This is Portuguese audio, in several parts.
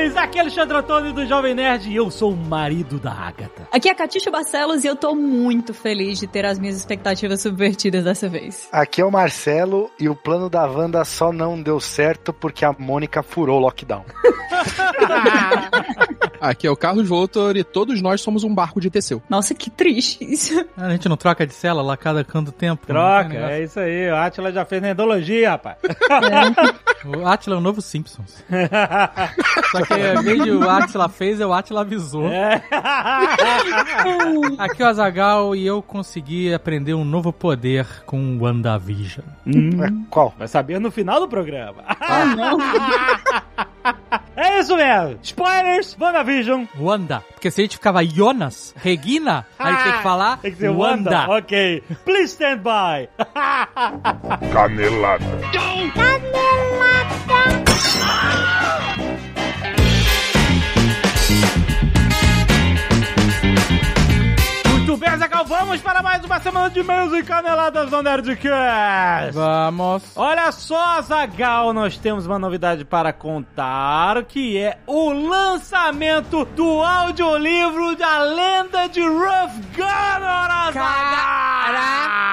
Nerds! Aqui é Alexandre Antônio do Jovem Nerd e eu sou o marido da Agatha. Aqui é a Catixa Barcelos e eu tô muito feliz de ter as minhas expectativas subvertidas dessa vez. Aqui é o Marcelo e o plano da Wanda só não deu certo porque a Mônica furou o lockdown. Aqui é o Carlos Voltor e todos nós somos um barco de Teseu. Nossa, que triste isso. A gente não troca de célula a cada canto tempo? Troca, é isso aí. O Atila já fez na endologia, rapaz. O Atila é o novo Simpsons. Só que em vez de o Atila fez, é o Atila avisou. É. Aqui é o Azagal e eu consegui aprender um novo poder com o WandaVision. Ué, qual? Vai saber no final do programa. é isso mesmo. Spoilers, WandaVision. Wanda. Porque se a gente ficava Jonas, Regina, a gente tem que falar Tem que ser Wanda. Ok. Please stand by. Canelada. Muito Zagal, vamos para mais uma semana de e-mails e caneladas do Nerdcast. Vamos. Olha só, Zagal, nós temos uma novidade para contar, que é o lançamento do audiolivro da lenda de Rough Gunner, Caraca!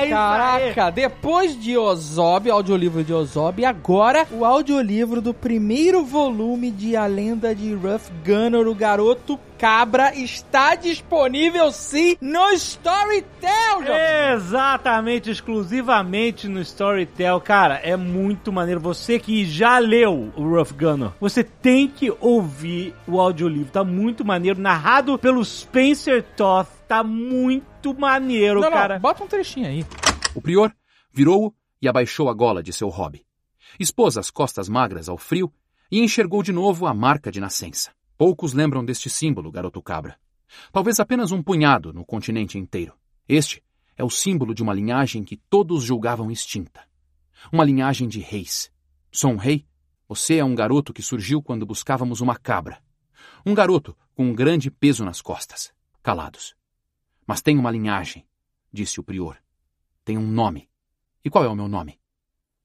É isso aí. Caraca, depois de Ozob, audiolivro de Ozob, agora o audiolivro do primeiro volume de A Lenda de Ruff Gunner, o garoto cabra, está disponível sim no Storytel, Jovem. Exatamente, exclusivamente no Storytel. Cara, é muito maneiro. Você que já leu o Rough Gunner, você tem que ouvir o audiolivro. Tá muito maneiro, narrado pelo Spencer Toth. Tá muito maneiro, Não, não, cara. bota um trechinho aí. O prior virou-o e abaixou a gola de seu hobby. Expôs as costas magras ao frio e enxergou de novo a marca de nascença. Poucos lembram deste símbolo, garoto cabra. Talvez apenas um punhado no continente inteiro. Este é o símbolo de uma linhagem que todos julgavam extinta. Uma linhagem de reis. Sou um rei? Você é um garoto que surgiu quando buscávamos uma cabra. Um garoto com um grande peso nas costas. Calados. Mas tem uma linhagem, disse o prior. Tem um nome. E qual é o meu nome?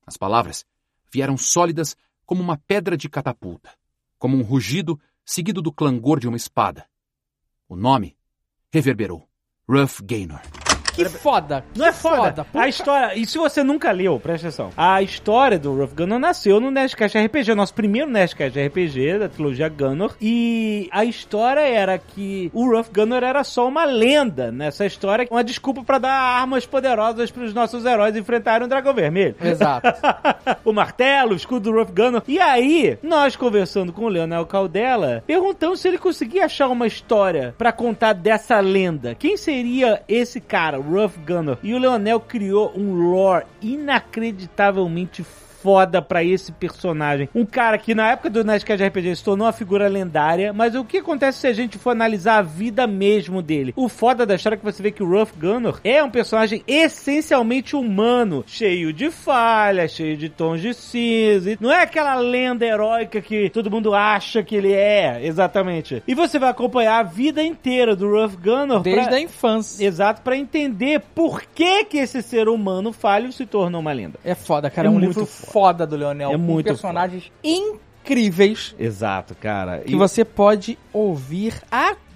As palavras vieram sólidas como uma pedra de catapulta, como um rugido seguido do clangor de uma espada. O nome reverberou. Ruff Gaynor. Que foda. Não é foda. Puta- A história, e se você nunca leu, presta atenção. A história do Rough Gunner nasceu no Nerdcast RPG, nosso primeiro Nerdcast RPG da trilogia Gunner. E a história era que o Rough Gunner era só uma lenda nessa história, uma desculpa pra dar armas poderosas pros nossos heróis enfrentarem o Dragão Vermelho. Exato. o martelo, o escudo do Rough Gunner. E aí, nós conversando com o Leonel Caldela, perguntamos se ele conseguia achar uma história pra contar dessa lenda. Quem seria esse cara, o Rough Gunner? E o Leonel criou um lore inacreditavelmente foda pra esse personagem. Um cara que na época do Nerdcast RPG se tornou uma figura lendária, mas o que acontece se a gente for analisar a vida mesmo dele? O foda da história é que você vê que o Ruff Gunner é um personagem essencialmente humano, cheio de falhas, cheio de tons de cinza. Não é aquela lenda heróica que todo mundo acha que ele é, exatamente. E você vai acompanhar a vida inteira do Ruff Gunner Desde pra- a infância. Exato, pra entender por que que esse ser humano falho se tornou uma lenda. É foda, cara. É É, um muito livro foda. Foda do Leonel. É com muito personagens incríveis Exato, cara. que você pode ouvir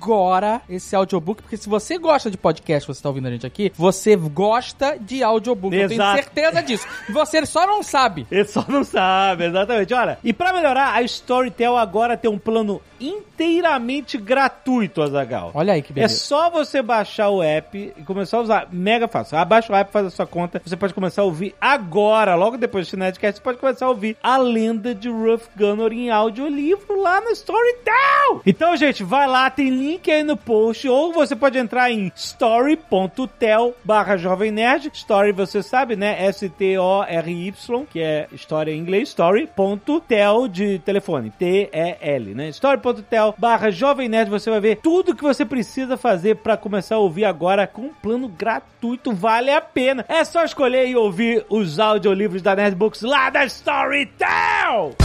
agora esse audiobook, porque se você gosta de podcast, você tá ouvindo a gente aqui, você gosta de audiobook. Eu tenho Exato. certeza disso. Você só não sabe. Ele só não sabe, exatamente. Olha, e pra melhorar, a Storytel agora tem um plano inteiramente gratuito, Azagal. Olha aí que É beleza. só você baixar o app e começar a usar. Mega fácil. Abaixa o app, faz a sua conta. Você pode começar a ouvir agora, logo depois desse Netcast, você pode começar a ouvir a lenda de Ruff Gunner em audiolivro lá no Storytel. Então, gente, vai lá, tem link aí no post, ou você pode entrar em story.tel barra Jovem Nerd. Story, você sabe, né? S-T-O-R-Y, que é história em inglês. Story.tel de telefone. T-E-L, né? Story.tel barra Jovem Nerd. Você vai ver tudo que você precisa fazer pra começar a ouvir agora com um plano gratuito. Vale a pena. É só escolher e ouvir os audiolivros da Nerdbooks lá da Storytel!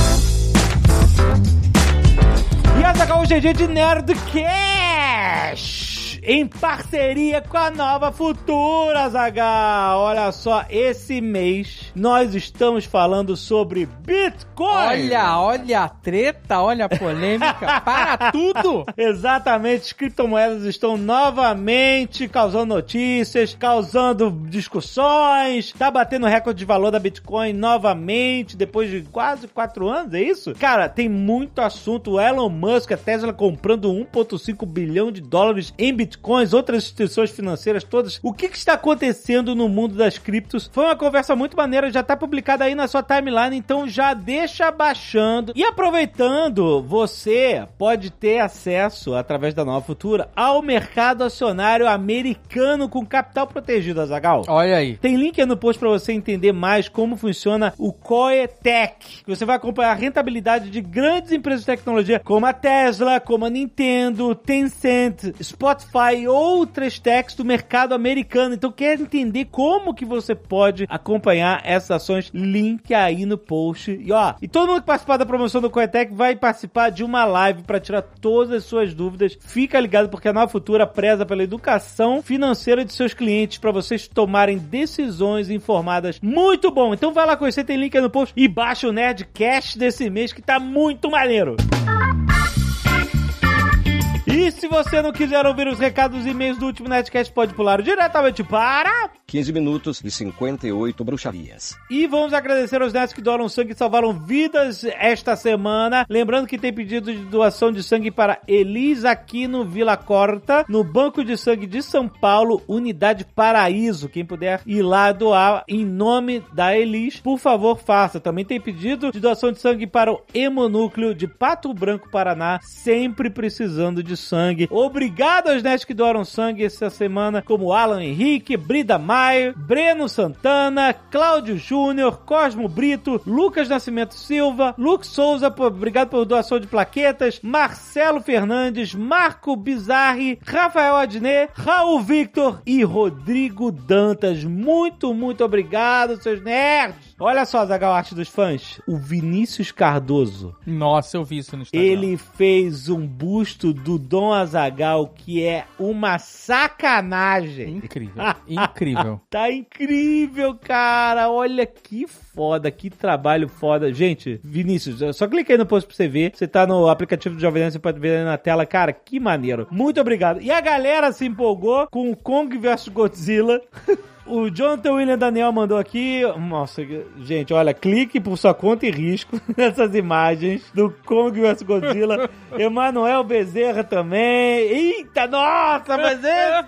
E essa é o GG de Nerdcast! Em parceria com a Nova Futura, Zagal. Olha só, esse mês nós estamos falando sobre Bitcoin. Olha, olha a treta, olha a polêmica. Para tudo! Exatamente, as criptomoedas estão novamente causando notícias, causando discussões, tá batendo recorde de valor da Bitcoin novamente, depois de quase quatro anos, é isso? Cara, tem muito assunto. O Elon Musk, a Tesla comprando 1,5 bilhão de dólares em Bitcoins, outras instituições financeiras todas. O que, que está acontecendo no mundo das criptos? Foi uma conversa muito maneira, já tá publicada aí na sua timeline, então já deixa baixando. E aproveitando, você pode ter acesso, através da Nova Futura, ao mercado acionário americano com capital protegido, Azagal. Olha aí. Tem link aí no post para você entender mais como funciona o Coetech. Você vai acompanhar a rentabilidade de grandes empresas de tecnologia como a Tesla, como a Nintendo, Tencent, Spotify e outras techs do mercado americano. Então quer entender como que você pode acompanhar essas ações? Link aí no post. E ó, e todo mundo que participar da promoção do Coetech vai participar de uma live para tirar todas as suas dúvidas. Fica ligado porque a Nova Futura preza pela educação financeira de seus clientes para vocês tomarem decisões informadas. Muito bom. Então vai lá conhecer, tem link aí no post e baixa o Nerdcast desse mês que tá muito maneiro. E se você não quiser ouvir os recados e e-mails do último Nerdcast, pode pular diretamente para 15 minutos e 58 bruxarias. E vamos agradecer aos netos que doaram sangue e salvaram vidas esta semana. Lembrando que tem pedido de doação de sangue para Elis Aquino Vila Corta, no Banco de Sangue de São Paulo, Unidade Paraíso. Quem puder ir lá doar em nome da Elis, por favor, faça. Também tem pedido de doação de sangue para o Hemonúcleo de Pato Branco, Paraná, sempre precisando de sangue. Obrigado aos netos que doaram sangue essa semana, como Alan Henrique, Brida Maio, Breno Santana, Cláudio Júnior, Cosmo Brito, Lucas Nascimento Silva, Luke Souza, obrigado por doação de plaquetas, Marcelo Fernandes, Marco Bizarri, Rafael Adnet, Raul Victor e Rodrigo Dantas. Muito, muito obrigado, seus nerds. Olha só, Zagal Arte dos fãs. O Vinícius Cardoso Nossa, eu vi isso no Instagram. ele fez um busto do Dom Azagal que é uma sacanagem. Incrível, incrível. Tá incrível, cara. Olha que foda, que trabalho foda. Gente, Vinícius, só clica aí no post pra você ver. Você tá no aplicativo do Jovem Nerd, você pode ver aí na tela. Cara, que maneiro. Muito obrigado. E a galera se empolgou com o Kong vs Godzilla. O Jonathan William Daniel mandou aqui. Nossa, gente, olha, clique por sua conta e risco nessas imagens do Kong vs Godzilla. Emanuel Bezerra também. Eita, nossa, mas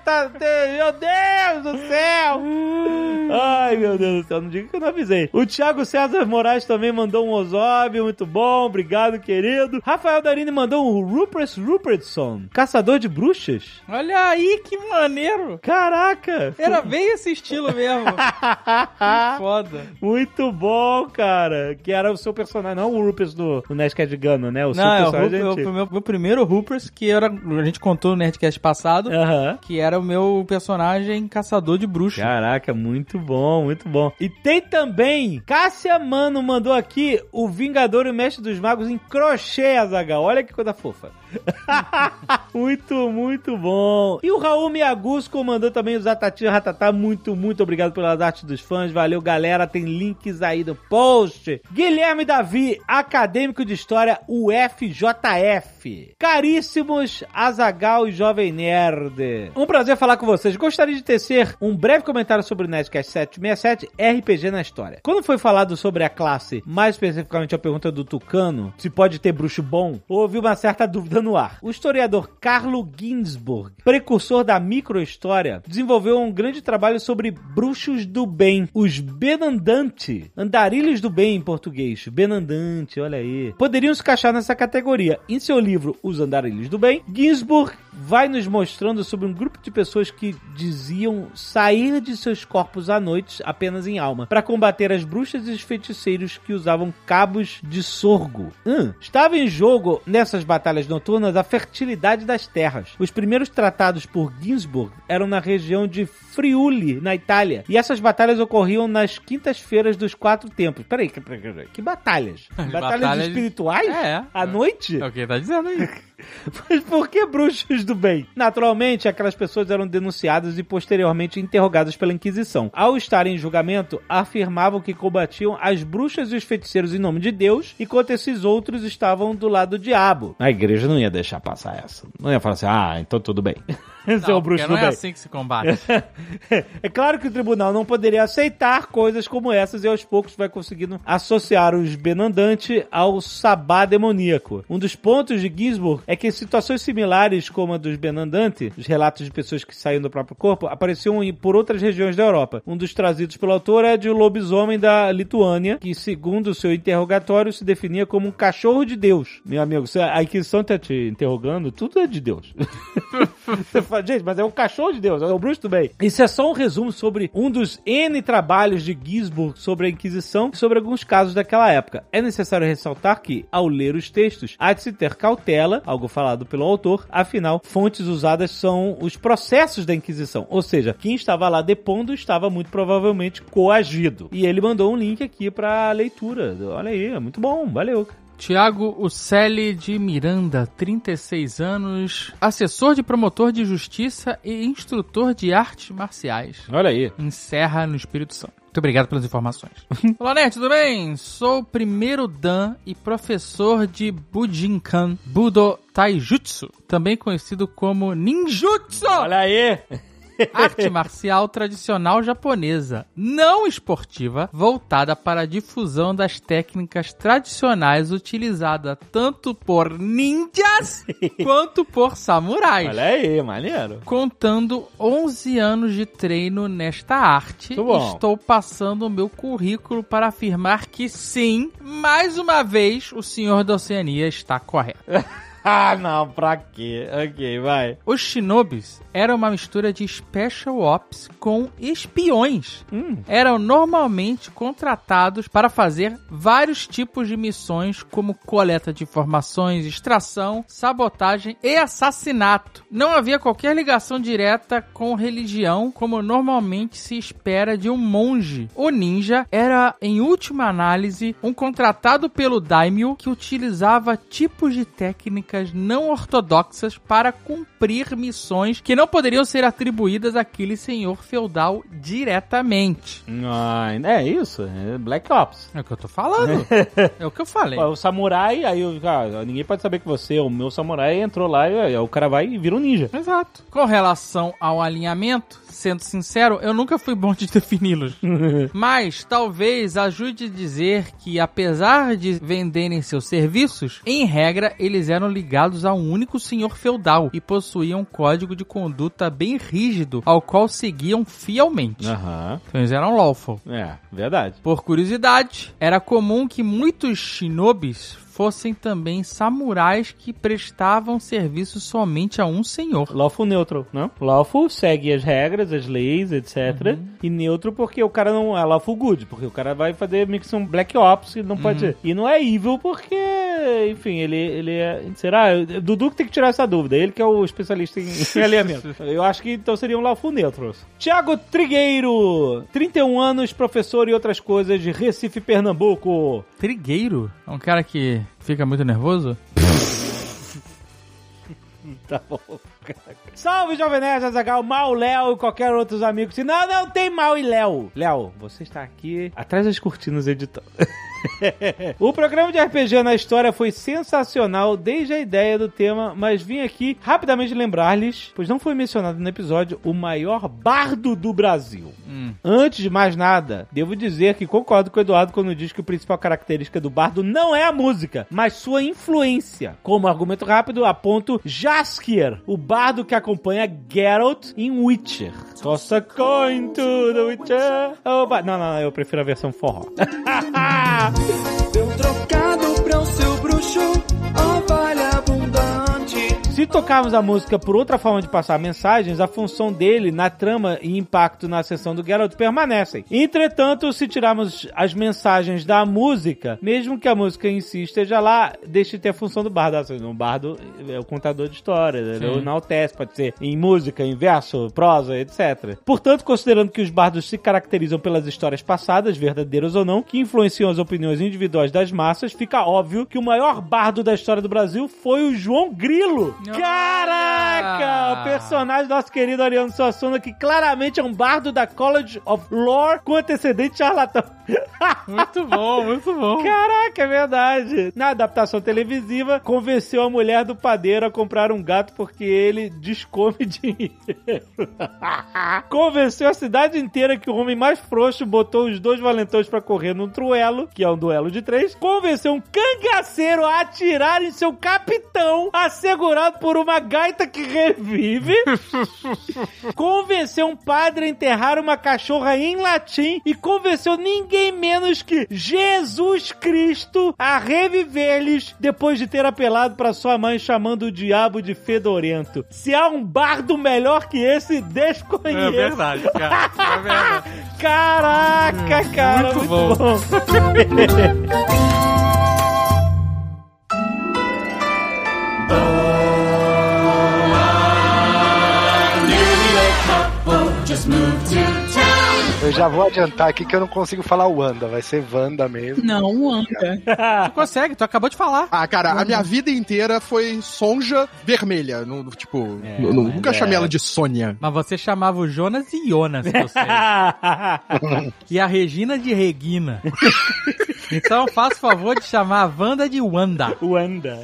tá. Meu Deus do céu! Ai, meu Deus do céu, não diga que eu não avisei. O Thiago César Moraes também mandou um Ozob, muito bom, obrigado, querido. Rafael Darini mandou um Rupert Rupertson, caçador de bruxas. Olha aí, que maneiro. Caraca! Era bem esse estilo mesmo. que foda. Muito bom, cara. Que era o seu personagem, não o Rupert do, do Nerdcast Gano, né? O seu Não, é o, personagem Rup- antigo. o meu, meu primeiro Hoopers, que era. A gente contou no Nerdcast passado, Aham. que era o meu personagem caçador de bruxas. Caraca, muito bom, muito bom. E tem também, Cássia Mano mandou aqui o Vingador e o Mestre dos Magos em crochê, Azagal. Olha que coisa fofa. muito, muito bom. E o Raul Miagusco mandou também o Zatati Ratatá. Muito, muito obrigado pelas artes dos fãs. Valeu, galera. Tem links aí no post. Guilherme Davi, acadêmico de história, UFJF. Caríssimos Azagal e Jovem Nerd. Um prazer falar com vocês. Gostaria de tecer um breve comentário sobre o Nerdcast 767 RPG na história. Quando foi falado sobre a classe, mais especificamente a pergunta do Tucano, se pode ter bruxo bom, houve uma certa dúvida O historiador Carlo Ginsburg, precursor da microhistória, desenvolveu um grande trabalho sobre bruxos do bem, os Benandante, andarilhos do bem em português, Benandante, olha aí. Poderiam se encaixar nessa categoria. Em seu livro Os Andarilhos do Bem, Ginsburg vai nos mostrando sobre um grupo de pessoas que diziam sair de seus corpos à noite apenas em alma, para combater as bruxas e os feiticeiros que usavam cabos de sorgo. Hum, estava em jogo nessas batalhas noturnas a fertilidade das terras. Os primeiros tratados por Ginsburg eram na região de Friuli, na Itália, e essas batalhas ocorriam nas quintas-feiras dos quatro templos. Peraí, que, que, que batalhas? batalhas, batalhas- espirituais? É. À noite? É o que tá dizendo aí. Mas por que bruxos do bem. Naturalmente, aquelas pessoas eram denunciadas e posteriormente interrogadas pela Inquisição. Ao estarem em julgamento, afirmavam que combatiam as bruxas e os feiticeiros em nome de Deus, enquanto esses outros estavam do lado do diabo. A igreja não ia deixar passar essa. Não ia falar assim, ah, então tudo bem. É o bruxo não é bem. assim que se combate. é claro que o tribunal não poderia aceitar coisas como essas e aos poucos vai conseguindo associar os Benandante ao sabá demoníaco. Um dos pontos de Gisborne é que situações similares como a dos Benandante, os relatos de pessoas que saíam do próprio corpo, apareciam por outras regiões da Europa. Um dos trazidos pelo autor é de um lobisomem da Lituânia, que segundo o seu interrogatório se definia como um cachorro de Deus. Meu amigo, a Inquisição tá te interrogando, tudo é de Deus. Você fala, gente, mas é um cachorro de Deus, é o bruxo do bem. Isso é só um resumo sobre um dos N trabalhos de Gisborne sobre a Inquisição e sobre alguns casos daquela época. É necessário ressaltar que, ao ler os textos, há de se ter cautela, algo falado pelo autor, afinal, fontes usadas são os processos da Inquisição. Ou seja, quem estava lá depondo estava muito provavelmente coagido. E ele mandou um link aqui pra leitura. Olha aí, é muito bom, valeu. Tiago Uceli de Miranda, 36 anos, assessor de promotor de justiça e instrutor de artes marciais. Olha aí. Encerra no Espírito Santo. Muito obrigado pelas informações. Olá, Nerd, tudo bem? Sou o primeiro Dan e professor de Bujinkan Budo Taijutsu, também conhecido como Ninjutsu. Olha aí. Arte marcial tradicional japonesa, não esportiva, voltada para a difusão das técnicas tradicionais utilizadas tanto por ninjas quanto por samurais. Olha aí, maneiro. Contando 11 anos de treino nesta arte, estou passando o meu currículo para afirmar que sim, mais uma vez, o senhor da Oceania está correto. Ah, não, pra quê? Ok, vai. Os shinobis eram uma mistura de special ops com espiões. Hum. Eram normalmente contratados para fazer vários tipos de missões, como coleta de informações, extração, sabotagem e assassinato. Não havia qualquer ligação direta com religião, como normalmente se espera de um monge. O ninja era, em última análise, um contratado pelo daimyo que utilizava tipos de técnicas não ortodoxas para cumprir missões que não poderiam ser atribuídas àquele senhor feudal diretamente. Ah, é isso, é Black Ops. É o que eu tô falando. é o que eu falei. O samurai, aí ah, ninguém pode saber que você, o meu samurai, entrou lá e o cara vai e vira um ninja. Exato. Com relação ao alinhamento, sendo sincero, eu nunca fui bom de defini-los. Mas talvez ajude a dizer que, apesar de venderem seus serviços, em regra eles eram ligados a um único senhor feudal e possuíam um código de conduta bem rígido ao qual seguiam fielmente. Aham. Então eles eram lawful. É, verdade. Por curiosidade, era comum que muitos shinobis fossem também samurais que prestavam serviço somente a um senhor. Lawful neutral, não? Lawful segue as regras, as leis, etc. E neutro porque o cara não é lawful good, porque o cara vai fazer mixão Black Ops e não pode ser. E não é evil porque, enfim, ele, ele é. Será? Dudu que tem que tirar essa dúvida. Ele que é o especialista em, em alinhamento. Eu acho que então seriam lawful neutros. Tiago Trigueiro, 31 anos, professor e outras coisas de Recife, Pernambuco. Trigueiro? É um cara que fica muito nervoso? Tá bom. Salve, Jovem Nerd, Azagal, Mal, Léo e qualquer outros amigos. Se não, não tem Mal e Léo. Léo, você está aqui atrás das cortinas editando. o programa de RPG na história foi sensacional desde a ideia do tema, mas vim aqui rapidamente lembrar-lhes, pois não foi mencionado no episódio, o maior bardo do Brasil. Antes de mais nada, devo dizer que concordo com o Eduardo quando diz que a principal característica do bardo não é a música, mas sua influência. Como argumento rápido, aponto Jaskier, o bardo que acompanha Geralt em Witcher. Toss a coin to the Witcher. Oh, não, não, não, eu prefiro a versão forró. Deu trocado pra o seu bruxo, abundante. Se tocarmos a música por outra forma de passar mensagens, a função dele na trama e impacto na sessão do Geralt permanecem. Entretanto, se tirarmos as mensagens da música, mesmo que a música em si esteja lá, deixa de ter a função do bardo. Assim, o bardo é o contador de histórias, ele enaltece, pode ser em música, em verso, prosa, etc. Portanto, considerando que os bardos se caracterizam pelas histórias passadas, verdadeiras ou não, que influenciam as opiniões individuais das massas, fica óbvio que o maior bardo da história do Brasil foi o João Grilo. Caraca! O personagem do nosso querido Ariano Suassuna, que claramente é um bardo da College of Lore com antecedente charlatão. Muito bom, muito bom. Caraca, é verdade. Na adaptação televisiva, convenceu a mulher do padeiro a comprar um gato porque ele descome dinheiro. convenceu a cidade inteira que o homem mais frouxo botou os dois valentões pra correr num truelo, que é um duelo de três. Convenceu um cangaceiro a atirar em seu capitão, assegurado por uma gaita que revive. convenceu um padre a enterrar uma cachorra em latim e convenceu ninguém menos que Jesus Cristo a reviver-lhes depois de ter apelado para sua mãe chamando o diabo de fedorento. Se há um bardo melhor que esse, desconheço. É verdade, cara. É verdade. Caraca, cara, Muito muito, bom. bom. Eu já vou adiantar aqui que eu não consigo falar Wanda, vai ser Wanda mesmo. Não, anda. Tu consegue, tu acabou de falar. Ah, cara, a minha vida inteira foi Sonja Vermelha. No, no- tipo, É, no- no- nunca é. chamei ela de Sônia. Mas você chamava o Jonas e Jonas, eu sei. e a Regina de Regina. Então faça o favor de chamar a Wanda de Wanda. Wanda.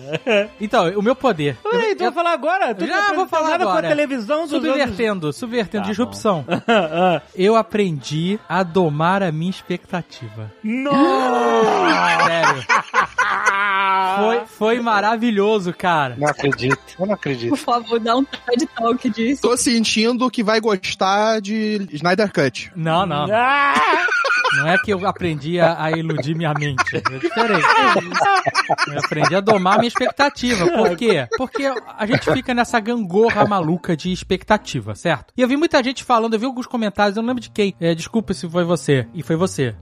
Então, o meu poder. Ei, tu vai falar agora? Tu Já não vou falar agora. com a televisão dos Subvertendo, subvertendo, Tá disrupção. Ah, Eu aprendi a domar a minha expectativa. Nossa! Sério. Foi, foi maravilhoso, cara. Não acredito, eu não acredito. Por favor, dá um TED Talk disso. Tô sentindo que vai gostar de Snyder Cut. Não, não. Ah! Não é que eu aprendi a, a iludir minha mente. É diferente. Eu aprendi a domar minha expectativa. Por quê? Porque a gente fica nessa gangorra maluca de expectativa, certo? E eu vi muita gente falando, eu vi alguns comentários, eu não lembro de quem. É, desculpa se foi você. E foi você.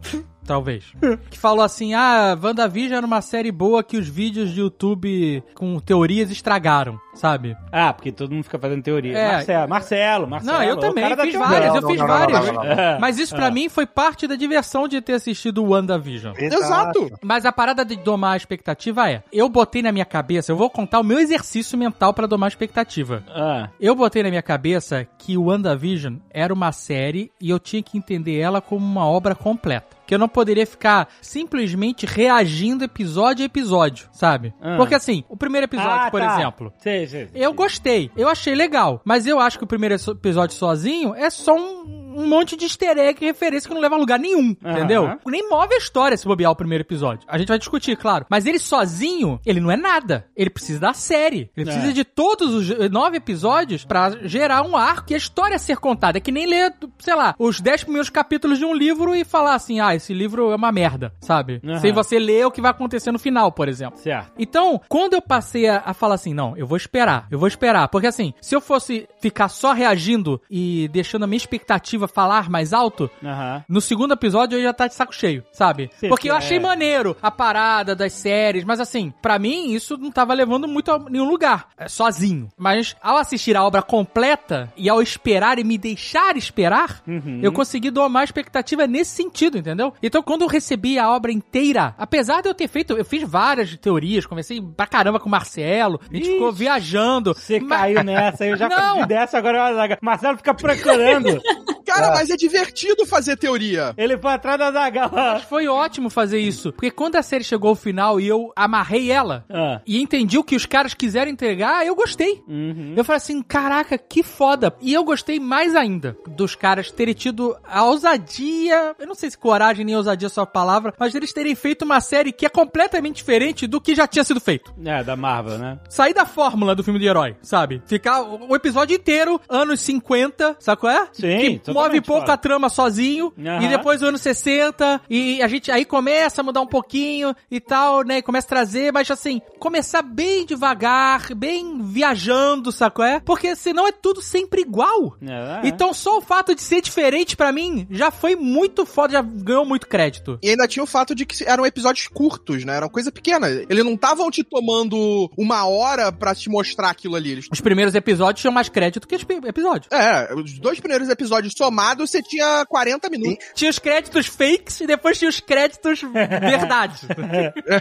Talvez. Que falou assim: ah, WandaVision era uma série boa que os vídeos de YouTube com teorias estragaram, sabe? Ah, porque todo mundo fica fazendo teoria. É. Marcelo, Marcelo, Marcelo. Não, eu o também fiz várias, Não, eu não, fiz várias. não, não, não. Mas isso pra mim foi parte da diversão de ter assistido o WandaVision. Exato. Mas a parada de domar a expectativa é: eu botei na minha cabeça, eu vou contar o meu exercício mental pra domar a expectativa. Ah, Eu botei na minha cabeça que o WandaVision era uma série e eu tinha que entender ela como uma obra completa. Que eu não poderia ficar simplesmente reagindo episódio a episódio, sabe? Ah. Porque assim, o primeiro episódio, Ah, por tá. exemplo, sei, sei. sei. eu gostei, eu achei legal, mas eu acho que o primeiro episódio sozinho é só um, um monte de easter egg referência que não leva a lugar nenhum, Aham. entendeu? Nem move a história se bobear o primeiro episódio. A gente vai discutir, claro. Mas ele sozinho, ele não é nada. Ele precisa da série. Ele É. precisa de todos os eh, nove episódios pra gerar um arco e a história ser contada. É que nem ler, sei lá, os dez primeiros capítulos de um livro e falar assim, ah, esse livro é uma merda, sabe? Aham. Sem você ler o que vai acontecer no final, por exemplo. Certo. Então, quando eu passei a, a falar assim, não, eu vou esperar, eu vou esperar. Porque assim, se eu fosse ficar só reagindo e deixando a minha expectativa falar mais alto, Aham. no segundo episódio eu já tá de saco cheio, sabe? Sim, Porque eu é. achei maneiro a parada das séries, mas assim, pra mim isso não tava levando muito a nenhum lugar, é, sozinho. Mas ao assistir a obra completa e ao esperar e me deixar esperar, Uhum. eu consegui domar a expectativa nesse sentido, entendeu? Então quando eu recebi a obra inteira, apesar de eu ter feito, eu fiz várias teorias, conversei pra caramba com o Marcelo, a gente Ixi. ficou viajando. Você mas- caiu nessa, eu já Não. fugi dessa, agora. Marcelo fica procurando. Cara, mas é divertido fazer teoria. Ele foi atrás da Zaga. Mas foi ótimo fazer isso. Porque quando a série chegou ao final e eu amarrei ela Ah. e entendi o que os caras quiseram entregar, eu gostei. Uhum. Eu falei assim, caraca, que foda. E eu gostei mais ainda dos caras terem tido a ousadia, eu não sei se coragem nem ousadia é só a palavra, mas eles terem feito uma série que é completamente diferente do que já tinha sido feito. É, da Marvel, né? Sair da fórmula do filme de herói, sabe? Ficar o o episódio inteiro, anos 50, sabe qual é? Sim, Que totalmente move pouco fora. a trama sozinho, Aham. e depois o ano 60, e a gente aí começa a mudar um pouquinho e tal, né? E começa a trazer, mas assim, começar bem devagar, bem viajando, qual é? Porque senão é tudo sempre igual. É, é. Então só o fato de ser diferente pra mim já foi muito foda, já ganhou muito crédito. E ainda tinha o fato de que eram episódios curtos, né? Era uma coisa pequena. Eles não estavam te tomando uma hora pra te mostrar aquilo ali. Eles... Os primeiros episódios tinham mais crédito que os pi- episódios. É, os dois primeiros episódios somados animado, você tinha 40 minutos. Tinha os créditos fakes e depois tinha os créditos verdade.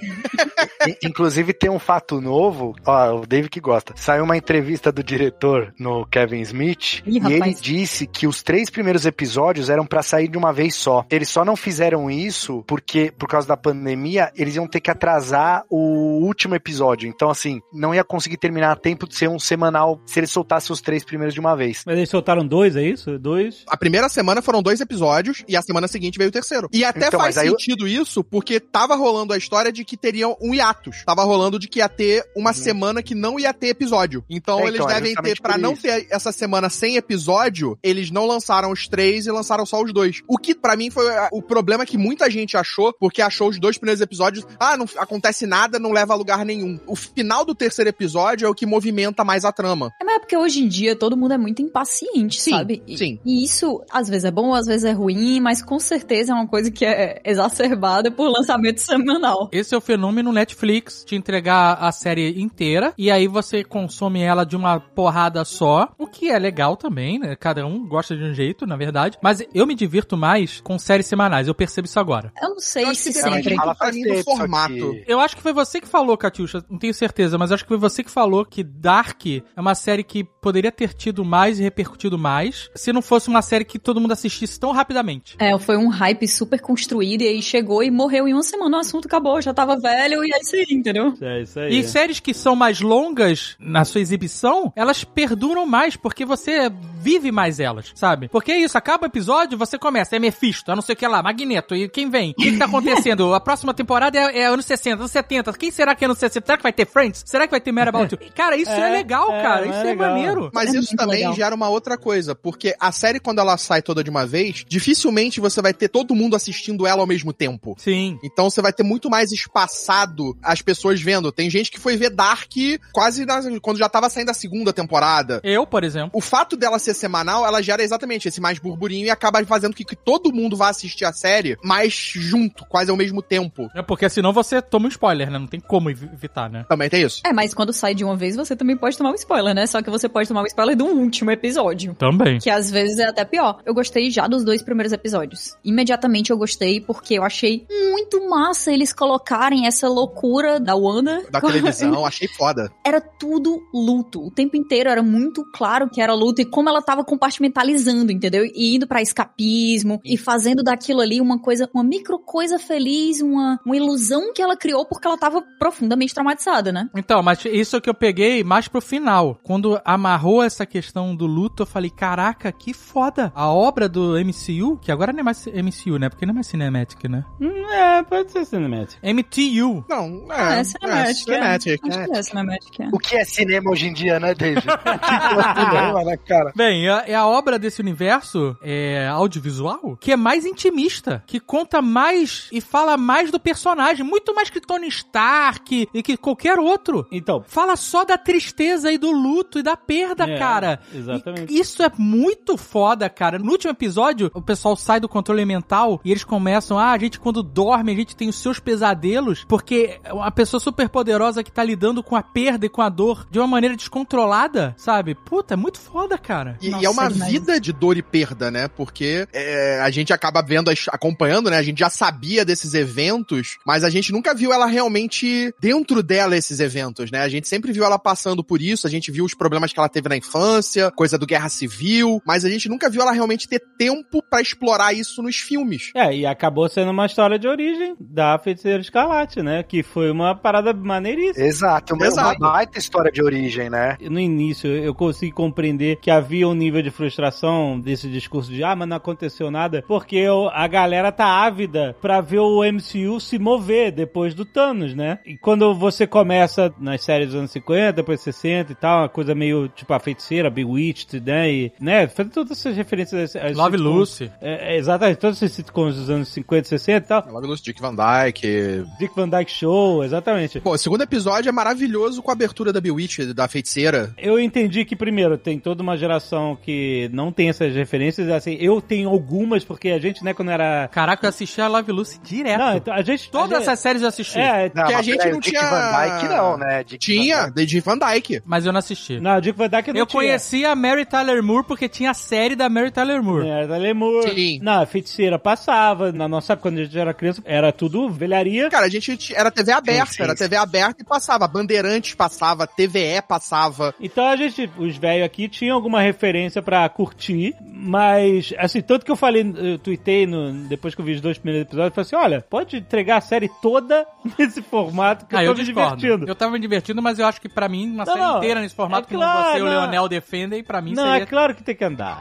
Inclusive tem um fato novo, ó, o Dave que gosta. Saiu uma entrevista do diretor no Kevin Smith Ih, e rapaz. ele disse que os três primeiros episódios eram pra sair de uma vez só. Eles só não fizeram isso porque por causa da pandemia eles iam ter que atrasar o último episódio. Então assim, não ia conseguir terminar a tempo de ser um semanal se eles soltassem os três primeiros de uma vez. Mas eles soltaram dois, é isso? Dois? A primeira semana foram dois episódios e a semana seguinte veio o terceiro. E até Então, faz aí eu- sentido isso porque tava rolando a história de que teriam um hiatus. Tava rolando de que ia ter uma semana que não ia ter episódio. Então. É, eles então, é devem ter, pra por não ter essa semana sem episódio, eles não lançaram os três e lançaram só os dois. O que pra mim foi o problema que muita gente achou, porque achou os dois primeiros episódios, ah, não acontece nada, não leva a lugar nenhum. O final do terceiro episódio é o que movimenta mais a trama. É, mas é porque hoje em dia todo mundo é muito impaciente, Sim, sabe? E, sim. E isso às vezes é bom, às vezes é ruim, mas com certeza é uma coisa que é exacerbada por lançamento semanal. Esse é o fenômeno Netflix, te entregar a série inteira, e aí você consome ela de uma porrada só, o que é legal também, né? Cada um gosta de um jeito, na verdade. Mas eu me divirto mais com séries semanais, eu percebo isso agora. Eu não sei Eu se sempre. depende Fala do formato. Eu acho que foi você que falou, Catiuxa, não tenho certeza, mas acho que foi você que falou que Dark é uma série que poderia ter tido mais e repercutido mais se não fosse uma série que todo mundo assistisse tão rapidamente. É, foi um hype super construído e aí chegou e morreu em uma semana, o assunto acabou, já tava velho e é isso aí, entendeu? É isso aí. E séries que são mais longas na sua exibição, elas perduram mais, porque você vive mais elas, sabe? Porque é isso, acaba o episódio, você começa, é Mephisto, é não sei o que lá, Magneto, e quem vem? O que, que tá acontecendo? A próxima temporada é, é anos 60, anos 70, quem será que é anos 60? Será que vai ter Friends? Será que vai ter Mad About You? Cara, isso é, É, legal, é, cara, mas isso é é, legal. maneiro. Mas É isso também legal. gera uma outra coisa, porque a série, quando ela sai toda de uma vez, dificilmente você vai ter todo mundo assistindo ela ao mesmo tempo. Sim. Então você vai ter muito mais espaçado as pessoas vendo. Tem gente que foi ver Dark quase na- quando já tava saindo a segunda temporada. Eu, por exemplo. O fato dela ser semanal, ela gera exatamente esse mais burburinho e acaba fazendo com que todo mundo vá assistir a série mais junto, quase ao mesmo tempo. É porque senão você toma um spoiler, né? Não tem como evi- evitar, né? Também tem isso. É, mas quando sai de uma vez, você também pode tomar um spoiler, né? Só que você pode tomar um spoiler do último episódio. Também. Que às vezes é até pior. Eu gostei já dos dois primeiros episódios. Imediatamente eu gostei porque eu achei muito massa eles colocarem essa loucura da Wanda. Da televisão, achei foda. Era tudo luto. O tempo inteiro era muito claro que era luto e como ela tava compartimentalizando, entendeu? E indo pra escapismo e fazendo daquilo ali uma coisa, uma micro coisa feliz, uma, uma ilusão que ela criou porque ela tava profundamente traumatizada, né? Então, mas isso é que eu peguei mais pro final. Quando amarrou essa questão do luto, eu falei, caraca, que foda. A obra do MCU, que agora não é mais MCU, né? Porque não é mais Cinematic, né? Hum, É, pode ser cinematic. MTU. Não, Ah, é. é cinematic. é. cinematic. Acho que é cinematic, é. O que é cinema hoje em dia, né, David? É cinema, né, cara? Bem, é é a obra desse universo é, audiovisual que é mais intimista, que conta mais e fala mais do personagem, muito mais que Tony Stark e que qualquer outro. Então, Fala só da tristeza e do luto e da perda, É, cara. exatamente. E isso é muito foda, cara. No último episódio, o pessoal sai do controle mental e eles começam, ah, a gente quando dorme, a gente tem os seus pesadelos, porque é uma pessoa super poderosa que tá lidando com a perda e com a dor de uma maneira descontrolada, sabe? Puta, é muito foda, cara. E, Nossa, e é uma demais. vida de dor e perda, né? Porque é, a gente acaba vendo, as- acompanhando, né? A gente já sabia desses eventos, mas a gente nunca viu ela realmente dentro dela esses eventos, né? A gente sempre viu ela passando por isso, a gente viu os problemas que ela teve na infância, coisa do guerra civil, mas a gente nunca viu ela realmente ter tempo pra explorar isso nos filmes. É, e acabou sendo uma história de origem da Feiticeira Escarlate, né? Que foi uma parada maneiríssima. Exato, uma, Exato. uma baita história de origem, né? No início eu consegui compreender que havia um nível de frustração desse discurso de ah, mas não aconteceu nada, porque a galera tá ávida pra ver o MCU se mover depois do Thanos, né? E quando você começa nas séries dos anos 50, depois 60 e tal, uma coisa meio tipo a feiticeira, Bewitched, né? E, né? Fazendo todas essas referências a, a Love sitcoms. Lucy. É, é, exatamente, todos esses sitcoms dos anos 50 e 60 e tal. Logo no Dick Van Dyke. Dick Van Dyke Show, exatamente. Pô, o segundo episódio é maravilhoso com a abertura da Bewitch, da feiticeira. Eu entendi que, primeiro, tem toda uma geração que não tem essas referências. Assim, eu tenho algumas, porque a gente, né, quando era. Caraca, eu assisti a Love Lucy direto. Não, então, a gente. Todas a gente- essas séries eu assisti. É, Que a gente peraí, não o Dick tinha- Van Dyke não, né? Dick Tinha, Van de Dick Van Dyke. Mas eu não assisti. não, o Dick Van Dyke não eu tinha. conheci a Mary Tyler Moore porque tinha a série da Mary Tyler Moore. Era da Lemur. Sim. Na feiticeira passava. Na nossa época, quando a gente era criança, era tudo velharia. Cara, a gente era TV aberta, Sim, sim, era. TV aberta e passava. Bandeirantes passava, TVE passava. Então a gente, os velhos aqui, tinham alguma referência pra curtir, mas, assim, tanto que eu falei, eu tuitei no, depois que eu vi os dois primeiros episódios, eu falei assim: olha, pode entregar a série toda nesse formato que Ah, eu eu tô me discordo. divertindo. Eu tava me divertindo, mas eu acho que pra mim, uma Não, série não, inteira nesse formato é que claro, você e o não. Leonel defendem, pra mim Não, seria... é claro que tem que andar.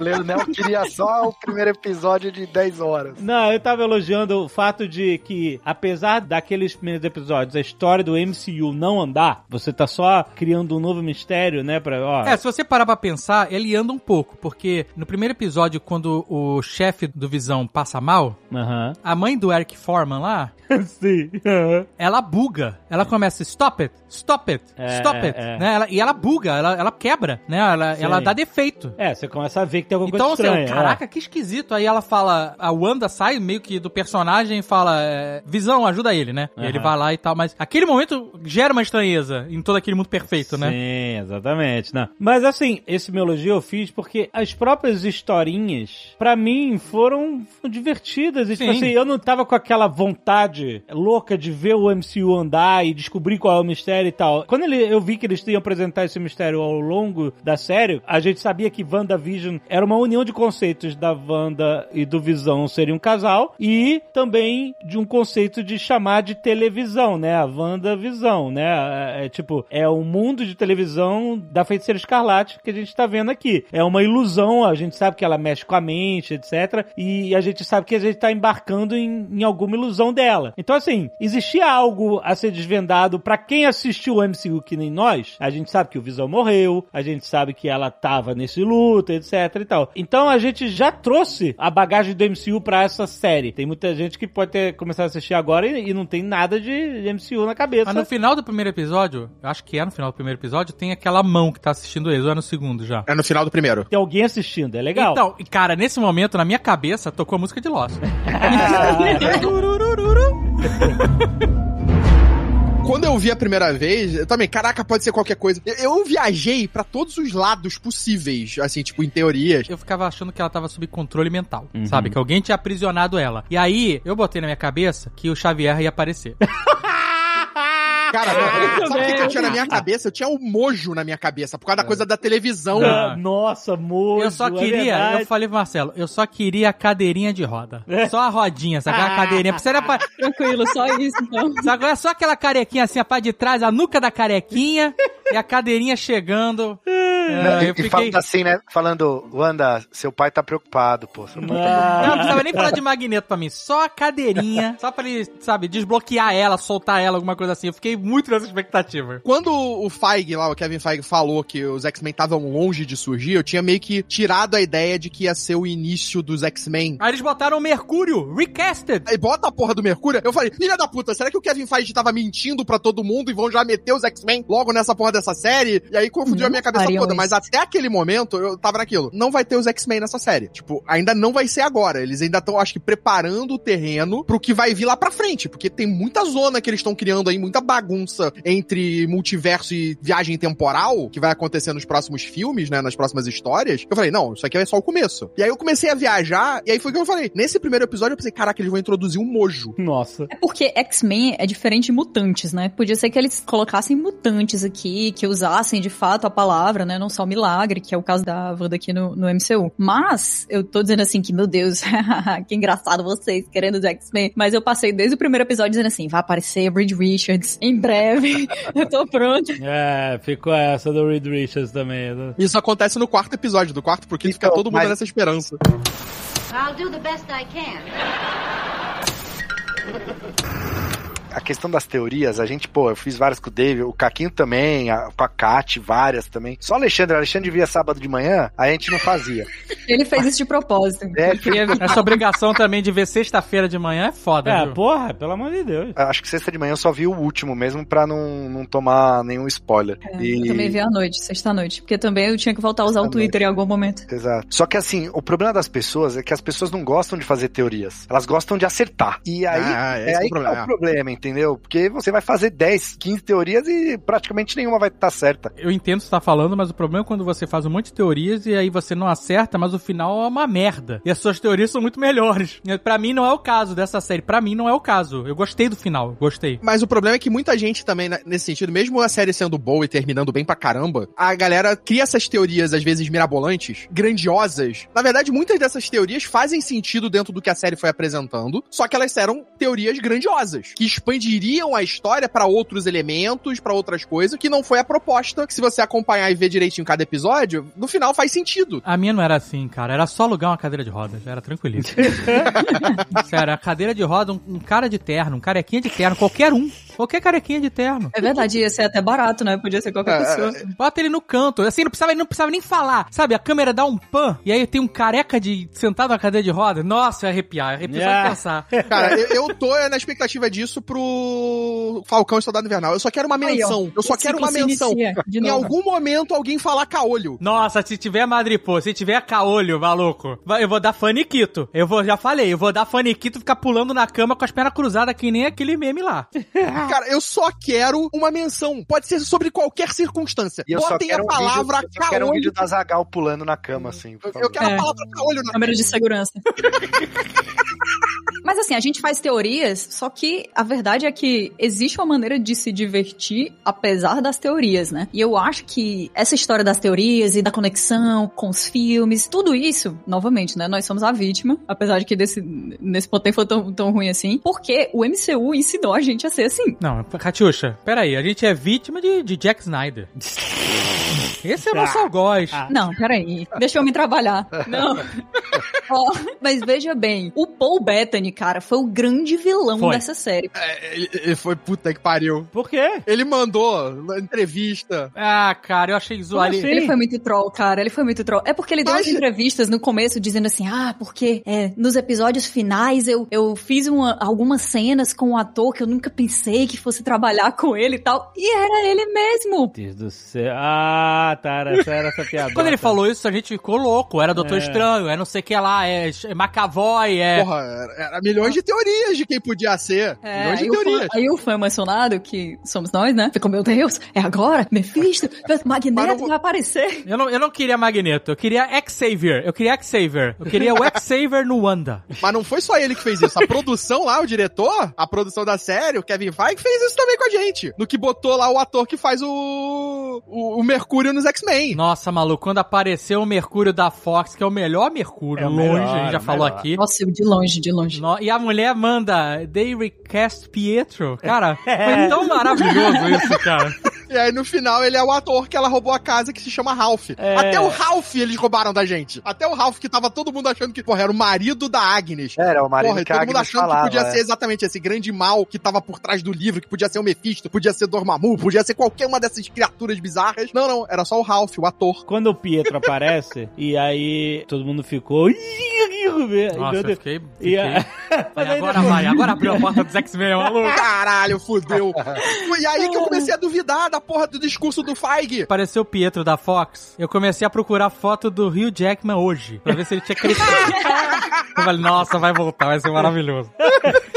Leonel queria só o primeiro episódio de 10 horas. Não, eu tava elogiando o fato de que, apesar daqueles primeiros episódios, a história do MCU não andar, você tá só criando um novo mistério, né? Pra, ó, É, se você parar pra pensar, ele anda um pouco, porque no primeiro episódio, quando o chefe do Visão passa mal, Aham. a mãe do Eric Foreman lá, Sim. aham. ela buga. Ela começa, stop it, stop it, É, stop é, it. é. Né? Ela- e ela buga, ela, ela quebra, né? Ela, Sim. ela dá defeito. É, você começa a ver que tem alguma Então, coisa assim, estranha. eu, caraca, que esquisito. Aí ela fala, a Wanda sai meio que do personagem e fala, é, Visão, ajuda ele, né? E Aham. ele vai lá e tal, mas aquele momento gera uma estranheza em todo aquele mundo perfeito, né? Sim, exatamente. Não. Mas assim, esse meu elogio eu fiz porque as próprias historinhas, pra mim, foram divertidas. E, tipo Sim. assim, eu não tava com aquela vontade louca de ver o MCU andar e descobrir qual é o mistério e tal. Quando ele, eu vi que eles iam apresentar esse mistério ao longo da série, a gente sabia que WandaVision era uma união de conceitos da Wanda e do Visão serem um casal e também de um conceito de chamar de televisão, né? A WandaVisão, né? É, é, tipo, é o mundo de televisão da Feiticeira Escarlate que a gente tá vendo aqui. É uma ilusão, a gente sabe que ela mexe com a mente, etc. E a gente sabe que a gente tá embarcando em, em alguma ilusão dela. Então, assim, existia algo a ser desvendado pra quem assistiu o MCU que nem nós. A gente sabe que o Visão morreu, a gente sabe que ela tava nesse luto, etc e tal. Então a gente já trouxe a bagagem do MCU pra essa série. Tem muita gente que pode ter começado a assistir agora e, e não tem nada de MCU na cabeça. Mas no final do primeiro episódio, eu acho que é no final do primeiro episódio, tem aquela mão que tá assistindo eles, ou é no segundo já. É no final do primeiro. Tem alguém assistindo, é legal. Então, e, cara, nesse momento, na minha cabeça, tocou a música de Lost. Quando eu vi a primeira vez, eu também, caraca, pode ser qualquer coisa. Eu, eu viajei pra todos os lados possíveis, assim, tipo, em teorias. eu ficava achando que ela tava sob controle mental, sabe? Que alguém tinha aprisionado ela. E aí, eu botei na minha cabeça que o Xavier ia aparecer. Cara, não, sabe o que, que eu tinha na minha cabeça? Eu tinha o mojo na minha cabeça, por causa da coisa da televisão. Ah, Nossa, moço. Eu só é queria, verdade. eu falei pro Marcelo, eu só queria a cadeirinha de roda. Só a rodinha, sabe? Aquela cadeirinha. Precisa pra, Tranquilo, só isso, então. sabe? É só aquela carequinha assim, a parte de trás, a nuca da carequinha e a cadeirinha chegando. É, e, eu e fiquei... falando assim, né? Falando, Wanda, seu pai tá preocupado, pô. Tá- Não, não precisava nem falar de magneto pra mim. Só a cadeirinha. Só pra ele, sabe, desbloquear ela, soltar ela, alguma coisa assim. Eu fiquei muito nessa expectativa. Quando o Feige lá, o Kevin Feige falou que os X-Men estavam longe de surgir, eu tinha meio que tirado a ideia de que ia ser o início dos X-Men. Aí eles botaram o Mercúrio, recasted. Aí bota a porra do Mercúrio. Eu falei, filha da puta, será que o Kevin Feige tava mentindo pra todo mundo e vão já meter os X-Men logo nessa porra dessa série? E aí confundiu Não a minha cabeça toda. Mas até aquele momento, eu tava naquilo. Não vai ter os X-Men nessa série. Tipo, ainda não vai ser agora. Eles ainda estão, acho que, preparando o terreno pro que vai vir lá pra frente. Porque tem muita zona que eles estão criando aí, muita bagunça entre multiverso e viagem temporal que vai acontecer nos próximos filmes, né? Nas próximas histórias. Eu falei, não, isso aqui é só o começo. E aí eu comecei a viajar, e aí foi o que eu falei. Nesse primeiro episódio eu pensei, caraca, eles vão introduzir um mojo. Nossa. É porque X-Men é diferente de mutantes, né? Podia ser que eles colocassem mutantes aqui, que usassem de fato a palavra, né? Não só o milagre, que é o caso da Wanda aqui no, no MCU. Mas, eu tô dizendo assim que, meu Deus, que engraçado vocês querendo os X-Men. Mas eu passei desde o primeiro episódio dizendo assim, vai aparecer Reed Richards em breve. eu tô pronta. É, ficou essa do Reed Richards também. né? Isso acontece no quarto episódio, do quarto, porque fica Então, todo mundo mas- nessa esperança. I'll do the best I can. A questão das teorias, a gente, pô, eu fiz várias com o David, o Caquinho também, a, com a Kat, várias também. Só o Alexandre, o Alexandre via sábado de manhã, a gente não fazia. Ele fez isso de propósito. É. Essa obrigação também de ver sexta-feira de manhã é foda, É, viu? porra, pelo amor de Deus. Acho que sexta de manhã eu só vi o último mesmo pra não, não tomar nenhum spoiler. É, E- Eu também vi à noite, sexta-noite. Porque também eu tinha que voltar a usar o. Twitter em algum momento. Exato. Só que assim, o problema das pessoas é que as pessoas não gostam de fazer teorias. Elas gostam de acertar. E aí, Ah, é é o aí que problema. tá o problema, entendeu? Porque você vai fazer 10, 15 teorias e praticamente nenhuma vai estar certa. Eu entendo o que você tá falando, mas o problema é quando você faz um monte de teorias e aí você não acerta, mas o final é uma merda. E as suas teorias são muito melhores. Pra mim não é o caso dessa série. Pra mim não é o caso. Eu gostei do final, gostei. Mas o problema é que muita gente também, né, nesse sentido, mesmo a série sendo boa e terminando bem pra caramba, a galera cria essas teorias, às vezes mirabolantes, grandiosas. Na verdade, muitas dessas teorias fazem sentido dentro do que a série foi apresentando, só que elas eram teorias grandiosas, que expandiriam a história pra outros elementos, pra outras coisas, que não foi a proposta, que se você acompanhar e ver direitinho cada episódio, no final faz sentido. A minha não era assim, cara. Era só alugar uma cadeira de rodas. Era tranquilíssimo. Sério, a cadeira de roda, um, um cara de terno, um carequinha de terno, qualquer um. Qualquer carequinha de terno. É verdade, ia ser até barato, né? Podia ser qualquer É, pessoa. Bota ele no canto. Assim, não precisava, não precisava nem falar. Sabe, a câmera dá um pan e aí tem um careca de sentado na cadeira de roda. Nossa, eu arrepiar. Só Yeah. de pensar. Cara, eu, eu tô na expectativa disso pro Falcão e Soldado Invernal. Eu só quero uma Aí, menção. eu só quero uma menção. inicia de Em algum momento alguém falar caolho. Nossa, se tiver madripô, se tiver caolho, maluco, eu vou dar faniquito. Eu vou, já falei, eu vou dar faniquito e ficar pulando na cama com as pernas cruzadas que nem aquele meme lá. Cara, eu só quero uma menção. Pode ser sobre qualquer circunstância. E eu Botem quero a um palavra vídeo, eu só quero um caolho. vídeo da Zagal pulando na cama, assim. por Eu- favor. Eu quero É. a palavra caolho na Câmera de segurança. Mas assim, a gente faz teorias, só que a verdade é que existe uma maneira de se divertir apesar das teorias, né? E eu acho que essa história das teorias e da conexão com os filmes, tudo isso, novamente, né? Nós somos a vítima, apesar de que desse, nesse ponto nem foi tão, tão ruim assim, porque o MCU ensinou a gente a ser assim. Não, Catiuxa, peraí, a gente é vítima de, de Jack Snyder. Esse é o nosso algoz. Não, peraí. Deixa eu me trabalhar. Não. Ó, mas veja bem, o Paul Bettany, cara, foi o grande vilão Foi. dessa série. É, ele, ele foi puta que pariu. Por quê? Ele mandou na entrevista. Ah, cara, eu achei zoado. assim? Ele foi muito troll, cara. Ele foi muito troll. É porque ele deu Mas- umas entrevistas no começo dizendo assim: ah, porque é, nos episódios finais eu, eu fiz uma- algumas cenas com um ator que eu nunca pensei que fosse trabalhar com ele e tal. E era ele mesmo. Deus do céu. Ah, tá. Era, essa era essa piada. Quando ele falou isso, a gente ficou louco. Era Doutor É. Estranho, é não sei o que lá, é McAvoy, é. Porra, era, era milhões de teorias de quem podia ser. milhões de É, aí, o fã, teorias. aí o fã emocionado, que somos nós, né? Ficou, meu Deus, é agora? Mephisto? Magneto não- vai aparecer. Eu não, eu não queria Magneto, eu queria Xavier. Eu queria Xavier. Eu queria o Xavier no Wanda. Mas não foi só ele que fez isso. A produção lá, o diretor, a produção da série, o Kevin Feige, fez isso também com a gente. No que botou lá o ator que faz o, o, o Mercúrio nos X-Men. Nossa, maluco, quando apareceu o Mercúrio da Fox, que é o melhor Mercúrio, É longe, melhor, a gente já falou melhor. aqui. Nossa, eu de longe, de longe. E a mulher manda, they recast Pietro. Cara, foi tão maravilhoso isso, cara. E aí no final ele é o ator que ela roubou a casa que se chama Ralph. É. Até o Ralph eles roubaram da gente. Até o Ralph que tava todo mundo achando que, porra, era o marido da Agnes. Era o marido Porra, e que todo mundo achando falava, que podia é. ser exatamente esse grande mal que tava por trás do livro, que podia ser o Mephisto, podia ser Dormammu, podia ser qualquer uma dessas criaturas bizarras. Não, não, era só o Ralph, o ator. Quando o Pietro aparece, e aí todo mundo ficou. "Ih, meu Nossa, eu Deus." fiquei... E fiquei... a- Mas aí agora vai, agora abriu a porta dos X-Men, maluco. Caralho, fudeu. e aí que eu comecei a duvidar da porra do discurso do Feige. Apareceu o Pietro da Fox, eu comecei a procurar foto do Hugh Jackman hoje, pra ver se ele tinha crescido. eu falei, nossa, vai voltar, vai ser maravilhoso.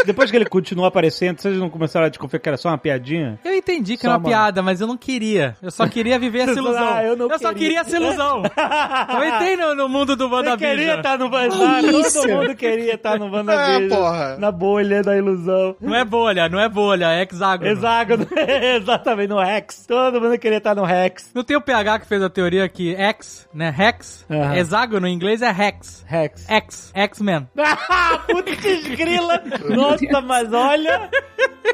Depois que ele continuou aparecendo, vocês não começaram a desconfiar que era só uma piadinha? Eu entendi que Só era uma uma- piada, mas eu não queria. Eu só queria viver essa ilusão. Ah, eu não só queria. queria essa ilusão. eu entrei no, no mundo do Eu queria estar no WandaVision. isso? Todo mundo queria estar no WandaVision. É, porra. Na bolha da ilusão. Não é bolha, não é bolha, é hexágono. Hexágono. Exatamente, no Rex. Todo mundo queria estar no Rex. Não tem o PH que fez a teoria que X, né? Hex, Aham. hexágono em inglês é Hex. Rex. X, X-Men. Ah, Putz grila! Nossa, mas olha,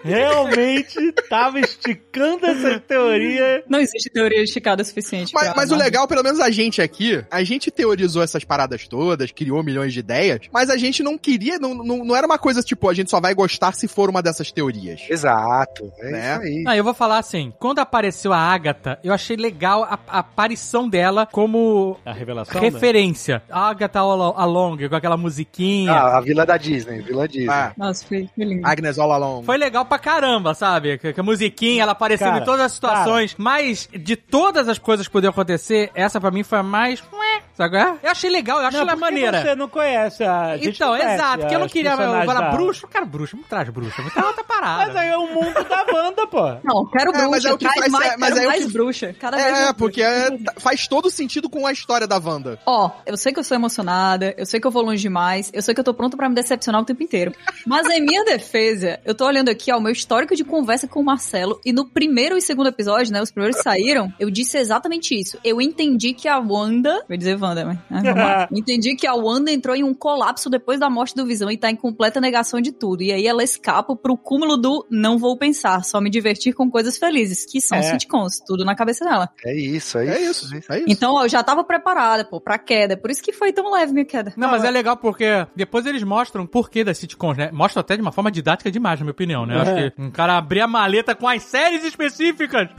realmente tava esticando essa teoria. Não existe teoria esticada o suficiente. Mas, pra mas o legal, pelo menos a gente aqui, a gente teorizou essas paradas todas, criou milhões de ideias, mas a gente não queria, não, não, não era uma coisa tipo, a gente só vai gostar se for uma dessas teorias. Exato. É Né? isso aí. Ah, eu vou falar assim, quando apareceu a Agatha, eu achei legal a, a aparição dela como A revelação? né? referência. Agatha All Along, com aquela musiquinha. Ah, a vila da Disney, Vila Disney. Ah, Nossa, foi, foi lindo. Agnes All Along. Foi legal pra caramba, sabe? Que, que a musiquinha, ela aparecendo Cara, em todas as situações. Mas, de todas as coisas que poderiam acontecer, essa pra mim foi a mais... Sabe qual é? Eu achei legal, eu achei Não, ela maneira. você não conhece a... gente Então, conhece exato, porque eu não queria falar da- bruxo, cara, bruxo, não traz bruxo, é muita outra parada. Mas aí é o mundo da Wanda, pô. Não, quero É, mas bruxa, é o que traz faz- mais, é, mas é o mais que- bruxa. Cada vez É, mais porque bruxa. é- tá- faz todo sentido com a história da Wanda. Ó, eu sei que eu sou emocionada, eu sei que eu vou longe demais, eu sei que eu tô pronta pra me decepcionar o tempo inteiro. Mas em minha defesa, eu tô olhando aqui, ó, o meu histórico de conversa com o Marcelo, e no primeiro e segundo episódio, né, os primeiros que saíram, eu disse exatamente isso. Eu entendi que a Wanda, vou dizer Wanda, mas vamos lá. entendi que a Wanda entrou em um colapso depois da morte do Visão e tá em completa negação de tudo. E aí ela escapa pro cúmulo do não vou pensar, só me divertir com coisas felizes, que são É. sitcoms, tudo na cabeça dela. É isso, é, É isso. isso, é isso. Então, ó, eu já tava preparada, pô, pra queda. Por isso que foi tão leve minha queda. Não, mas é legal porque depois eles mostram o porquê das sitcoms, né? Mostram até de uma forma didática demais, na minha opinião, né? Eu Acho É. que um cara abrir a maleta com as séries específicas.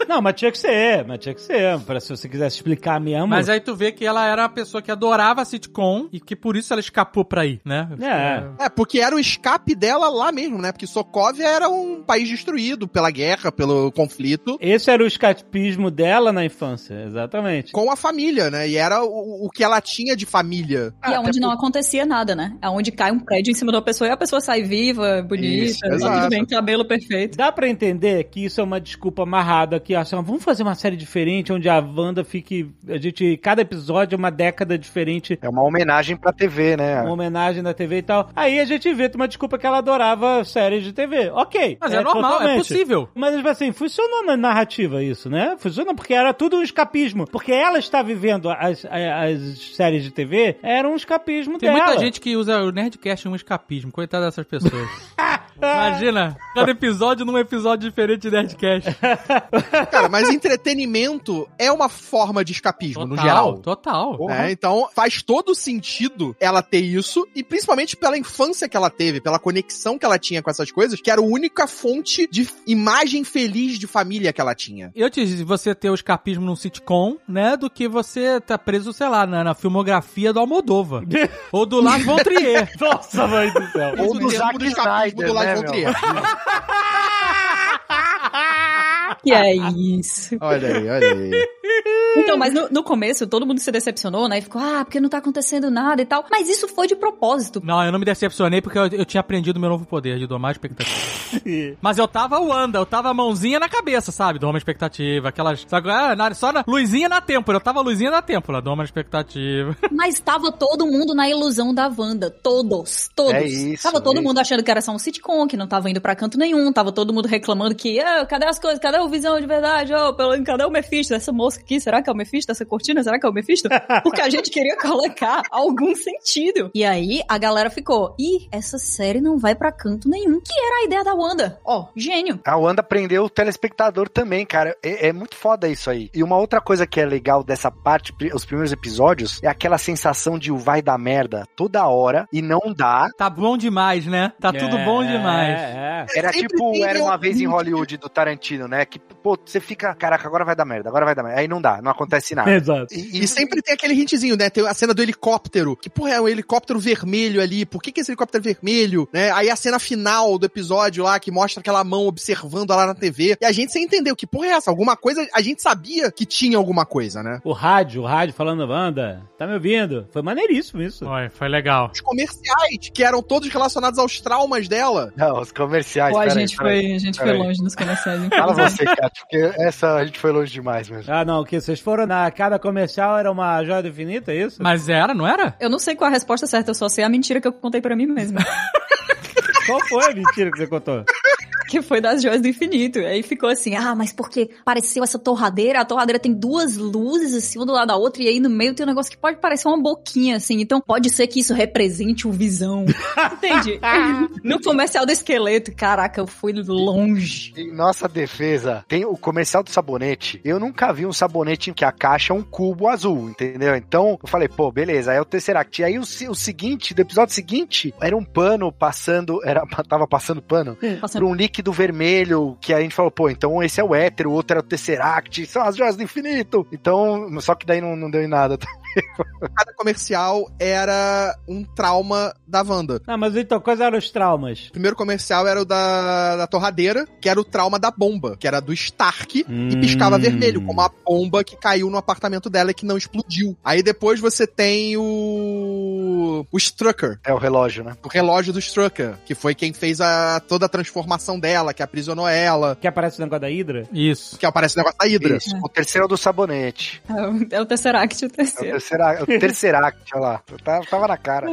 É, Não, mas tinha que ser, mas tinha que ser. Pra se você quisesse explicar mesmo. Mas aí tu vê que ela era uma pessoa que adorava sitcom e que por isso ela escapou pra ir, né? É. É, porque era o escape dela lá mesmo, né? Porque Sokovia era um país destruído pela guerra, pelo conflito, Esse era o escapismo dela na infância, exatamente. com a família, né? E era o, o que ela tinha de família. E é onde não acontecia nada, né? É onde cai um prédio em cima da pessoa e a pessoa sai viva, bonita, Isso, tá exato. tudo bem, cabelo perfeito. Dá pra entender que isso é uma desculpa amarrada aqui, assim, vamos fazer uma série diferente onde a Wanda fique, a gente, cada episódio é uma década diferente, É uma homenagem pra TV, né? uma homenagem da TV e tal. Aí a gente vê uma desculpa que ela adorava séries de TV. OK. Mas é, normal, é totalmente. possível. Mas tipo assim, funcionou na narrativa isso, né? Funciona porque era tudo um escapismo, porque ela está vivendo as, as séries de TV, era um escapismo Tem dela. muita gente que usa o Nerdcast como escapismo. Coitada dessas pessoas. Imagina, cada episódio num episódio diferente de Nerdcast. Cara, mas entretenimento é uma forma de escapismo, no geral. Total. né? Então faz todo sentido ela ter isso, e principalmente pela infância que ela teve, pela conexão que ela tinha com essas coisas, que era a única fonte de imagem feliz de família que ela tinha. Antes de você ter o escapismo num sitcom, né, do que você tá preso, sei lá, na, na filmografia do Almodova. ou do Lars von Trier. Nossa, mãe do céu. Ou do é Zack Snyder, do né, meu? Trier. Que é isso. Olha aí, olha aí. Então, mas no, no começo todo mundo se decepcionou, né? E ficou, ah, porque não tá acontecendo nada e tal. Mas isso foi de propósito. Não, eu não me decepcionei porque eu, eu tinha aprendido meu novo poder de domar a expectativa. Mas eu tava Wanda, eu tava mãozinha na cabeça, sabe? Doma a expectativa, aquelas. Sabe, ah, na- só na luzinha na têmpora, eu tava luzinha na têmpora, doma a expectativa. Mas tava todo mundo na ilusão da Wanda. Todos. Todos. É isso, tava todo é mundo achando que era só um sitcom, que não tava indo pra canto nenhum. Tava todo mundo reclamando que, ah, cadê as coisas? Cadê o Visão de verdade? Oh, pelo, cadê o Mephisto? Essa moça aqui, será que é o Mephisto? Essa cortina, será que é o Mephisto? Porque a gente queria colocar algum sentido. E aí a galera ficou, ih, essa série não vai pra canto nenhum. Que era a ideia da Wanda. Ó, gênio. A Wanda prendeu o telespectador também, cara. É, é muito foda isso aí. E uma outra coisa que é legal dessa parte, os primeiros episódios, é aquela sensação de o vai dar merda toda hora e não dá. Tá bom demais, né? Tá tudo bom demais. É, é. Era tipo, era uma vez em Hollywood do Tarantino, né? Que, pô, você fica, caraca, agora vai dar merda, agora vai dar merda. Aí não dá, não acontece nada. Exato. E, e sempre tem aquele hintzinho, né? Tem a cena do helicóptero, que, porra, é um helicóptero vermelho ali. Por que, que esse helicóptero é vermelho? Né? Aí a cena final do episódio lá, que mostra aquela mão observando lá na TV. E a gente sem entender o que porra é essa. Alguma coisa, a gente sabia que tinha alguma coisa, né? O rádio, o rádio falando, Wanda, tá me ouvindo? Foi maneiríssimo isso. Foi, foi legal. Os comerciais, que eram todos relacionados aos traumas dela. Não, os comerciais. Pô, a gente, foi, a gente foi longe nos comerciais. Fala inclusive. você, Kátia, porque essa a gente foi longe demais mesmo. Ah, não, o que? Vocês foram na cada comercial, era uma joia do infinito, é isso? Mas era, não era? Eu não sei qual a resposta certa, eu só sei a mentira que eu contei pra mim mesma. Qual foi a mentira que você contou? Que foi das joias do infinito. Aí ficou assim, ah, mas porque pareceu essa torradeira, a torradeira tem duas luzes assim, uma do lado da outra, e aí no meio tem um negócio que pode parecer uma boquinha, assim. Então pode ser que isso represente o visão. Entendi. no comercial do esqueleto, caraca, eu fui longe. Em nossa defesa, tem o comercial do sabonete. Eu nunca vi um sabonete que a caixa é um cubo azul, entendeu? Então eu falei, pô, beleza, aí é o Tesseract. Aí o, o seguinte, do episódio seguinte, era um pano passando, era, tava passando pano Passando por um líquido vermelho, que a gente falou, pô, então esse é o éter, o outro era o Tesseract, são as joias do infinito. Então, só que daí não, não deu em nada. Cada comercial era um trauma da Wanda. Ah, mas então, quais eram os traumas? O primeiro comercial era o da, da torradeira, que era o trauma da bomba, que era do Stark e piscava Hum. vermelho, como a bomba que caiu no apartamento dela e que não explodiu. Aí depois você tem o. o Strucker. É o relógio, né? O relógio do Strucker, que foi quem fez a, toda a transformação dela, que aprisionou ela, Que aparece o negócio da Hidra? Isso. que aparece o negócio da Hydra. Isso. O terceiro é o do sabonete. É o, é o Tesseract, o É o terceiro. Terceira- o Tesseract, olha lá. Tava, tava na cara.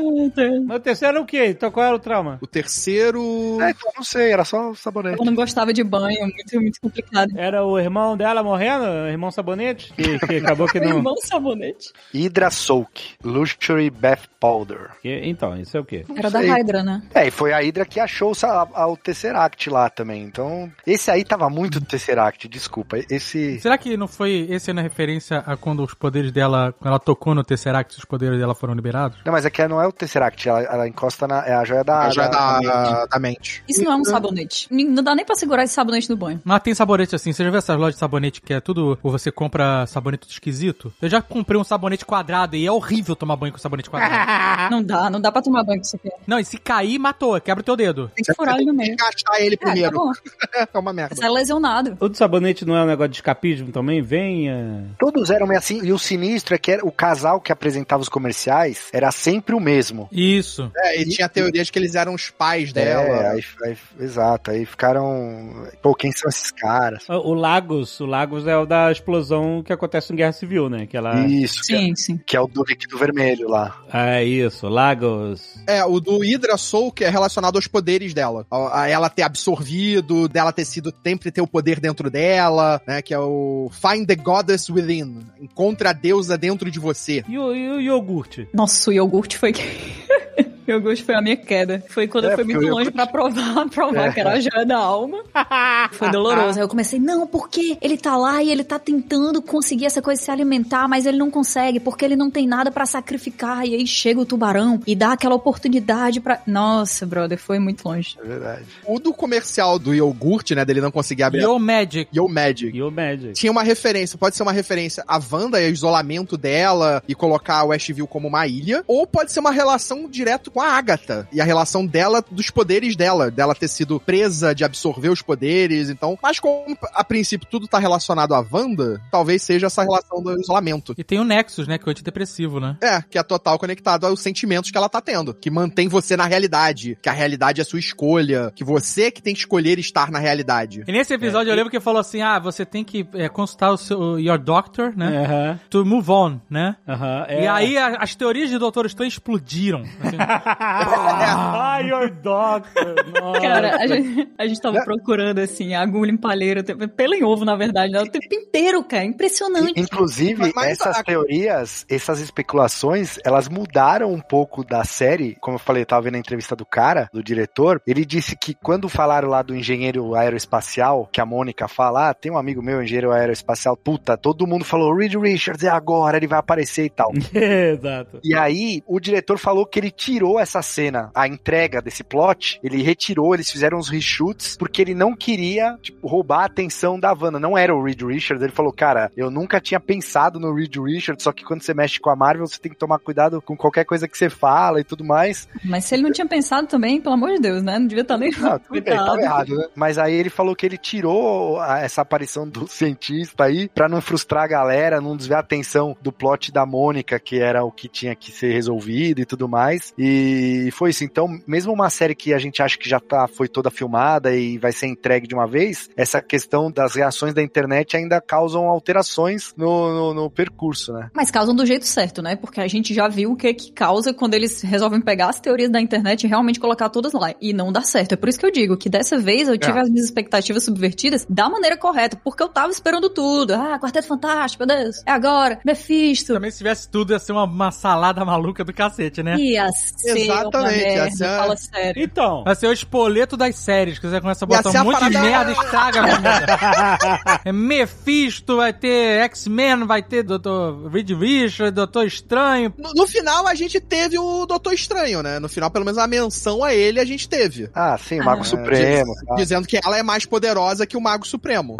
Mas o terceiro era o quê? Então qual era o trauma? O terceiro. É, então, não sei, era só o sabonete. Eu não gostava de banho, muito, muito complicado. Era o irmão dela morrendo? O irmão Sabonete? Que, que acabou que não... Irmão sabonete. Hydra Soak. Luxury Bath Powder. Que- então, isso é o quê? Era da. Hydra, né? É, e foi a Hydra que achou o, o Tesseract lá também. Então, esse aí tava muito Tesseract, desculpa. Esse. Será que não foi esse na referência a quando os poderes dela, quando ela tocou no Tesseract, os poderes dela foram liberados? Não, mas é que não é o Tesseract, ela, ela encosta na. É a joia da. A joia da, da- da mente. Isso não é um sabonete. Não dá nem pra segurar esse sabonete no banho. Mas tem sabonete assim, você já viu essas lojas de sabonete que é tudo, ou você compra sabonete esquisito? Eu já comprei um sabonete quadrado e é horrível tomar banho com sabonete quadrado. Não dá, não dá pra tomar banho com isso aqui. não, e se cair, matou, quebra o teu dedo. Tem que furar ele no meio. Encaixar ele É, tá primeiro. bom. É uma merda. Você é lesionado. O do sabonete não é um negócio de escapismo também? Venha. Todos eram meio assim. E o sinistro é que era, o casal que apresentava os comerciais era sempre o mesmo. Isso. É, e tinha a teoria de que eles eram os pais É, dela. aí, aí- exato. Aí ficaram. Pô, quem são esses caras? O o Lagos, o Lagos é o da explosão que acontece em Guerra Civil, né? Que ela... Isso. que é- Sim, sim. Que é o do líquido vermelho lá. É isso, Lagos. É, o do Hydra Soul, que é relacionado aos poderes dela. A, a ela ter absorvido, dela ter sido, sempre ter o poder dentro dela, né? Que é o Find the Goddess Within. Encontre a deusa dentro de você. E o, e o iogurte? Nossa, o iogurte foi. o iogurte foi a minha queda. Foi quando É, eu fui muito o longe pra provar, provar É. que era a joia da alma. Foi doloroso. Aí eu comecei, não, porque ele tá lá e ele tá tentando conseguir essa coisa de se alimentar, mas ele não consegue, porque ele não tem nada pra sacrificar. E aí chega o tubarão e dá aquela oportunidade pra. Nossa, brother, foi muito longe. É verdade. O do comercial do iogurte, né? Dele não conseguir abrir. Yo Magic. Yo Magic. E o Magic. Tinha uma referência, pode ser uma referência à Wanda e ao isolamento dela e colocar a Westview como uma ilha, ou pode ser uma relação direto com a Agatha e a relação dela dos poderes dela, dela ter sido presa de absorver os poderes, então, mas como a princípio tudo tá relacionado à Wanda, talvez seja essa relação do isolamento. E tem o Nexus, né, que é o antidepressivo, né? É, que é total conectado aos sentimentos que ela tá tendo, que mantém você na realidade, que a realidade é sua escolha, que você que tem que escolher estar na realidade. E nesse episódio eu lembro que falou assim, ah, você tem que é, consultar o seu your doctor, né? Aham, To move on, né? aham. E é. aí a- as teorias de Doutor Estranho explodiram. assim. Ah, your doctor. Nossa. Cara, a gente, a gente tava procurando, assim, a agulha em palheira, pelo em ovo, na verdade, né? o tempo inteiro, cara. Impressionante. Inclusive, Mas essas a- teorias, essas especulações, elas mudaram um pouco da série. Como eu falei, eu tava vendo a entrevista do cara, do diretor. Ele disse que quando falaram lá do engenheiro aeroespacial, que a Mônica fala, ah, tem um amigo meu, engenheiro aeroespacial, puta, todo mundo falou, Reed Richards é agora, ele vai aparecer e tal. Exato. E aí, o diretor falou que ele tirou essa cena, a entrega desse plot, ele retirou, eles fizeram uns reshoots, porque ele não queria, tipo, roubar a atenção da Wanda. Não era o Reed Richards, ele falou, cara, eu nunca tinha pensado no Reed Richards, só que quando você mexe com a Marvel, você tem que tomar cuidado com qualquer coisa que você fala e tudo mais. Mas se ele não tinha pensado também, pelo amor de Deus, né? Não devia estar nem. Não, tudo bem, tava errado, né? Mas aí ele falou que ele tirou essa aparição do cientista aí pra não frustrar a galera, não desviar a atenção do plot da Mônica, que era o que tinha que ser resolvido e tudo mais. E foi isso. Então, mesmo uma série que a gente acha que já tá, foi toda filmada e vai ser entregue de uma vez, essa questão das reações da internet ainda causam alterações no, no, no percurso, né? Mas causam do jeito certo, né? Porque a gente já viu o que que causa quando eles resolvem pegar as teorias da internet e realmente colocar todas lá. E não dá certo. É por isso que eu digo que dessa vez eu tive É. as minhas expectativas subvertidas da maneira correta. Porque eu tava esperando tudo. Ah, Quarteto Fantástico, meu Deus. É agora. Mephisto. Também se tivesse tudo ia ser uma, uma salada maluca do cacete, né? Ia ser Exatamente, merda, ser- fala sério. Então, Vai ser o espoleto das séries, que você começa a botar um monte de parada- merda e estraga a merda. É Mephisto, vai ter X-Men, vai ter Dr. Reed Richards, Doutor Estranho. No, no final, a gente teve o Doutor Estranho, né? No final, pelo menos a menção a ele a gente teve. Ah, sim, o Mago Ah. Supremo. Diz- tá. Dizendo que ela é mais poderosa que o Mago Supremo.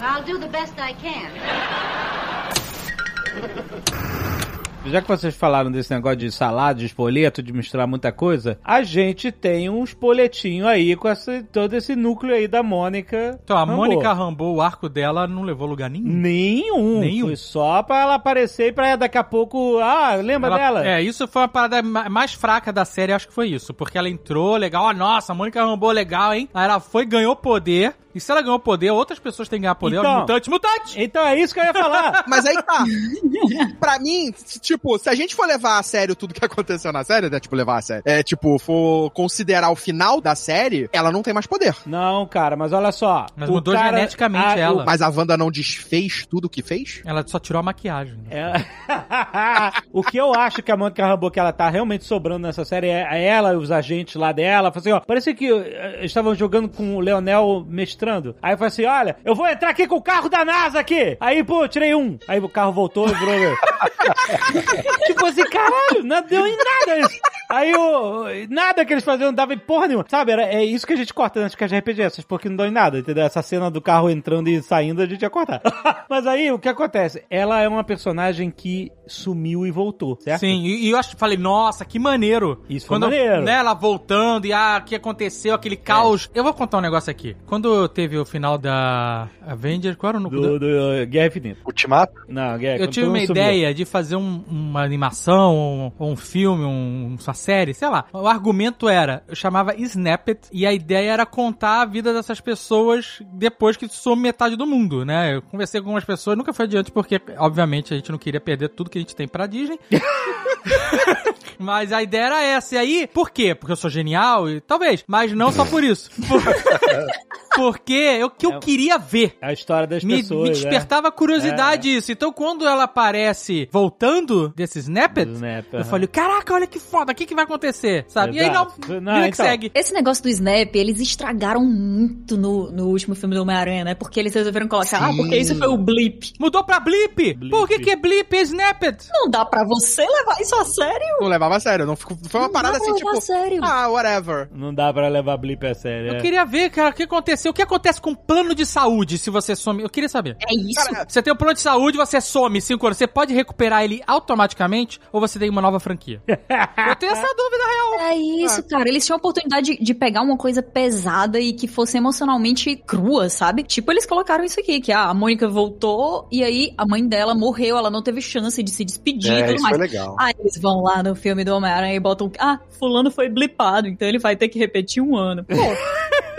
I'll do the best I can. Já que vocês falaram desse negócio de salada, de espoleto, de misturar muita coisa, a gente tem um espoletinho aí com essa, todo esse núcleo aí da Mônica. Então, a Rambeau. Mônica Rambeau, o arco dela não levou lugar nenhum. Nenhum. Nenhum. Foi só pra ela aparecer e pra daqui a pouco. Ah, lembra Ela- dela? É, isso foi a parada ma- mais fraca da série, acho que foi isso. Porque ela entrou, legal, ó, nossa, a Mônica Rambeau, legal, hein? Aí ela foi, ganhou poder. E se ela ganhou poder, outras pessoas têm que ganhar poder. Então. Os mutantes, mutantes! Então é isso que eu ia falar. Mas aí tá. pra mim, tipo, se a gente for levar a sério tudo que aconteceu na série, né? Tipo, levar a sério. É, tipo, for considerar o final da série, ela não tem mais poder. Não, cara, mas olha só. Mas mudou cara- geneticamente a- ela. Mas a Wanda não desfez tudo que fez? Ela só tirou a maquiagem. né? É. o que eu acho que a Mônica Rambeau, que ela tá realmente sobrando nessa série, é ela e os agentes lá dela. Assim, ó, parecia que eh, estavam jogando com o Leonel mestrando. Aí eu falei assim, olha, eu vou entrar aqui com o carro da NASA aqui. Aí, pô, tirei um. Aí o carro voltou e virou... tipo assim, caralho, não deu em nada isso. Aí o... Nada que eles faziam dava em porra nenhuma. Sabe, era, é isso que a gente corta antes que as RPG, essas porque não dão em nada, entendeu? Essa cena do carro entrando e saindo a gente ia cortar. Mas aí, o que acontece? Ela é uma personagem que sumiu e voltou, certo? Sim, e, e eu acho, falei, nossa, que maneiro. Isso foi Quando, maneiro. Né, ela voltando e ah, o que aconteceu, aquele caos. Eu vou contar um negócio aqui. Quando teve o final da Avengers, qual era o núcleo? Do, do Guerra Infinita. Ultimato? Não, Guerra Eu tive uma ideia de fazer um- uma animação, um, ou um filme, um- uma série, sei lá. O argumento era, eu chamava Snap It, e a ideia era contar a vida dessas pessoas depois que some metade do mundo, né? Eu conversei com algumas pessoas, nunca foi adiante, porque, obviamente, a gente não queria perder tudo que a gente tem pra Disney. Mas a ideia era essa. E aí, por quê? Porque eu sou genial? E, talvez, mas não só por isso. Por- porque o que eu queria ver É a história das me, pessoas, me né? despertava curiosidade isso. Então, quando ela aparece voltando desse Snap It, Do Snap, eu falei, caraca, olha que foda, o que, que vai acontecer? Sabe? E aí, não, Exato. Não, não, que então. segue. Esse negócio do Snap, eles estragaram muito no, no último filme do Homem-Aranha, né? Porque eles resolveram colocar, ah, porque isso foi o blip. Mudou pra Blip. Blip. Por que que é Blip e? Não dá pra você levar isso a sério. Não levava a sério. Não foi uma Não parada dá pra assim, levar tipo. a sério. Ah, whatever. Não dá pra levar blip a sério. Eu é. queria ver, cara, o que aconteceu. O que acontece com o plano de saúde se você some? Eu queria saber. É isso. Você tem um plano de saúde, você some 5 anos. Você pode recuperar ele automaticamente ou você tem uma nova franquia? Eu tenho essa dúvida real. É isso, cara. Eles tinham a oportunidade de, de pegar uma coisa pesada e que fosse emocionalmente crua, sabe? Tipo, eles colocaram isso aqui, que ah, a Mônica voltou e aí a mãe dela morreu, ela não teve chance de se despedir e É, tudo isso mais. foi legal. Aí eles vão lá no filme do Homem-Aranha e botam, ah, fulano foi blipado, então ele vai ter que repetir um ano. Pô,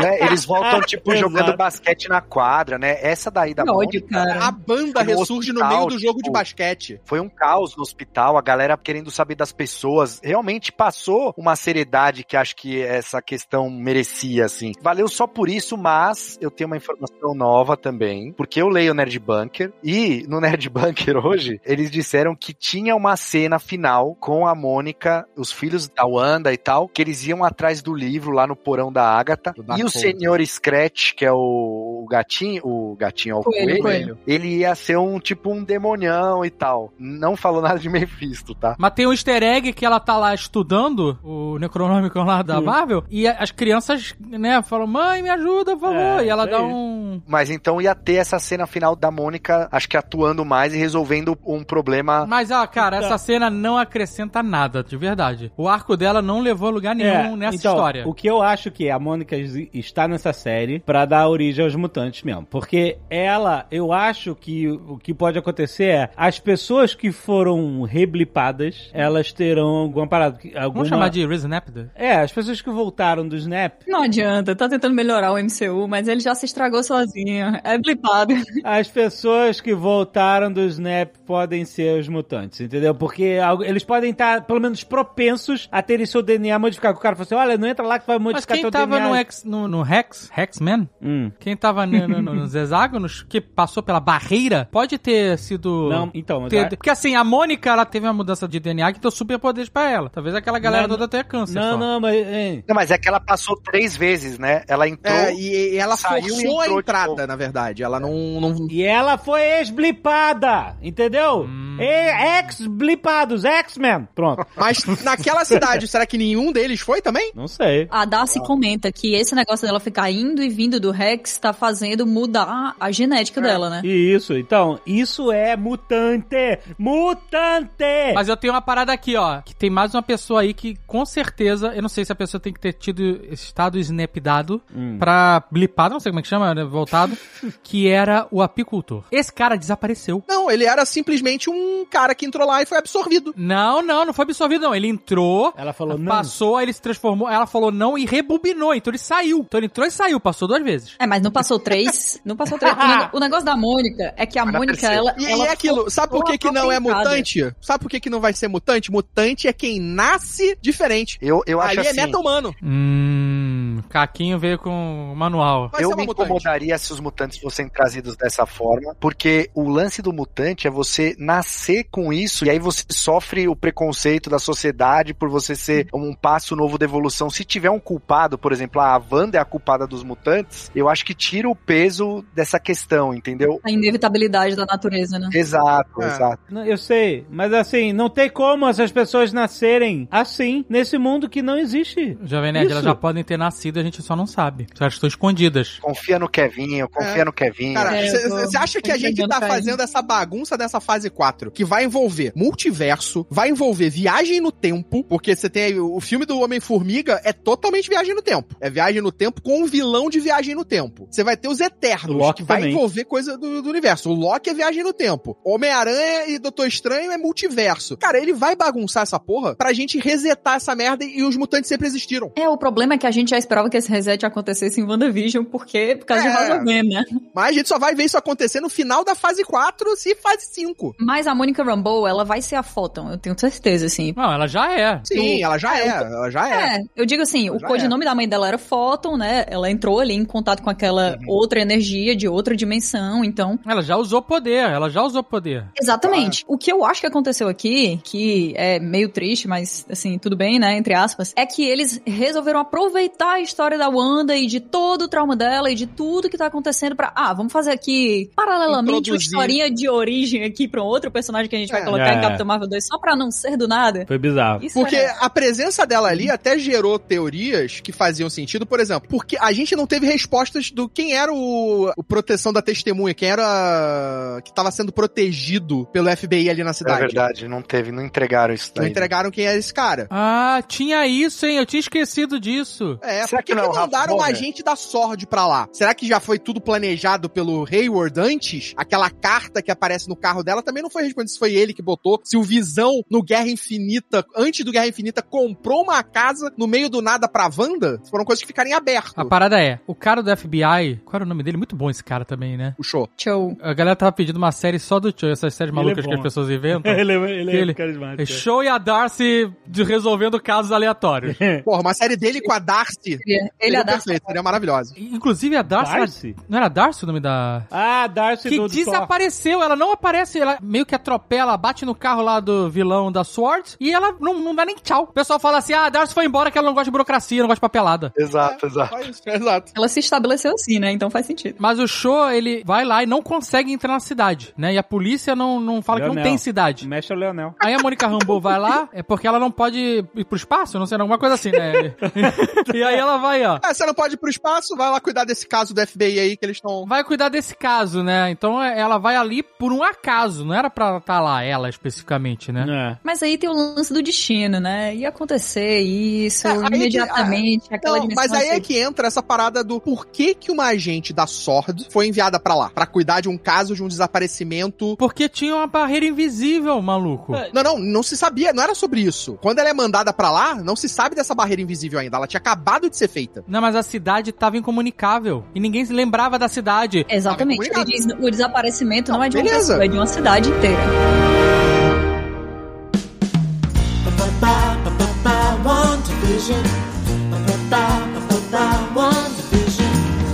Né? Eles voltam, tipo, Exato. jogando basquete na quadra, né? Essa daí da Mônica, cara. A banda No ressurge no hospital, meio do jogo de tipo, basquete. Foi um caos no hospital, a galera querendo saber das pessoas. Realmente passou uma seriedade que acho que essa questão merecia, assim. Valeu só por isso, mas eu tenho uma informação nova também, porque eu leio o Nerd Bunker e no Nerd Bunker hoje, eles disseram que tinha uma cena final com a Mônica, os filhos da Wanda e tal, que eles iam atrás do livro lá no porão da Agatha. E o senhor Scratch, que é o, o gatinho, o gatinho ao Coelho, coelho, coelho. ele ia ser um tipo um demonião e tal. Não falou nada de Mephisto, tá? Mas tem um easter egg que ela tá lá estudando o Necronômico lá da. Marvel e as crianças, né, falam, mãe, me ajuda, por favor. É, e ela dá aí. um. Mas então ia ter essa cena final da Mônica, acho que atuando mais e resolvendo um problema. Mas, ah, cara, Então- essa cena não acrescenta nada, de verdade. O arco dela não levou a lugar nenhum nessa então, história. O que eu acho que a Mônica está nessa série pra dar origem aos mutantes mesmo. Porque ela, eu acho que o que pode acontecer é as pessoas que foram reblipadas, elas terão alguma parada. Alguma... Vamos chamar de Resnapped? É, as pessoas que voltaram do Snap, Não adianta, tá tentando melhorar o MCU, mas ele já se estragou sozinho. É blipado. as pessoas que voltaram do Snap podem ser os mutantes, entendeu? Porque algo- eles podem estar, pelo menos, propensos a terem seu DNA modificado. O cara fala assim: olha, não entra lá que vai Mas modificar quem teu tava DNA. no, X, no, no Hex, Hexman? Hum. Quem tava no- no- no- nos hexágonos, que passou pela barreira, pode ter sido... Não, então, mas ter- a- Porque assim, a Mônica, ela teve uma mudança de DNA que deu superpoderes pra ela. Talvez aquela galera Mas- toda tenha câncer Não, só. não, mas. hein, Não, mas é que ela passou três vezes, né? Ela entrou. É, e, e ela saiu e forçou a entrada, na verdade. Ela não. não... E ela foi esblipada, entendeu? Hum. Ex-blipados, X-Men. Pronto. Mas naquela cidade, será que nenhum deles foi também? Não sei. A Darcy comenta que esse negócio dela ficar indo e vindo do Rex tá fazendo mudar a genética dela, né? Isso, então, isso é mutante. Mutante! Mas eu tenho uma parada aqui, ó. Que tem mais uma pessoa aí que, com certeza, eu não sei se a pessoa tem que ter tido estado snapdado pra blipado, não sei como é que chama, né, voltado, que era o apicultor. Esse cara desapareceu. Não, ele era simplesmente um cara que entrou lá e foi absorvido. Não, não, não foi absorvido, não. Ele entrou, Ela falou não. passou, aí ele se transformou, ela falou não e rebobinou, então ele saiu. Então ele entrou e saiu, passou duas vezes. É, mas não passou três. Não passou três. O negócio da Mônica é que a Mas Mônica, ela. E ela é aquilo, sabe por que, que não é mutante? Sabe por que, que não vai ser mutante? Mutante é quem nasce diferente. Eu, eu acho Ali é assim. meta-humano. Hum. Caquinho veio com o manual. Vai eu ser me mutante. incomodaria se os mutantes fossem trazidos dessa forma, porque o lance do mutante é você nascer com isso e aí você sofre o preconceito da sociedade por você ser um passo novo da evolução. Se tiver um culpado, por exemplo, a Wanda é a culpada dos mutantes, eu acho que tira o peso dessa questão, entendeu? A inevitabilidade da natureza, né? Exato, É. exato. Não, Eu sei, mas assim, não tem como essas pessoas nascerem assim, nesse mundo que não existe. Jovem Nerd, Isso. elas já podem ter nascido, a gente só não sabe. Elas estão escondidas. Confia no Kevinho, confia no Kevinho. Cara, É, você acha que a gente tá fazendo essa bagunça dessa fase 4, que vai envolver multiverso, vai envolver viagem no tempo, porque você tem aí, o filme do Homem-Formiga é totalmente viagem no tempo. É viagem no tempo com um vilão de viagem no tempo. Você vai ter os Eternos, O Loki que vai também. envolver coisa do, do universo. O Loki é viagem no tempo. Homem-Aranha e Doutor Estranho é multiverso. Cara, ele vai bagunçar essa porra pra gente resetar essa merda e os mutantes sempre existiram. É, o problema é que a gente já esperava que esse reset acontecesse em WandaVision, porque por causa de É. Rosa Van, né? Mas a gente só vai ver isso acontecer no final da fase 4 e fase 5. Mas a Mônica Rambeau, ela vai ser a Photon, eu tenho certeza, assim. Não, ela já é. Sim, ela já é, ela já é. É, eu digo assim, o Já codinome da mãe dela era Photon, né? Ela entrou ali em contato com aquela Uhum. outra energia de outra dimensão, então. Ela já usou poder, ela já usou poder. Exatamente. O que eu acho que aconteceu aqui, que é meio triste, mas assim, tudo bem, né? Entre aspas, é que eles resolveram aproveitar a história da Wanda e de todo o trauma dela e de tudo que tá acontecendo pra. Ah, vamos fazer aqui paralelamente uma Introduzir. historinha de origem aqui pra um outro personagem que a gente vai É. colocar É. em Capitão Marvel 2 só pra não ser do nada. Foi bizarro. Isso Porque é... a presença dela ali até gerou teorias que faziam sentido, por exemplo, porque a gente não teve respostas do quem era o, o proteção da testemunha, quem era que estava sendo protegido pelo FBI ali na É cidade. verdade, não teve, não entregaram isso Não daí. entregaram quem era esse cara. Ah, tinha isso, hein? Eu tinha esquecido disso. É, Será por que, que não o mandaram um agente da Sword pra lá? Será que já foi tudo planejado pelo Hayward antes? Aquela carta que aparece no carro dela também não foi respondida se foi ele que botou. Se o Visão no Guerra Infinita, antes do Guerra Infinita, comprou uma casa no meio do nada pra Wanda? Foram coisas que ficaram em aberto. A parada é, o cara do FBI, qual era o nome dele? Muito bom esse cara também, né? Puxou. Show. A galera tava pedindo uma série só do Cho, essas séries Ele é malucas que as pessoas inventam. ele, é- ele é Ele- carismático. É Show e a Darcy de resolvendo casos aleatórios. Porra, uma série dele com a Darcy. Ele Seria é da perfeito, seria maravilhosa. Inclusive a Darcy, Darcy? não era Darcy o nome da... Ah, Darcy Que do, do Thor. desapareceu, ela não aparece, ela meio que atropela, bate no carro lá do vilão da Sword e ela não, não dá nem tchau. O pessoal fala assim, ah, a Darcy foi embora que ela não gosta de burocracia, não gosta de papelada. Exato, exato. Só isso, exato. Ela se estabeleceu assim, né? Então faz sentido. Mas o show, ele vai lá e não consegue entrar na cidade, né? E a polícia não, não fala que não Leonel. tem cidade. Mexe o Leonel. Aí a Mônica Rambeau vai lá, é porque ela não pode ir pro espaço, não sei, alguma coisa assim, né? e aí ela vai, ó. Ah, você não pode ir pro espaço, vai lá cuidar desse caso do FBI aí que eles estão. Vai cuidar desse caso, né? Então é- ela vai ali por um acaso, não era pra estar lá, ela especificamente, né? É. Mas aí tem o lance do destino, né? Ia acontecer isso É, aí que- imediatamente, aquela Não, dimensão. mas aí é assim. que entra essa parada do por que que uma agente da SWORD foi enviada pra lá? Pra cuidar de um caso de um desaparecimento. Porque tinha uma barreira invisível, maluco. Não, não, não se sabia, não era sobre isso. Quando ela é mandada pra lá, não se sabe dessa barreira invisível ainda. Ela tinha acabado de ser feita. Não, mas a cidade tava incomunicável. E ninguém se lembrava da cidade. Exatamente. Diz, o desaparecimento não, é de uma beleza. pessoa, é de uma cidade inteira.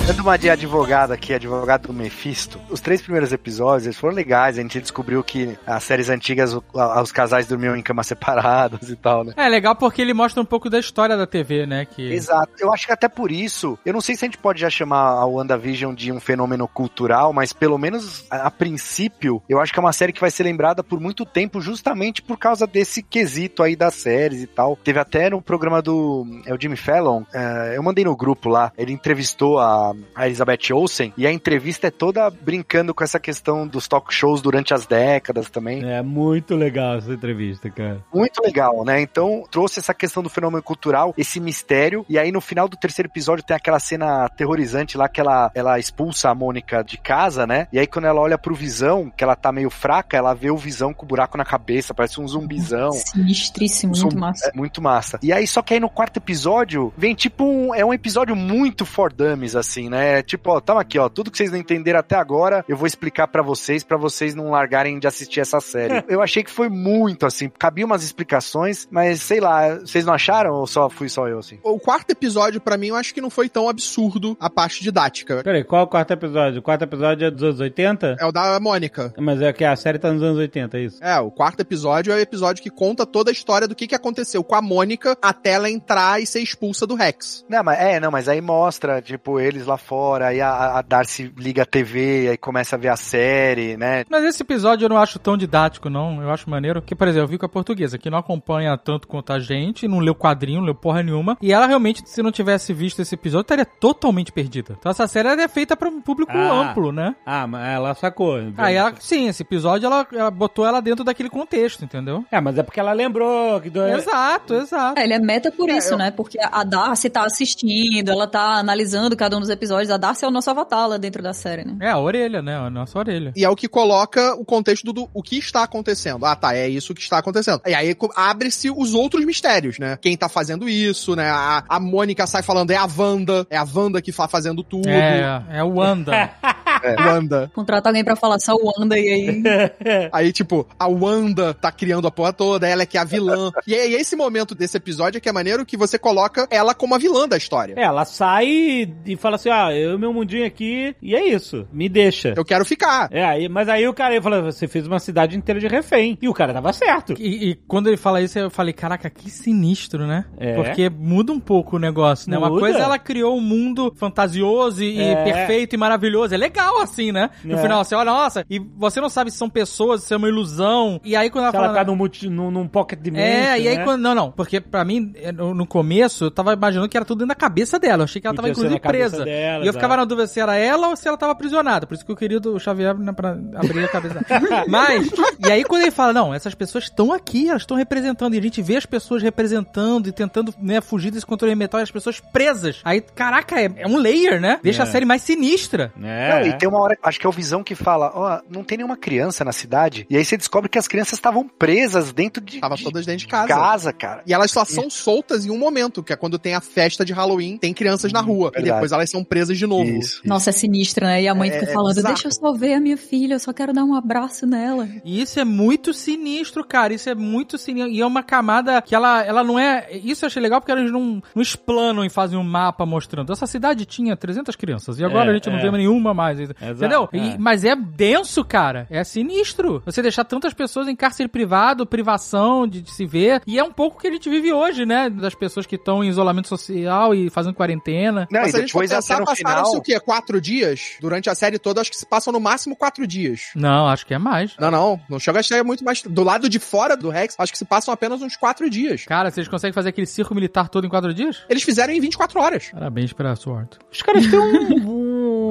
Dando uma de advogado aqui, advogado do Mephisto. Os três primeiros episódios eles foram legais. A gente descobriu que as séries antigas, os casais dormiam em camas separadas e tal, né? É legal porque ele mostra um pouco da história da TV, né? Que... Exato. Eu acho que até por isso, eu não sei se a gente pode já chamar a WandaVision de um fenômeno cultural, mas pelo menos a, a princípio, eu acho que é uma série que vai ser lembrada por muito tempo justamente por causa desse quesito aí das séries e tal. Teve até no programa do é o Jimmy Fallon, é, eu mandei no grupo lá, ele entrevistou a, a Elizabeth Olsen e a entrevista é toda brincando com essa questão dos talk shows durante as décadas também. É muito legal essa entrevista, cara. Muito legal, né? Então trouxe essa questão do fenômeno cultural, esse mistério, e aí no final do terceiro episódio tem aquela cena aterrorizante lá que ela, ela expulsa a Mônica de casa, né? E aí quando ela olha pro Visão, que ela tá meio fraca, ela vê o Visão com o buraco na cabeça, parece um zumbizão. Sinistríssimo, muito Zumbi- massa. É muito massa. E aí, só que aí no quarto episódio, vem tipo um. É um episódio muito for dummies, assim, né? Tipo, ó, tamo aqui, ó. Tudo que vocês não entenderam até agora, eu vou explicar pra vocês, pra vocês não largarem de assistir essa série. eu achei que foi muito, assim. Cabia umas explicações, mas sei lá, vocês não acharam ou só fui só eu, assim? O quarto episódio, pra mim, eu acho que não foi tão absurdo a parte didática. Peraí, qual é o quarto episódio? O quarto episódio é dos anos 80? É o da Mônica. Mas é que a série tá nos anos 80, é isso? É, o quarto episódio é o episódio que conta toda a história do que, que aconteceu com a Mônica até ela entrar e ser expulsa do Rex. Não, mas é, não, mas aí mostra, tipo, eles lá fora, aí a, a Darcy liga a TV, aí começa a ver a série, né? Mas esse episódio eu não acho tão didático, não. Eu acho maneiro. Que, por exemplo, eu vi com a portuguesa, que não acompanha tanto quanto a gente, não leu quadrinho, não leu porra nenhuma. E ela realmente, se não tivesse visto esse episódio, estaria totalmente perdida. Então essa série é feita para um público Ah. amplo, né? Ah, mas ela sacou. Aí ela, sim, esse episódio ela, ela botou ela dentro daquele contexto, entendeu? É, mas é porque ela lembrou que do... Exato, exato. É, ele é meta por É, isso, eu- né? Porque a Darcy tá assistindo, ela tá analisando cada um dos episódios. A Darcy é o nosso avatar lá dentro da série, né? É a orelha, né? A nossa orelha. E é o que coloca o contexto do, do- o que está acontecendo. Ah, tá, é isso que está acontecendo. E aí abre-se os outros mistérios, né? Quem tá fazendo isso, né? A, a Mônica sai falando, é a Wanda, é a Wanda que tá fazendo tudo. É, é o Wanda. É, Wanda. Contrata alguém pra falar só o Wanda e aí. Aí, tipo, a Wanda tá criando a porra toda, ela é que é a vilã. e aí, esse momento desse episódio é que é maneiro que você coloca ela como a vilã da história. É, ela sai e, e fala assim, ah, eu meu mundinho aqui, e é isso, me deixa. Eu quero ficar. É, aí, mas aí o cara ele falou, você fez uma cidade inteira de refém. E o cara tava certo. E, e quando ele fala isso, eu falei, caraca, que sinistro, né? É. Porque muda um pouco o negócio, né? Uma Muda. coisa ela criou um mundo fantasioso e, e É. perfeito e maravilhoso. É legal assim, né? No É. final, você olha, nossa, e você não sabe se são pessoas, se é uma ilusão. E aí quando ela Se ela fala. tá num, multi, num, num pocket dimension, É, e aí né? quando. Não, não, porque pra mim, é, no começo, eu tava imaginando que era tudo dentro da cabeça dela. Eu achei que ela tava ser inclusive presa. dela, e eu ficava na dúvida se era ela ou se ela tava aprisionada. Por isso que eu queria do Xavier né, pra abrir a cabeça dela. Mas, e aí quando ele fala, não, essas pessoas estão aqui, elas estão representando. E a gente vê as pessoas representando e tentando, né, fugir desse controle mental e as pessoas presas. Aí, caraca, é, é um layer, né? Deixa É. a série mais sinistra. É. Não, e tem uma hora, acho que é o Visão que fala, ó, não tem nenhuma criança na cidade. E aí você descobre que as crianças estavam presas dentro de, Tava de todas dentro de casa. casa, cara. E elas só são soltas em um momento, que é quando tem a festa de Halloween, tem crianças na rua. E verdade. depois elas são presas de novo. Isso. Nossa, é sinistro, né? E a mãe É- fica é falando: bizarro. Deixa eu só ver a minha filha, eu só quero dar um abraço nela. E isso é muito sinistro, cara. Isso é muito sinistro. E é uma camada que ela, ela não é. Isso eu achei legal porque eles não, não explanam e fazem um mapa mostrando. Essa cidade tinha 300 crianças e agora É, a gente não é. vê nenhuma mais. Entendeu? é. E- mas é denso, cara. É sinistro. Você deixar tantas pessoas em cárcere privado, privação de, de se ver. E é um pouco o que a gente vive hoje, né? Das pessoas que estão em isolamento social e fazendo quarentena. Não, Mas e a depois até pensar, no passaram-se final... o quê? Quatro dias? Durante a série toda, acho que se passam no máximo quatro dias. Não, acho que é mais. Não, não. Não chega a ser muito mais. Do lado de fora do Rex, acho que se passam apenas uns quatro dias. Cara, vocês conseguem fazer aquele circo militar todo em quatro dias? Eles fizeram em 24 horas. Parabéns pra Sword. Os caras têm um,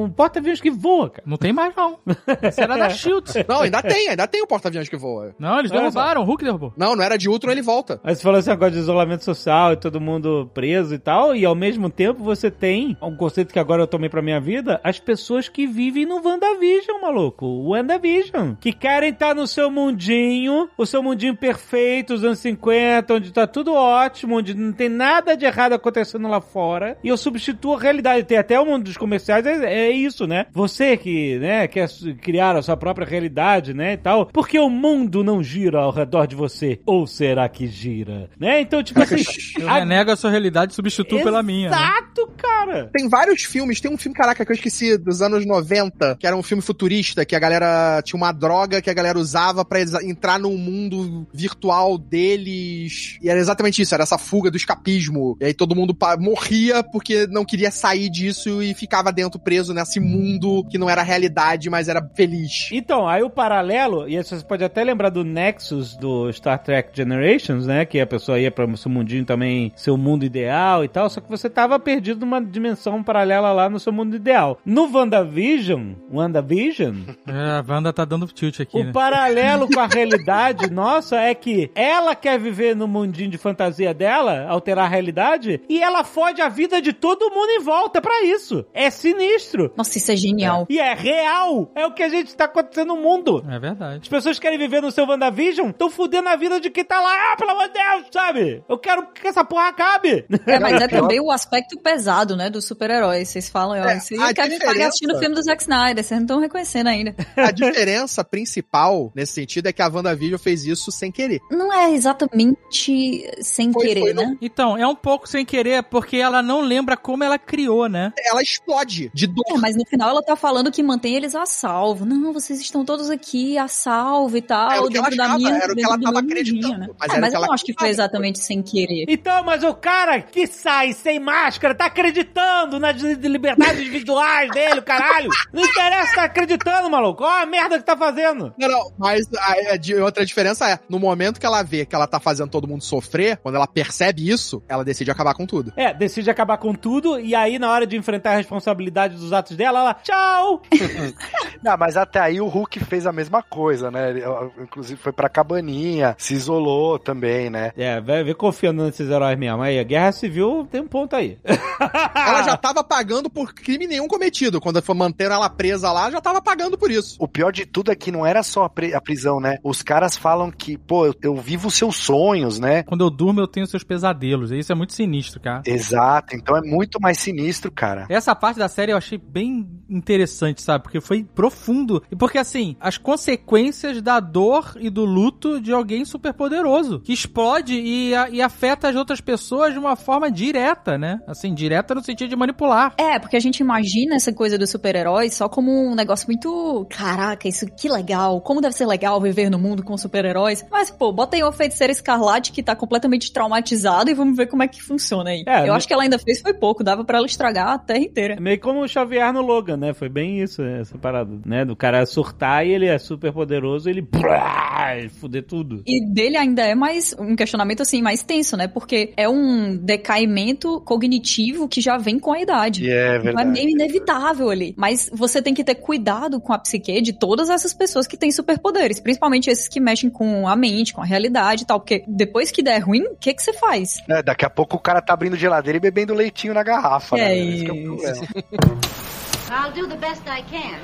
um porta-aviões que voa, cara. Não tem mais, não. Esse era da Shield. Não, ainda tem, ainda tem o porta-aviões que voa. Não, eles Olha derrubaram, o Hulk derrubou. Não, não era de Ultron, ele volta. Aí você falou esse negócio de isolamento social e todo mundo preso e tal, e ao mesmo tempo você tem um conceito que agora eu tomei pra minha vida, as pessoas que vivem no WandaVision, maluco. O WandaVision. Que querem estar no seu mundinho, o seu mundinho perfeito, os anos 50, onde tá tudo ótimo, onde não tem nada de errado acontecendo lá fora, e eu substituo a realidade. Tem até um dos comerciais, é, é isso, né? Você que, né, quer criar a sua própria realidade, né, e tal. Porque o mundo não gira ao redor de você. Ou será que gira? Né? Então, tipo assim... Eu a- renego a sua realidade e substituo pela minha. né? Exato, cara! Tem vários filmes, tem um filme, caraca, que eu esqueci, dos anos 90, que era um filme futurista, que a galera tinha uma droga que a galera usava pra exa- entrar no mundo virtual deles. E era exatamente isso, era essa fuga do escapismo. E aí todo mundo morria porque não queria sair disso e ficava dentro preso nesse mundo que não era realidade, mas era feliz. Então, aí o paralelo, e você pode até lembrar do Nexus do Star Trek Generations, né? Que a pessoa ia pra seu mundinho também, seu mundo ideal e tal, só que você tava perdido numa dimensão paralela lá no seu mundo ideal. No WandaVision, WandaVision, É, a Wanda tá dando tilt aqui, o né? paralelo com a realidade nossa é que ela quer viver no mundinho de fantasia dela, alterar a realidade, e ela fode a vida de todo mundo em volta pra isso. É sinistro. Nossa, isso é genial. E é real. É o que a gente tá acontecendo no mundo. É verdade. As pessoas querem viver no seu WandaVision, estão fudendo a vida de quem tá lá, ah, pelo amor de Deus, sabe? Eu quero que essa porra acabe. É, mas é também o aspecto pesado, né, dos super-heróis. Vocês falam, ó, É, vocês querem diferença- pagar assistindo o filme do Zack Snyder, vocês não estão reconhecendo ainda. A diferença principal nesse sentido é que a WandaVision fez isso sem querer. Não é exatamente sem Foi- querer, foi né? Então, é um pouco sem querer, porque ela não lembra como ela criou, né? Ela explode de dor. Mas no final ela tá falando que mantém eles a salvo. Não, vocês estão todos aqui a salvo e tal, Era o que ela dentro da achava, minha. era o que ela tava mundinho, acreditando, né? mas É, que eu ela não acho que foi exatamente sem querer. Então, mas o cara que sai sem máscara tá acreditando nas li- liberdades individuais dele, caralho. Não interessa, tá acreditando, maluco. Olha a merda que tá fazendo. Não, não, mas a, a outra diferença é, no momento que ela vê que ela tá fazendo todo mundo sofrer, quando ela percebe isso, ela decide acabar com tudo. É, decide acabar com tudo e aí na hora de enfrentar a responsabilidade dos atos dela, ela, tchau. Não, mas até aí o Hulk fez a mesma coisa, né? Ele, Inclusive foi pra cabaninha, se isolou também, né? É, vai ver confiando nesses heróis mesmo. Aí, a guerra civil tem um ponto aí. Ela já tava pagando por crime nenhum cometido. Quando foi manteram ela presa lá, já tava pagando por isso. O pior de tudo é que não era só a, pri- a prisão, né? Os caras falam que, pô, eu, eu vivo os seus sonhos, né? Quando eu durmo, eu tenho seus pesadelos. Isso é muito sinistro, cara. Exato, então é muito mais sinistro, cara. Essa parte da série eu achei bem interessante, sabe? Porque foi profundo. E porque, assim, as consequências da dor e do luto de alguém super poderoso. Que explode e, a- e afeta as outras pessoas de uma forma direta, né? Assim, direta no sentido de manipular. É, porque a gente imagina essa coisa dos super-heróis só como um negócio muito. Caraca, isso que legal. Como deve ser legal viver no mundo com super-heróis. Mas, pô, bota aí uma feiticeira escarlate que tá completamente traumatizada e vamos ver como é que funciona aí. É, Eu acho que ela ainda fez foi pouco, dava pra ela estragar a terra inteira. É meio como o Xavier no Logan, né? Foi bem isso, essa parada, né? Do cara surtar e ele é super poderoso, ele fuder tudo. E dele ainda é mais um questionamento assim mais tenso, né? Porque é um decaimento cognitivo que já vem com a idade. E é Então é verdade. meio inevitável ali. Mas você tem que ter cuidado com a psique de todas essas pessoas que têm superpoderes. Principalmente esses que mexem com a mente, com a realidade e tal. Porque depois que der ruim, o que, que você faz? É, daqui a pouco o cara tá abrindo geladeira e bebendo leitinho na garrafa, É né? Esse que é o isso. problema. I'll do the best I can.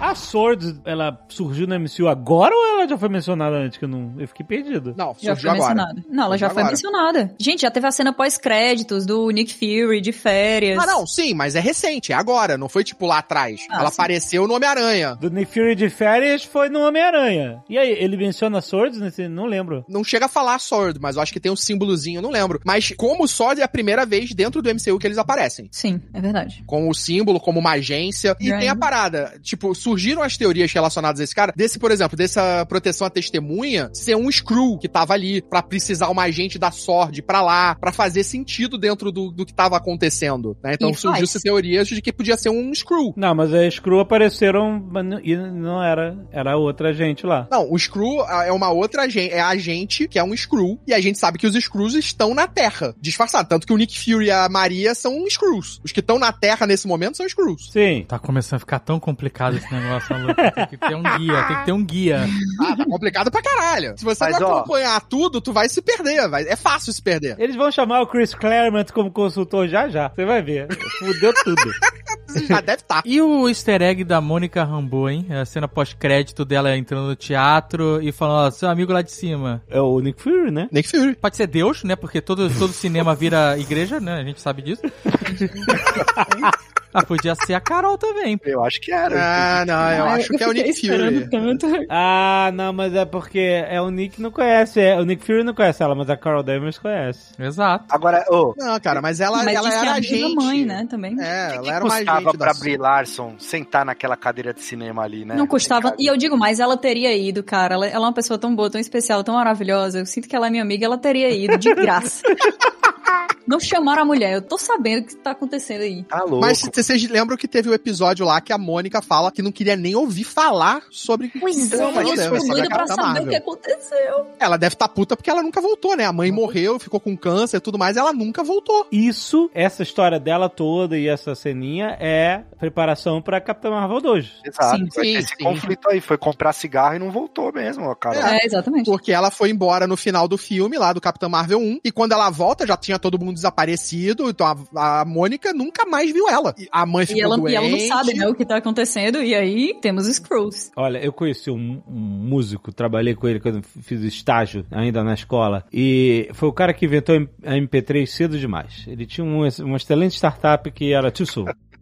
A Sword, ela surgiu no MCU agora ou ela já foi mencionada antes? Que eu não. Eu fiquei perdido. Não, Já surgiu foi agora. mencionada. Não, ela já Surgiu foi agora. mencionada. Gente, já teve a cena pós-créditos do Nick Fury de férias. Ah, não, sim, mas é recente, é agora, não foi tipo lá atrás. Ah, Ela sim. apareceu no Homem-Aranha. Do Nick Fury de férias foi no Homem-Aranha. E aí, ele menciona Swords nesse. Não lembro. Não chega a falar Sword, mas eu acho que tem um símbolozinho, eu não lembro. Mas como Sword é a primeira vez dentro do MCU que eles aparecem. Sim, é verdade. Com o símbolo, como uma agência. E tem a parada. Tipo, surgiram as teorias relacionadas a esse cara. Desse, por exemplo, dessa proteção à testemunha ser um Screw que tava ali pra precisar uma agente da Sword pra lá, pra fazer sentido dentro do, do que tava acontecendo. né? Então E surgiu-se faz. teorias de que podia ser um Screw. Não, mas as Screw apareceram e não era. Era outra gente lá. Não, o Screw é uma outra agente, é a agente que é um Screw, e a gente sabe que os Screws estão na Terra, disfarçados. Tanto que o Nick Fury e a Maria são Screws. Os que estão na Terra nesse momento são Screws. Sim. Tá começando a ficar tão complicado esse negócio, maluco. Tem que ter um guia, tem que ter um guia. Ah, tá complicado pra caralho. Se você Mas, não ó- acompanhar tudo, tu vai se perder. Vai... É fácil se perder. Eles vão chamar o Chris Claremont como consultor já já. Você vai ver. Fudeu tudo. Já deve estar. E o easter egg da Mônica Rambeau, hein? A cena pós-crédito dela entrando no teatro e falando, ó, seu amigo lá de cima. É o Nick Fury, né? Nick Fury. Pode ser Deus, né? Porque todo, todo cinema vira igreja, né? A gente sabe disso. ah, podia ser a Carol também. Eu acho que era. Ah, não, eu Ah, acho que é o Nick Fury. tanto. Ah, não, mas é porque é o Nick não conhece. É, o Nick Fury não conhece ela, mas a Carol Danvers conhece. Exato. Agora, ô, Não, cara, mas ela, Mas ela que era é amiga agente. da mãe, né, também. É, o ela que era uma custava agente pra Brie Larson sentar naquela cadeira de cinema ali, né? Não custava. E eu digo, mas ela teria ido, cara. Ela, ela é uma pessoa tão boa, tão especial, tão maravilhosa. Eu sinto que ela é minha amiga, ela teria ido, de graça. Não chamaram a mulher, eu tô sabendo o que tá acontecendo aí. Tá louco. Mas vocês lembram que teve o episódio lá que a Mônica fala que não queria nem ouvir falar sobre Pois é, Então, mas eu tô doida pra Capitã saber o Marvel. que aconteceu. Ela deve estar puta porque ela nunca voltou, né? A mãe morreu, ficou com câncer e tudo mais, ela nunca voltou. Isso, essa história dela toda e essa ceninha é preparação pra Capitã Marvel 2. Exato. Sim, sim, esse sim. conflito aí. Foi comprar cigarro e não voltou mesmo, cara. É, exatamente. Porque ela foi embora no final do filme, lá do Capitão Marvel 1, e quando ela volta, já tinha todo mundo desaparecido, então a, a Mônica nunca mais viu ela. E a mãe ficou E ela, doente. e ela não sabe, né, o que tá acontecendo. E aí temos os Screws. Olha, eu conheci um, um músico, trabalhei com ele quando eu fiz estágio ainda na escola. E foi o cara que inventou a MP3 cedo demais. Ele tinha um- uma excelente startup que era Too.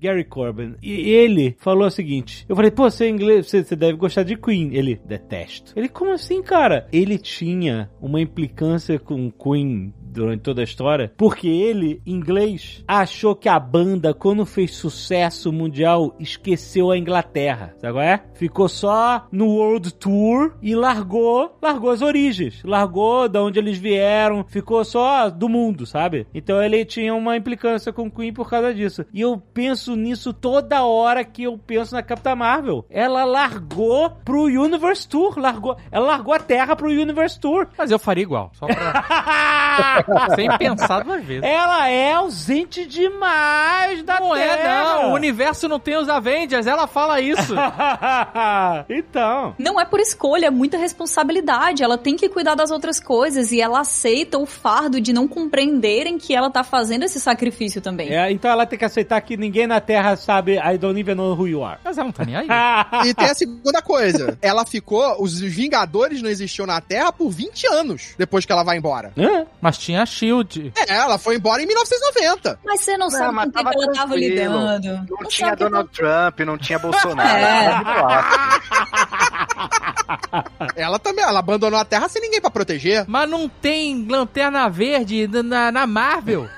Gary Corbin. E ele falou o seguinte: Eu falei, pô, você é inglês, você, você deve gostar de Queen. Ele, detesto. Ele, como assim, cara? Ele tinha uma implicância com Queen durante toda a história, porque ele, inglês, achou que a banda, quando fez sucesso mundial, esqueceu a Inglaterra. Sabe qual é? Ficou só no World Tour e largou, largou as origens. Largou da onde eles vieram, ficou só do mundo, sabe? Então ele tinha uma implicância com Queen por causa disso. E eu penso nisso toda hora que eu penso na Capitã Marvel. Ela largou pro Universe Tour, largou, ela largou a Terra pro Universe Tour. Mas eu faria igual, só pra... Sem pensar duas vezes. Ela é ausente demais da Não é, Terra. não. O universo não tem os Avengers, ela fala isso. então. Não é por escolha, é muita responsabilidade. Ela tem que cuidar das outras coisas e ela aceita o fardo de não compreenderem que ela tá fazendo esse sacrifício também. É, então ela tem que aceitar que ninguém na Terra sabe I don't even know who you are. Mas ela não tá nem aí. E tem a segunda coisa. Ela ficou. Os Vingadores não existiam na Terra por 20 anos depois que ela vai embora. Hã? Mas tinha a Shield. É, ela foi embora em 1990. Mas você não, sabe mas com quem ela tava lidando. Não, Não tinha sabe que Donald Trump, não tinha Bolsonaro. É. Ela também, ela abandonou a Terra sem ninguém pra proteger. Mas não tem lanterna verde na, na Marvel.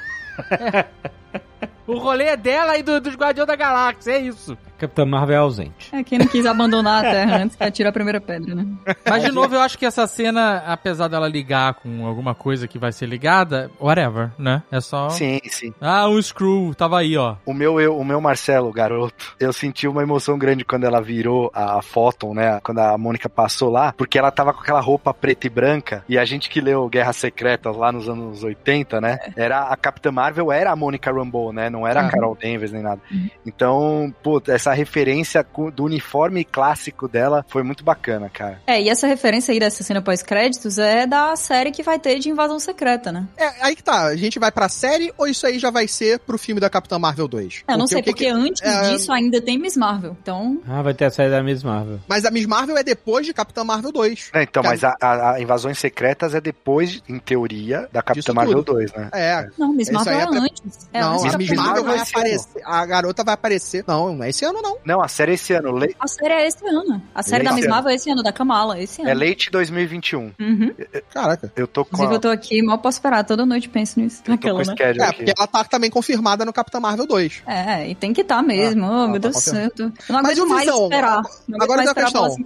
o rolê é dela e do, dos Guardiões da Galáxia, é isso. Capitã Marvel é ausente. É quem não quis abandonar a Terra antes que atira a primeira pedra, né? Mas, de novo, eu acho que essa cena, apesar dela ligar com alguma coisa que vai ser ligada, whatever, né? É só... Sim, sim. Ah, o Screw, tava aí, ó. O meu, eu, o meu Marcelo, garoto, eu senti uma emoção grande quando ela virou a Photon, né? Quando a Mônica passou lá, porque ela tava com aquela roupa preta e branca, e a gente que leu Guerras Secretas lá nos anos 80, né? Era a Capitã Marvel, era a Mônica Rambeau, né? Não era a Uhum. Carol Danvers nem nada. Então, pô, essa referência co- do uniforme clássico dela foi muito bacana, cara. É, e essa referência aí dessa cena pós-créditos é da série que vai ter de Invasão Secreta, né? É, aí que tá. A gente vai pra série ou isso aí já vai ser pro filme da Capitã Marvel 2? Eu não sei, o que porque que- antes é, disso ainda tem Miss Marvel. Então, Ah, vai ter a saída da Miss Marvel. Mas a Miss Marvel é depois de Capitã Marvel 2. É, então, Cara, mas a, a- a Invasões Secretas é depois, em teoria, da Capitã Marvel tudo. 2, né? É. não, Miss Marvel é, é antes. É não, antes a Miss Marvel vai aparecer. A garota vai aparecer. Não, não é esse ano, não. Não, a série é esse ano. Le- A série é esse ano. A série da Esse Miss. Marvel é esse ano, da Kamala, é esse ano. É late 2021. Uhum. Caraca. Eu tô com Inclusive, a, eu tô aqui, mal posso esperar. Toda noite penso nisso. eu tô com Naquela, o né? É, aqui. porque ela tá também confirmada no Capitã Marvel 2. É, e tem que estar mesmo. Ah, oh, meu tá Deus do céu. Não Mas aguento o mais Visão? esperar. Não Agora mais pra questão.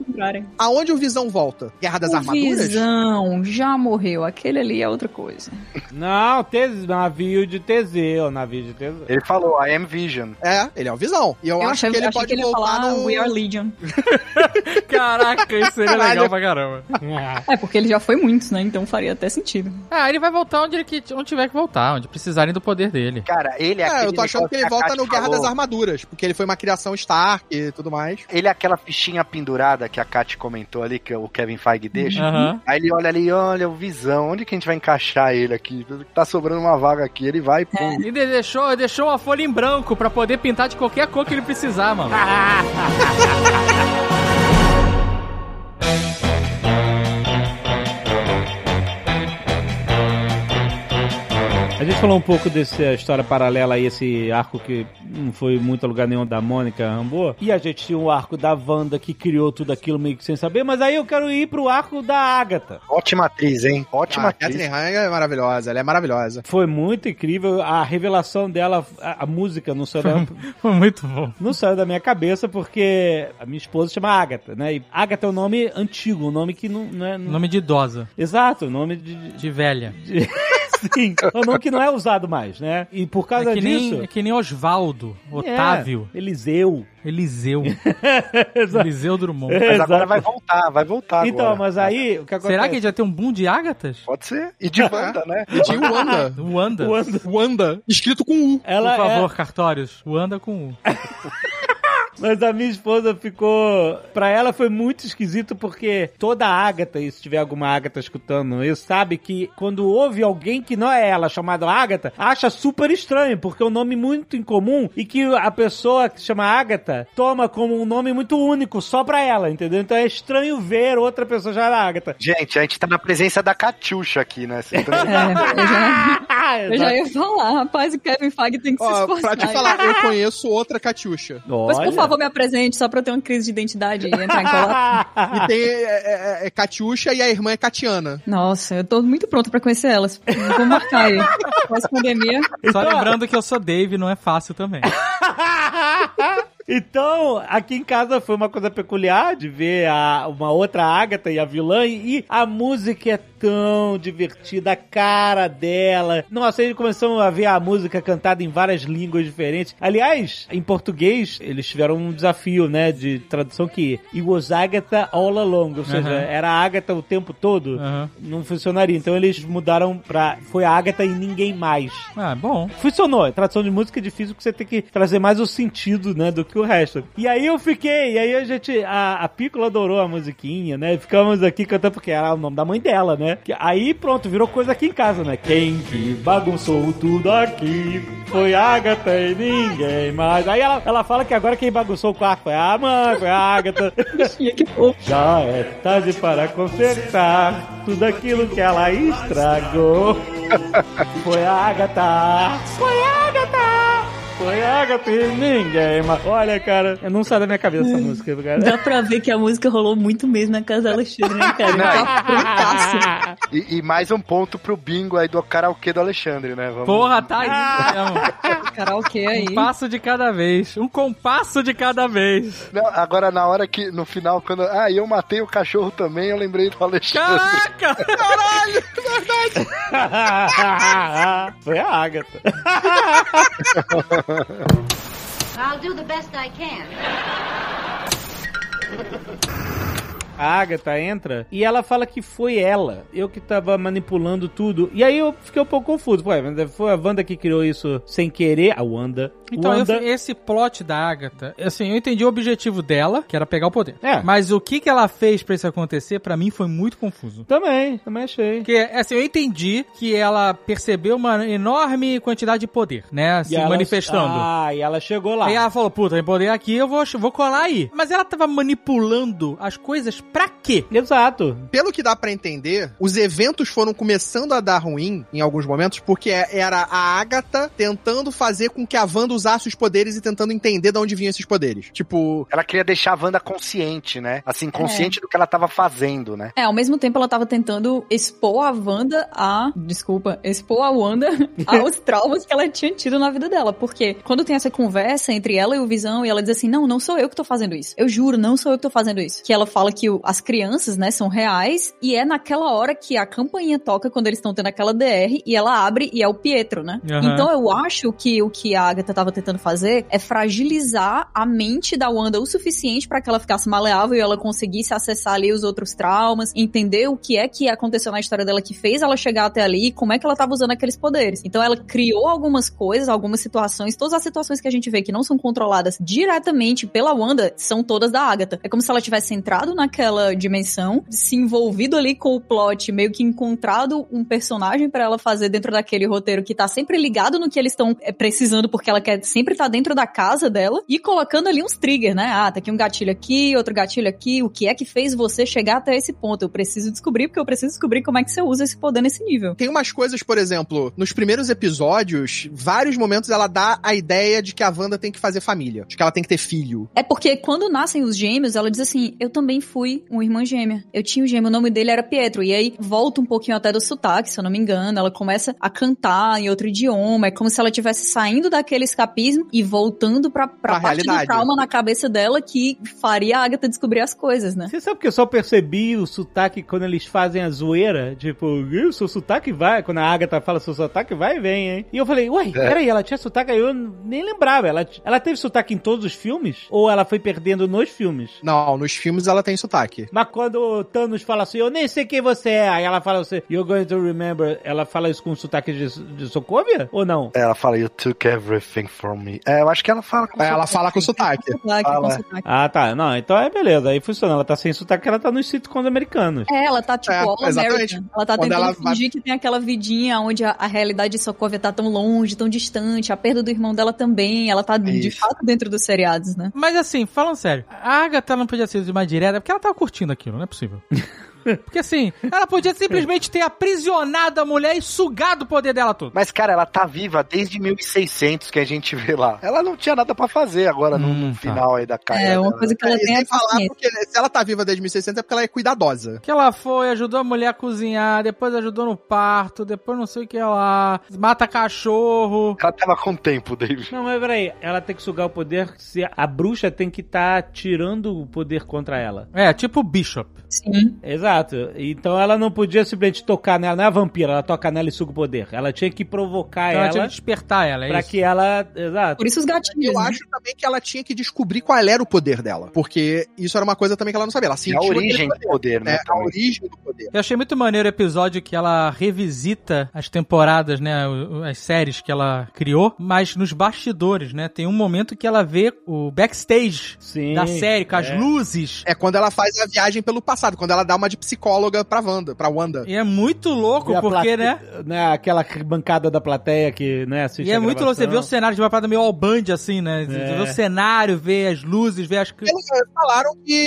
Aonde o Visão volta? Guerra das O Armaduras? Visão já morreu. Aquele ali é outra coisa. Não, Tez, navio de Teseu, navio de Teseu. Ele falou, I am Vision. É, ele é o Visão. E eu, Eu acho que ele achei pode que ele ia voltar falar no- We Are Legion. Caraca, isso seria Caralho. legal pra caramba. É, porque ele já foi muitos, né? Então faria até sentido. Ah, ele vai voltar onde, ele, que- onde tiver que voltar, onde precisarem do poder dele. Cara, ele é É, aquele eu tô achando que ele volta no Guerra falou. das Armaduras, porque ele foi uma criação Stark e tudo mais. Ele é aquela fichinha pendurada que a Kat comentou ali, que o Kevin Feige deixa. Aham. Aí ele olha ali, olha o Visão, onde que a gente vai encaixar ele aqui? Tá sobrando uma vaga aqui, ele vai e pum. E de- deixou, deixou uma folha em branco pra poder pintar de qualquer cor que ele precisar, mano. A gente falou um pouco dessa história paralela aí, esse arco que não foi muito a lugar nenhum da Mônica Rambo. E a gente tinha o arco da Wanda que criou tudo aquilo meio que sem saber, mas aí eu quero ir pro arco da Agatha. Ótima atriz, hein? Ótima Ah, atriz. Catherine Hahn é maravilhosa, ela é maravilhosa. Foi muito incrível a revelação dela, a, a música não saiu, da, Foi muito bom. não saiu da minha cabeça porque a minha esposa chama Agatha, né? E Agatha é um nome antigo, um nome que não, não é. não- Nome de idosa, Exato, nome de. de- de velha. de- Sim, é um nome que não é usado mais, né? E por causa É que, disso. nem, é que nem Osvaldo, Otávio, É, Eliseu. Eliseu. Exato. Eliseu Drummond. Mas agora vai voltar, vai voltar Então, agora. mas aí, o que acontece? Será que a gente vai ter um boom de ágatas? Pode ser. E de Wanda, né? E o Wanda. Wanda. Wanda. Wanda, escrito com U. Ela Por favor, é- cartórios. Wanda com U. Mas a minha esposa ficou. Pra ela foi muito esquisito porque toda Ágata, e se tiver alguma Ágata escutando isso, sabe que quando ouve alguém que não é ela chamado Ágata, acha super estranho, porque é um nome muito incomum e que a pessoa que se chama Ágata toma como um nome muito único só pra ela, entendeu? Então é estranho ver outra pessoa chamada Ágata. Gente, a gente tá na presença da Catiuxa aqui, né? Vocês tão- É, eu já, eu já ia falar, rapaz, o Kevin Feige tem que se Ó, esforçar. pra te falar, eu conheço outra Catiuxa. Mas por favor, me apresente, só pra eu ter uma crise de identidade e entrar em colapso. E tem é, é, é Catiuxa e a irmã é Catiana. Nossa, eu tô muito pronta pra conhecer elas. Vou marcar aí. Pós-pandemia. Só lembrando que eu sou Dave, não é fácil também. Então, aqui em casa foi uma coisa peculiar de ver a, uma outra Agatha e a vilã, e a música é tão divertida, a cara dela. Nossa, aí começamos a ver a música cantada em várias línguas diferentes. Aliás, em português, eles tiveram um desafio, né, de tradução que It was Agatha all along, ou seja, Aham. era a Agatha o tempo todo. Não funcionaria. Então eles mudaram pra. Foi a Agatha e ninguém mais. Ah, bom. Funcionou. Tradução de música é difícil porque você tem que trazer mais o sentido, né, do que o resto. E aí eu fiquei, e aí a gente, a, a Piccola adorou a musiquinha, né? Ficamos aqui cantando porque era o nome da mãe dela, né? Que- Aí pronto, virou coisa aqui em casa, né? Quem que bagunçou tudo aqui foi a Agatha e ninguém mais. Aí ela, ela fala que agora quem bagunçou o quarto foi a mãe, foi a Agatha. que. Já é tarde para consertar tudo aquilo que ela estragou. Foi a Agatha! Foi a Agatha! Foi a Agatha e ninguém. Olha, cara, eu não sai da minha cabeça essa música, cara. Dá pra ver que a música rolou muito mesmo na casa da Alexandre, né, cara? Tá. E, e mais um ponto pro bingo aí do karaokê do Alexandre, né? Vamos... Porra, tá aí mesmo. Karaokê aí. Um passo de cada vez. Um compasso de cada vez. Não, agora, na hora que, no final, quando. Ah, e eu matei o cachorro também, eu lembrei do Alexandre. Caraca! Foi a Agatha. I'll do the best I can. A Agatha entra e ela fala que foi ela. Eu que tava manipulando tudo. E aí eu fiquei um pouco confuso. Ué, foi a Wanda que criou isso sem querer. A Wanda. Então, eu- Wanda. esse plot da Agatha, assim, eu entendi o objetivo dela, que era pegar o poder. É. Mas o que que ela fez pra isso acontecer, pra mim foi muito confuso. Também, também achei. Porque, assim, eu entendi que ela percebeu uma enorme quantidade de poder, né? Se E ela- manifestando. Ah, e ela chegou lá. Aí ela falou, puta, tem poder aqui, eu vou, vou colar aí. Mas ela tava manipulando as coisas pra quê? Exato. Pelo que dá pra entender, os eventos foram começando a dar ruim em alguns momentos, porque era a Agatha tentando fazer com que a Wanda usasse os poderes e tentando entender de onde vinham esses poderes. Tipo, Ela queria deixar a Wanda consciente, né? Assim, consciente do que ela tava fazendo, né? É, ao mesmo tempo ela tava tentando expor a Wanda a. Desculpa, expor a Wanda aos traumas que ela tinha tido na vida dela. Porque quando tem essa conversa entre ela e o Visão, e ela diz assim: Não, não sou eu que tô fazendo isso. Eu juro, não sou eu que tô fazendo isso. Que ela fala que o- as crianças, né, são reais. E é naquela hora que a campainha toca quando eles estão tendo aquela DR e ela abre e é o Pietro, né? Aham. Então eu acho que o que a Agatha tava tava tentando fazer é fragilizar a mente da Wanda o suficiente pra que ela ficasse maleável e ela conseguisse acessar ali os outros traumas, entender o que é que aconteceu na história dela que fez ela chegar até ali e como é que ela tava usando aqueles poderes. Então ela criou algumas coisas, algumas situações, todas as situações que a gente vê que não são controladas diretamente pela Wanda são todas da Agatha. É como se ela tivesse entrado naquela dimensão, se envolvido ali com o plot, meio que encontrado um personagem pra ela fazer dentro daquele roteiro que tá sempre ligado no que eles estão é, precisando, porque ela quer sempre estar dentro da casa dela e colocando ali uns triggers, né? Ah, tá aqui um gatilho aqui, outro gatilho aqui. O que é que fez você chegar até esse ponto? Eu preciso descobrir, porque eu preciso descobrir como é que você usa esse poder nesse nível. Tem umas coisas, por exemplo, nos primeiros episódios, vários momentos ela dá a ideia de que a Wanda tem que fazer família, de que ela tem que ter filho. É porque quando nascem os gêmeos, ela diz assim: Eu também fui uma irmã gêmea. Eu tinha um gêmeo, o nome dele era Pietro. E aí volta um pouquinho até do sotaque, se eu não me engano. Ela começa a cantar em outro idioma. É como se ela estivesse saindo daquele escapismo e voltando pra, pra, Pra parte do trauma na cabeça dela que faria a Agatha descobrir as coisas, né? Você sabe que eu só percebi o sotaque quando eles fazem a zoeira? Tipo, "Ih, seu sotaque vai. Quando a Agatha fala seu sotaque vai e vem, hein? E eu falei, uai, peraí, ela tinha sotaque, aí eu nem lembrava. Ela, ela teve sotaque em todos os filmes? Ou ela foi perdendo nos filmes? Não, nos filmes ela tem sotaque. Mas quando o Thanos fala assim, eu nem sei quem você é, aí ela fala assim, you're going to remember, ela fala isso com sotaque de, de Sokovia? Ou não? Ela fala, you took everything from me. É, eu acho que ela fala com Ela fala com sotaque. Sotaque, Fala. com sotaque. Ah, tá. Não, então é beleza. Aí funciona. Ela tá sem sotaque, ela tá nos sitcoms americanos. É, ela tá tipo É, all exatamente. American. Ela tá Quando tentando ela vai- fingir que tem aquela vidinha onde a, a realidade de Sokovia tá tão longe, tão distante, a perda do irmão dela também, ela tá de Isso. fato dentro dos seriados, né? Mas assim, falando sério, a Agatha não podia ser mais direta, porque ela tava curtindo aquilo, não é possível. Porque assim, ela podia simplesmente ter aprisionado a mulher e sugado o poder dela todo. Mas, cara, ela tá viva desde 1600 que a gente vê lá. Ela não tinha nada pra fazer agora no, Hum, no tá. final aí da carreira. É, uma dela. coisa que ela É, tem é falar porque se ela tá viva desde 1600 é porque ela é cuidadosa. Que ela foi, ajudou a mulher a cozinhar, depois ajudou no parto, depois não sei o que lá, mata cachorro. Ela tava com tempo, David. Não, mas peraí, ela tem que sugar o poder se a bruxa tem que estar tirando o poder contra ela. É, tipo Bishop. Sim. Exato. Então ela não podia simplesmente tocar nela, não é a vampira, ela toca nela e suga o poder. Ela tinha que provocar Então ela tinha ela que despertar ela, é pra isso. que ela. Exato. Por isso os gatilhos. Eu né? acho também que ela tinha que descobrir qual era o poder dela. Porque isso era uma coisa também que ela não sabia. Ela sentiu a origem do poder, poder, né? né? A origem do poder. Eu achei muito maneiro o episódio que ela revisita as temporadas, né? As séries que ela criou, mas nos bastidores, né? Tem um momento que ela vê o backstage Sim. da série, com as é. luzes. É quando ela faz a viagem pelo passado, quando ela dá uma de psicóloga pra Wanda, pra Wanda. E é muito louco, E porque, plate- né? né? Aquela bancada da plateia que, né, assiste E é a muito louco, você vê o cenário de uma parada meio all band, assim, né? Você É. vê o cenário, vê as luzes, vê as... Eles falaram que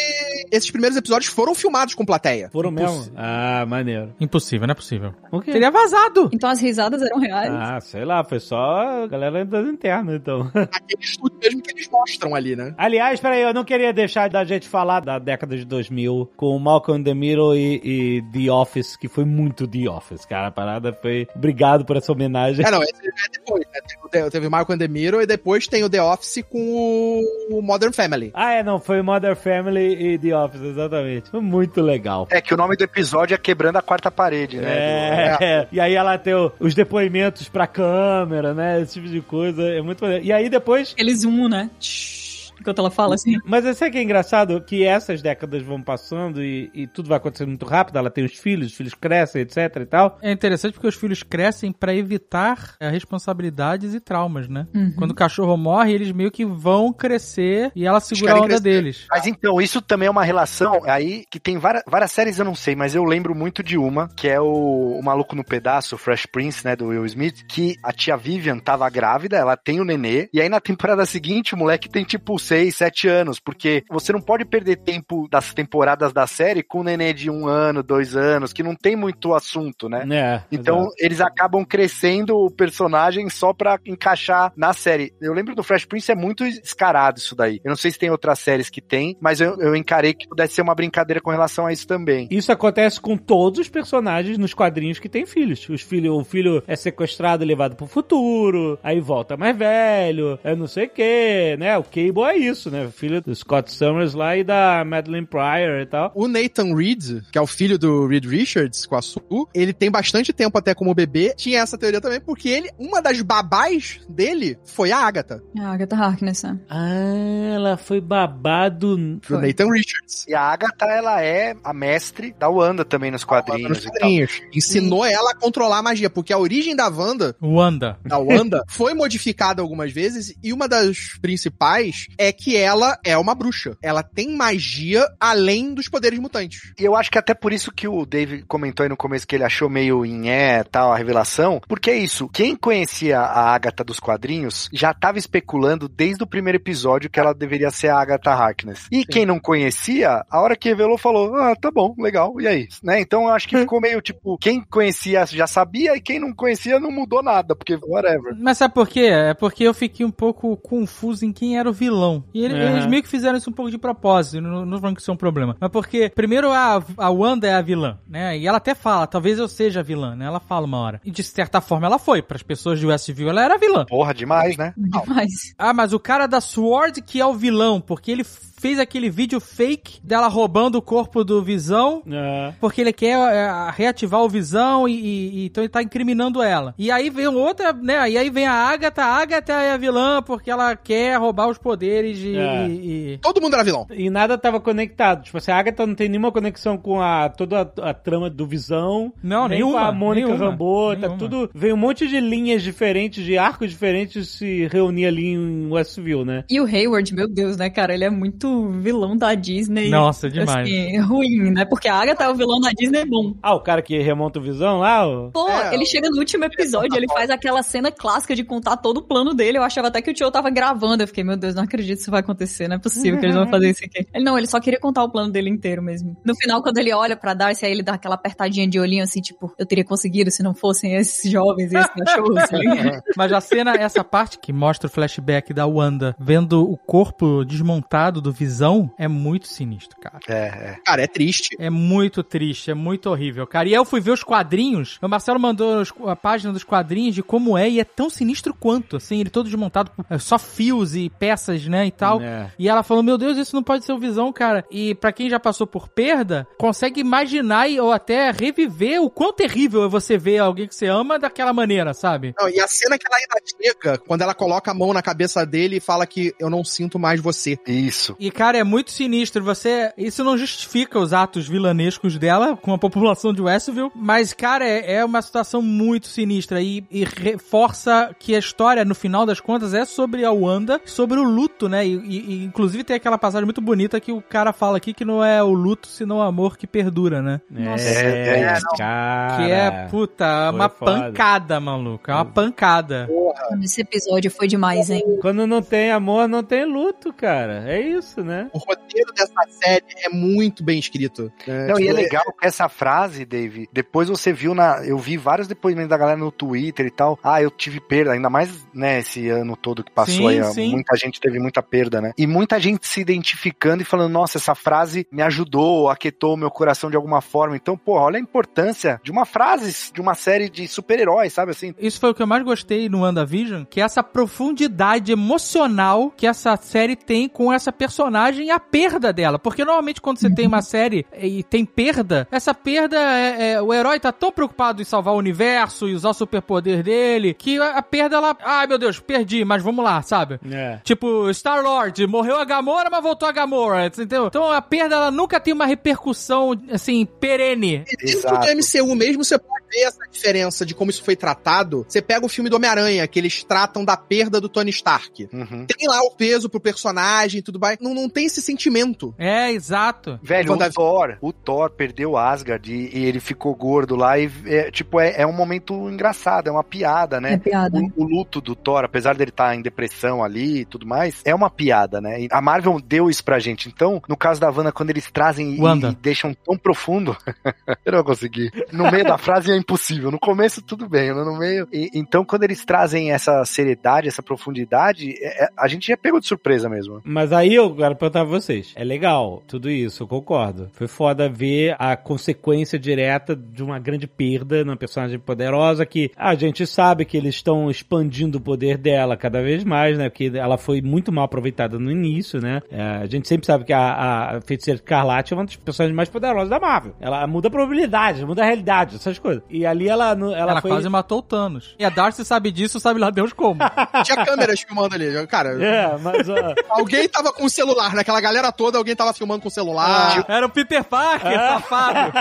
esses primeiros episódios foram filmados com plateia. Foram mesmo? Impossível. Ah, maneiro. Impossível, não é possível. Por quê? Teria vazado. Então as risadas eram reais. Ah, sei lá, foi só a galera das internas, então. Aquele estúdio mesmo que eles mostram ali, né? Aliás, peraí, eu não queria deixar da gente falar da década de 2000 com Malcolm in the Middle e, e The Office, que foi muito The Office, cara. A parada foi... Obrigado por essa homenagem. É, não, esse é depois, né? Teve, teve Marco and the Mirror e depois tem o The Office com o, o Modern Family. Ah, é, não, foi Mother Family e The Office, exatamente. Foi muito legal. É que o nome do episódio é Quebrando a Quarta Parede, né? É, é. e aí ela tem os depoimentos pra câmera, né? Esse tipo de coisa. É muito maneiro. E aí depois. Aquele zoom, né? Tsh, Enquanto ela fala assim. Mas sabe que é engraçado? Que essas décadas vão passando e, e tudo vai acontecendo muito rápido. Ela tem os filhos, os filhos crescem, etc e tal. É interessante porque os filhos crescem pra evitar é, responsabilidades e traumas, né? Uhum. Quando o cachorro morre, eles meio que vão crescer e ela segura a onda crescer. deles. Mas então, isso também é uma relação aí que tem várias, várias séries, eu não sei, mas eu lembro muito de uma, que é o, o Maluco no Pedaço, o Fresh Prince, né, do Will Smith, que a tia Vivian tava grávida, ela tem o nenê, e aí na temporada seguinte o moleque tem tipo 6, 7 anos, porque você não pode perder tempo das temporadas da série com um nenê de um ano, dois anos, que não tem muito assunto, né? É. Então, exato. eles acabam crescendo o personagem só pra encaixar na série. Eu lembro do Fresh Prince, é muito descarado isso daí. Eu não sei se tem outras séries que tem, mas eu, eu encarei que pudesse ser uma brincadeira com relação a isso também. Isso acontece com todos os personagens nos quadrinhos que têm filhos. Os filho, o filho é sequestrado e levado pro futuro, aí volta mais velho, é não sei o que, né? O Cable é isso, né? Filho do Scott Summers lá e da Madeline Pryor e tal. O Nathan Reed, que é o filho do Reed Richards, com a Sue, ele tem bastante tempo até como bebê. Tinha essa teoria também, porque ele, uma das babás dele foi a Agatha, É a Agatha Harkness, né? Ah, ela foi babado. do Foi. Nathan Richards. E a Agatha, ela é a mestre da Wanda também nos quadrinhos. Nos e tal. quadrinhos. Ensinou ela a controlar a magia, porque a origem da Wanda Wanda. da Wanda foi modificada algumas vezes e uma das principais é que ela é uma bruxa. Ela tem magia além dos poderes mutantes. E eu acho que até por isso que o Dave comentou aí no começo que ele achou meio em é tal a revelação, porque é isso. Quem conhecia a Agatha dos quadrinhos já tava especulando desde o primeiro episódio que ela deveria ser a Agatha Harkness. E quem não conhecia, a hora que revelou falou: "Ah, tá bom, legal. E aí?" Né? Então eu acho que ficou meio tipo, quem conhecia já sabia e quem não conhecia não mudou nada, porque whatever. Mas sabe por quê? É porque eu fiquei um pouco confuso em quem era o vilão. E ele- Aham. eles meio que fizeram isso um pouco de propósito, não, não falando que isso é um problema. Mas porque, primeiro, a, a Wanda é a vilã, né? E ela até fala, talvez eu seja a vilã, né? Ela fala uma hora. E de certa forma ela foi. Para as pessoas de Westview, ela era a vilã. Porra, demais, né? Demais. Ah, mas o cara da Sword que é o vilão, porque ele fez aquele vídeo fake dela roubando o corpo do Visão. É. Porque ele quer é, reativar o Visão e, e- e- então ele tá incriminando ela. E aí vem outra, né? E aí vem a Agatha. A Agatha é a vilã porque ela quer roubar os poderes e. É. e- Todo mundo era vilão. E nada tava conectado. Tipo assim, a Agatha não tem nenhuma conexão com a toda a, a trama do Visão. Não, nem nenhuma, com a Mônica nenhuma, Rambeau. Tá tudo. Veio um monte de linhas diferentes, de arcos diferentes se reunir ali em Westview, né? E o Hayward, meu Deus, né, cara? Ele é muito vilão da Disney. Nossa, demais. Assim, ruim, né? Porque a Agatha é o vilão da Disney bom. Ah, o cara que remonta o Visão lá, o... Pô, É, ele chega no último episódio, ele faz aquela cena clássica de contar todo o plano dele. Eu achava até que o tio tava gravando. Eu fiquei, meu Deus, não acredito que isso vai acontecer. Não é possível que eles vão fazer isso aqui. Ele não, ele só queria contar o plano dele inteiro mesmo. No final, quando ele olha pra Darcy, aí ele dá aquela apertadinha de olhinho assim, tipo, eu teria conseguido se não fossem esses jovens e esses cachorros. ligado? Mas a cena, essa parte que mostra o flashback da Wanda vendo o corpo desmontado do Visão é muito sinistro, cara. É, é. Cara, é triste. É muito triste, é muito horrível, cara. E eu fui ver os quadrinhos. O Marcelo mandou os- a página dos quadrinhos de como é, e é tão sinistro quanto, assim, ele todo desmontado, é, só fios e peças, né, e tal. É. E ela falou, meu Deus, isso não pode ser o Visão, cara. E pra quem já passou por perda, consegue imaginar e- ou até reviver o quão terrível é você ver alguém que você ama daquela maneira, sabe? Não, e a cena que ela ainda chega, quando ela coloca a mão na cabeça dele e fala que eu não sinto mais você. Isso. E, cara, é muito sinistro. Você. Isso não justifica os atos vilanescos dela com a população de Westview. Mas, cara, é, é uma situação muito sinistra. E, e reforça que a história, no final das contas, é sobre a Wanda, sobre o luto, né? E, e- e, inclusive tem aquela passagem muito bonita que o cara fala aqui que não é o luto, senão o amor que perdura, né? Nossa. É, É, cara. que é, puta, uma foda. pancada, maluco. É uma pancada. Mano, Esse episódio foi demais, hein? Quando não tem amor, não tem luto, cara. É isso, né? O roteiro dessa série é muito bem escrito. né? Não, e é Tipo, legal que essa frase, Dave, depois você viu na. Eu vi vários depoimentos da galera no Twitter e tal. Ah, eu tive perda, ainda mais, né, esse ano todo que passou Sim, aí. sim. Muita gente teve muita perda, né? E muita gente se identificando e falando, nossa, essa frase me ajudou, aquietou o meu coração de alguma forma. Então, pô, olha a importância de uma frase de uma série de super-heróis, sabe assim? Isso foi o que eu mais gostei no WandaVision, que é essa profundidade emocional que essa série tem com essa personagem e a perda dela. Porque normalmente quando você tem uma série e tem perda, essa perda é, é- o herói tá tão preocupado em salvar o universo e usar o superpoder dele, que a, a perda ela, ai meu Deus, perdi, mas vamos lá, sabe? É. Tipo, Star-Lord, morreu a Gamora, mas voltou a Gamora, entendeu? Então a perda, ela nunca tem uma repercussão, assim, perene. Dentro Exato. do MCU mesmo, você pode ver essa diferença de como isso foi tratado. Você pega o filme do Homem-Aranha, que eles tratam da perda do Tony Stark. Uhum. Tem lá o peso pro personagem e tudo mais. Não, não tem esse sentimento. É, exato. Velho, o Thor, o Thor perdeu Asgard e, e ele ficou gordo lá e, é, tipo, é, é um momento engraçado, é uma piada, né? É piada. O, o luto do Thor, apesar dele estar em depressão ali e tudo mais, é uma piada, né? E a Marvel deu isso pra gente. Então, no caso da Wanda, quando eles trazem e, Wanda. e deixam tão profundo, eu não consegui. No meio da frase impossível. No começo, tudo bem, no meio. E, então, quando eles trazem essa seriedade, essa profundidade, é, é, a gente já pegou de surpresa mesmo. Mas aí eu quero perguntar pra vocês. É legal, tudo isso, eu concordo. Foi foda ver a consequência direta de uma grande perda numa personagem poderosa que a gente sabe que eles estão expandindo o poder dela cada vez mais, né? Porque ela foi muito mal aproveitada no início, né? É, a gente sempre sabe que a, a Feiticeira Escarlate é uma das personagens mais poderosas da Marvel. Ela muda a probabilidade, muda a realidade, essas coisas. E ali ela, ela, Ela foi... quase matou o Thanos. E a Darcy sabe disso, sabe lá Deus como. Tinha câmeras filmando ali. Cara, É, mas... ó, alguém tava com o celular, naquela galera toda, alguém tava filmando com o celular. Era o Peter Parker, safado.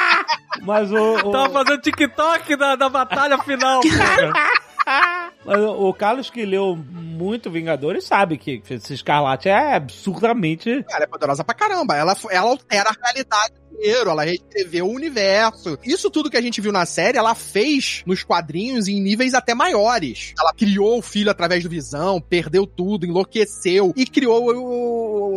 mas o... o- Tava fazendo TikTok da, da batalha final, cara. Mas o Carlos que leu muito Vingadores sabe que esse Escarlate é absurdamente. Ela é poderosa pra caramba. Ela, ela altera a realidade ela reescreveu o universo. Isso tudo que a gente viu na série, ela fez nos quadrinhos em níveis até maiores. Ela criou o filho através do Visão, perdeu tudo, enlouqueceu e criou o-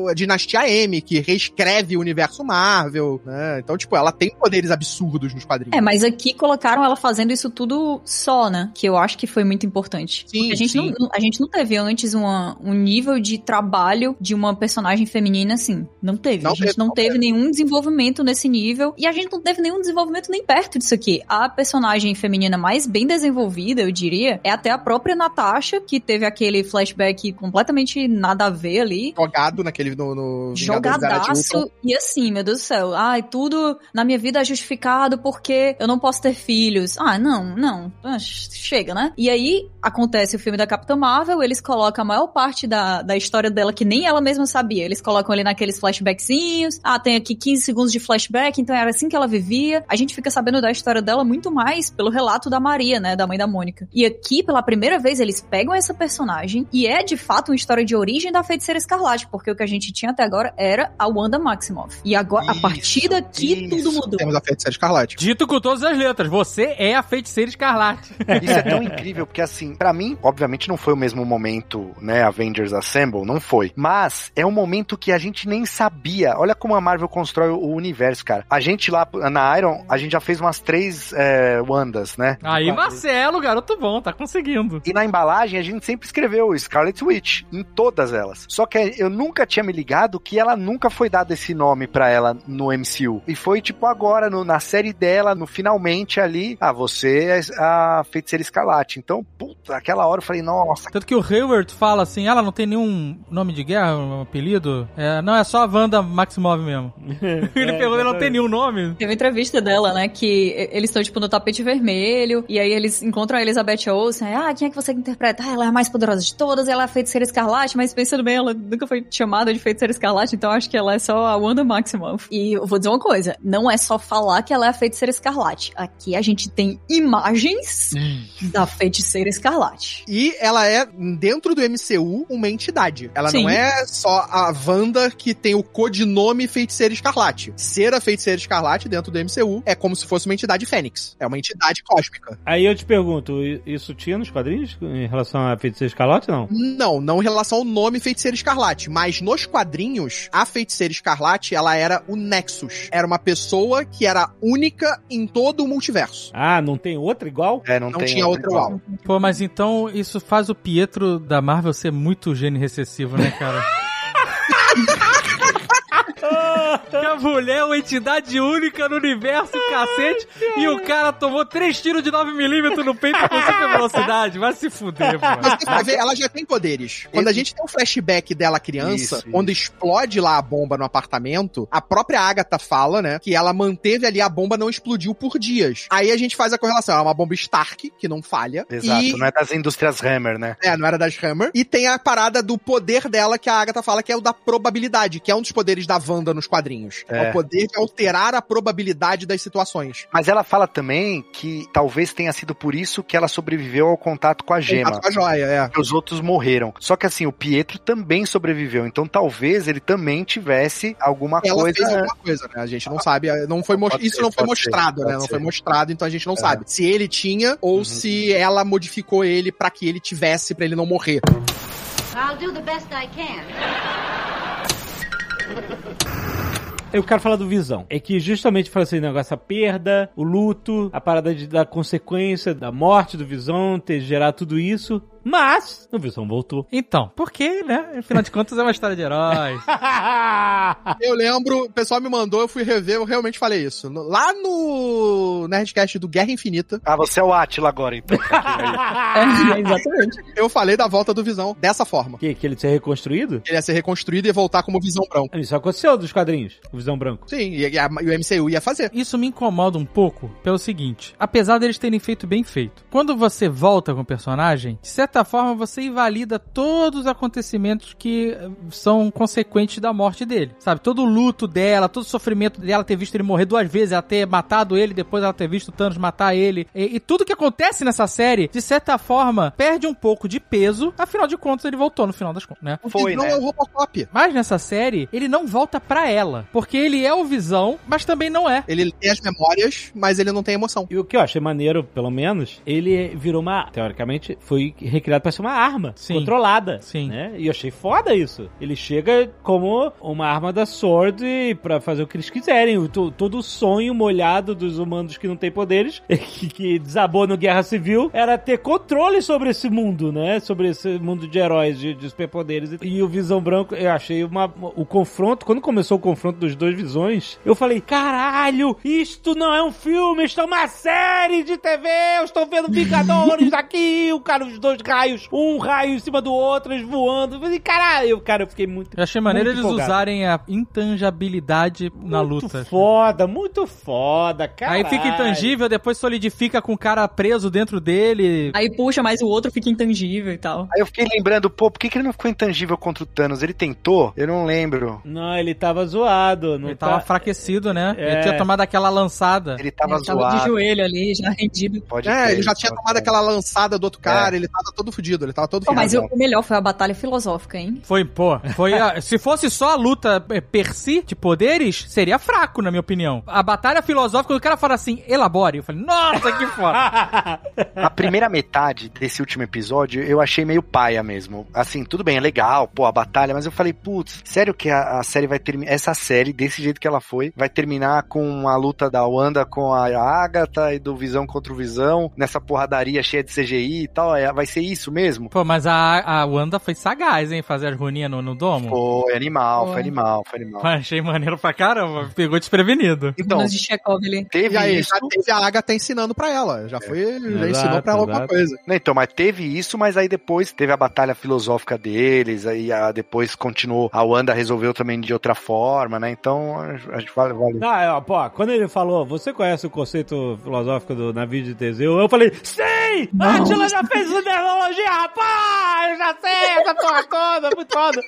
a Dinastia M, que reescreve o universo Marvel, né? Então, tipo, ela tem poderes absurdos nos quadrinhos. É, mas aqui colocaram ela fazendo isso tudo só, né? Que eu acho que foi muito importante. Sim, a gente, sim. Não, a gente não teve antes uma, um nível de trabalho de uma personagem feminina assim. Não teve. Não a gente teve, não não teve nenhum desenvolvimento nesse nível. E a gente não teve nenhum desenvolvimento nem perto disso aqui. A personagem feminina mais bem desenvolvida, eu diria, é até a própria Natasha, que teve aquele flashback completamente nada a ver ali. Jogado naquele no, no Ultron. Jogadaço. E assim, meu Deus do céu. Ai, tudo na minha vida é justificado porque eu não posso ter filhos. Ah, não, não. Ah, Chega, né? E aí acontece o filme da Capitã Marvel, eles colocam a maior parte da, da história dela que nem ela mesma sabia. Eles colocam ali naqueles flashbackzinhos. Ah, tem aqui 15 segundos de flashback, então era assim que ela vivia. A gente fica sabendo da história dela muito mais pelo relato da Maria, né? Da mãe da Mônica. E aqui, pela primeira vez, eles pegam essa personagem e é de fato uma história de origem da feiticeira escarlate, porque o que a gente tinha até agora era a Wanda Maximoff. E agora, a partir Isso, daqui, tudo isso. mudou. Temos a Feiticeira Escarlate. Dito com todas as letras, você é a feiticeira escarlate. Isso é tão incrível, porque assim, pra mim, obviamente não foi o mesmo momento, né, Avengers Assemble, não foi. Mas é um momento que a gente nem sabia. Olha como a Marvel constrói o universo, cara. A gente lá na Iron, a gente já fez umas três é, Wandas, né? Aí, Marcelo, garoto bom, tá conseguindo. E na embalagem a gente sempre escreveu Scarlet Witch em todas elas. Só que eu nunca tinha me ligado que ela nunca foi dado esse nome pra ela no MCU. E foi tipo agora, no- na série dela, no finalmente ali, ah, você é a feiticeira escarlate. Então, puta, aquela hora eu falei, nossa, Tanto que o Hayward fala assim, ela não tem nenhum nome de guerra, um apelido. É, não, é só a Wanda Maximov mesmo. Ele perguntou, ela não tem nenhum nome. Teve uma entrevista dela, né? Que eles estão, tipo, no tapete vermelho. E aí eles encontram a Elizabeth Olsen. Ah, quem é que você interpreta? Ah, ela é a mais poderosa de todas. Ela é a feiticeira escarlate. Mas pensando bem, ela nunca foi chamada de feiticeira escarlate. Então acho que ela é só a Wanda Maximoff. E eu vou dizer uma coisa: não é só falar que ela é a feiticeira escarlate. Aqui a gente tem imagens da feiticeira escarlate. E ela é, dentro do MCU, uma entidade. Ela Sim. não é só a Wanda que tem o codinome Feiticeira Escarlate. Ser a Feiticeira Escarlate dentro do MCU é como se fosse uma entidade fênix. É uma entidade cósmica. Aí eu te pergunto, i- isso tinha nos quadrinhos em relação a Feiticeira Escarlate, não? Não, não em relação ao nome Feiticeira Escarlate, mas nos quadrinhos, a Feiticeira Escarlate, ela era o Nexus. Era uma pessoa que era única em todo o multiverso. Ah, não tem outra igual? é, não, Não tem tinha outra igual. Pô, mas então isso faz o Pietro da Marvel ser muito gênio recessivo, né, cara? Que a mulher é uma entidade única no universo, cacete, e o cara tomou três tiros de 9mm no peito com super velocidade. Vai se fuder, mano. Vai ver, ela já tem poderes. Quando a gente tem um flashback dela criança, Isso, quando explode lá a bomba no apartamento, a própria Agatha fala, né, que ela manteve ali a bomba não explodiu por dias. Aí a gente faz a correlação, é uma bomba Stark, que não falha. Exato, e... não é das indústrias Hammer, né? É, não era das Hammer. E tem a parada do poder dela que a Agatha fala que é o da probabilidade, que é um dos poderes da Wanda nos quadrinhos. É, É. o poder de alterar a probabilidade das situações. Mas ela fala também que talvez tenha sido por isso que ela sobreviveu ao contato com a gema. Contato com a joia, é. os outros morreram. Só que assim, o Pietro também sobreviveu. Então talvez ele também tivesse alguma Ela coisa. fez alguma coisa, né? A gente não sabe. Não foi Pode Isso ser, não foi pode ser, mostrado, né? Não ser. foi mostrado, então a gente não É. sabe se ele tinha ou Uhum. se ela modificou ele pra que ele tivesse, pra ele não morrer. I'll do the best I can. Eu quero falar do Visão. É que justamente fala assim, negócio, a perda, o luto, a parada de, da consequência da morte do Visão, ter gerado tudo isso. Mas, o Visão voltou. Então, porque, né? Afinal de contas, é uma história de heróis. Eu lembro, o pessoal me mandou, eu fui rever, eu realmente falei isso. Lá no Nerdcast do Guerra Infinita, Ah, você é o Atila agora, então. É, exatamente. eu falei da volta do Visão dessa forma. que, que ele ser reconstruído? Ele ia ser reconstruído e voltar como Visão Branco. Isso aconteceu dos quadrinhos, o Visão Branco. Sim, e, e a- e o MCU ia fazer. Isso me incomoda um pouco pelo seguinte: apesar deles terem feito bem feito, quando você volta com o personagem, de certa forma você invalida todos os acontecimentos que são consequentes da morte dele. Sabe? Todo o luto dela, todo o sofrimento dela ter visto ele morrer duas vezes, ela ter matado ele, depois ela ter visto o Thanos matar ele. E, e tudo que acontece nessa série, de certa forma, perde um pouco de peso. Afinal de contas, ele voltou no final das contas, né? O Foi, Visão né? é o Robocop. Mas nessa série, ele não volta pra ela. Porque ele é o Visão, mas também não é. Ele tem as memórias, mas ele não tem emoção. E o que eu achei maneiro, pelo menos, ele virou uma. Teoricamente, foi recriado pra ser uma arma Sim. controlada. Sim. Né? E eu achei foda isso. Ele chega como uma arma da Sword pra fazer o que eles quiserem. Todo o sonho molhado dos humanos que não têm poderes, que, que desabou no Guerra Civil, era ter controle sobre esse mundo, né? Sobre esse mundo de heróis, de, de superpoderes. E o Visão Branco, eu achei uma, o confronto. Quando começou o confronto dos dois visões, eu falei: caralho, isto não é um filme, isto é uma série de TV. Eu estou vendo Vingadores aqui, o cara, os dois raios, um raio em cima do outro, eles voando. Eu falei, caralho, cara, eu fiquei muito. Eu achei maneiro muito eles empolgado. usarem a intangibilidade na Muito luta. foda, muito foda, cara. Aí fica intangível, depois solidifica com o cara preso dentro dele. Aí puxa, mas o outro fica intangível e tal. Aí eu fiquei lembrando, pô, por que, que ele não ficou intangível contra o Thanos? Ele tentou? Eu não lembro. Não, ele tava zoado. Não Ele tava tá... enfraquecido, né? É. Ele tinha tomado aquela lançada. Ele tava Ele tava zoado. de joelho ali, já rendido. Pode É, crer, ele já tinha tava tomado zoado. aquela lançada do outro cara, ele tava todo fudido, ele tava todo Pô, mas o melhor foi a batalha filosófica, hein? Foi, pô. Foi a- se fosse só a luta eh, per si de poderes, seria fraco, na minha opinião. A batalha filosófica, quando o cara fala assim, elabore. Eu falei, nossa, que foda. A primeira metade desse último episódio eu achei meio paia mesmo. Assim, tudo bem, é legal, pô, a batalha, mas eu falei, putz, sério que a, a série vai terminar. Essa série, desse jeito que ela foi, vai terminar com a luta da Wanda com a Agatha e do Visão contra o Visão, nessa porradaria cheia de CGI e tal. é- Vai ser isso mesmo? pô, mas a, a Wanda foi sagaz, hein, fazer as runinhas no, no domo. Foi animal, Foi. foi animal, foi animal. Pô, achei maneiro pra caramba. Pegou desprevenido. Então, de Chekhov ali. teve E aí, isso. já teve a Agatha ensinando pra ela. Já foi, já Exato, ensinou pra ela alguma exato. coisa. Não, Então, mas teve isso, mas aí depois teve a batalha filosófica deles, aí a- depois continuou, a Wanda resolveu também de outra forma, né? Então, acho que vale, vale. Não, é, pô, quando ele falou, você conhece o conceito filosófico do navio de Teseu? Eu falei, sim! A Atila já fez isso nerdologia, rapaz! Já sei essa porra toda, muito foda.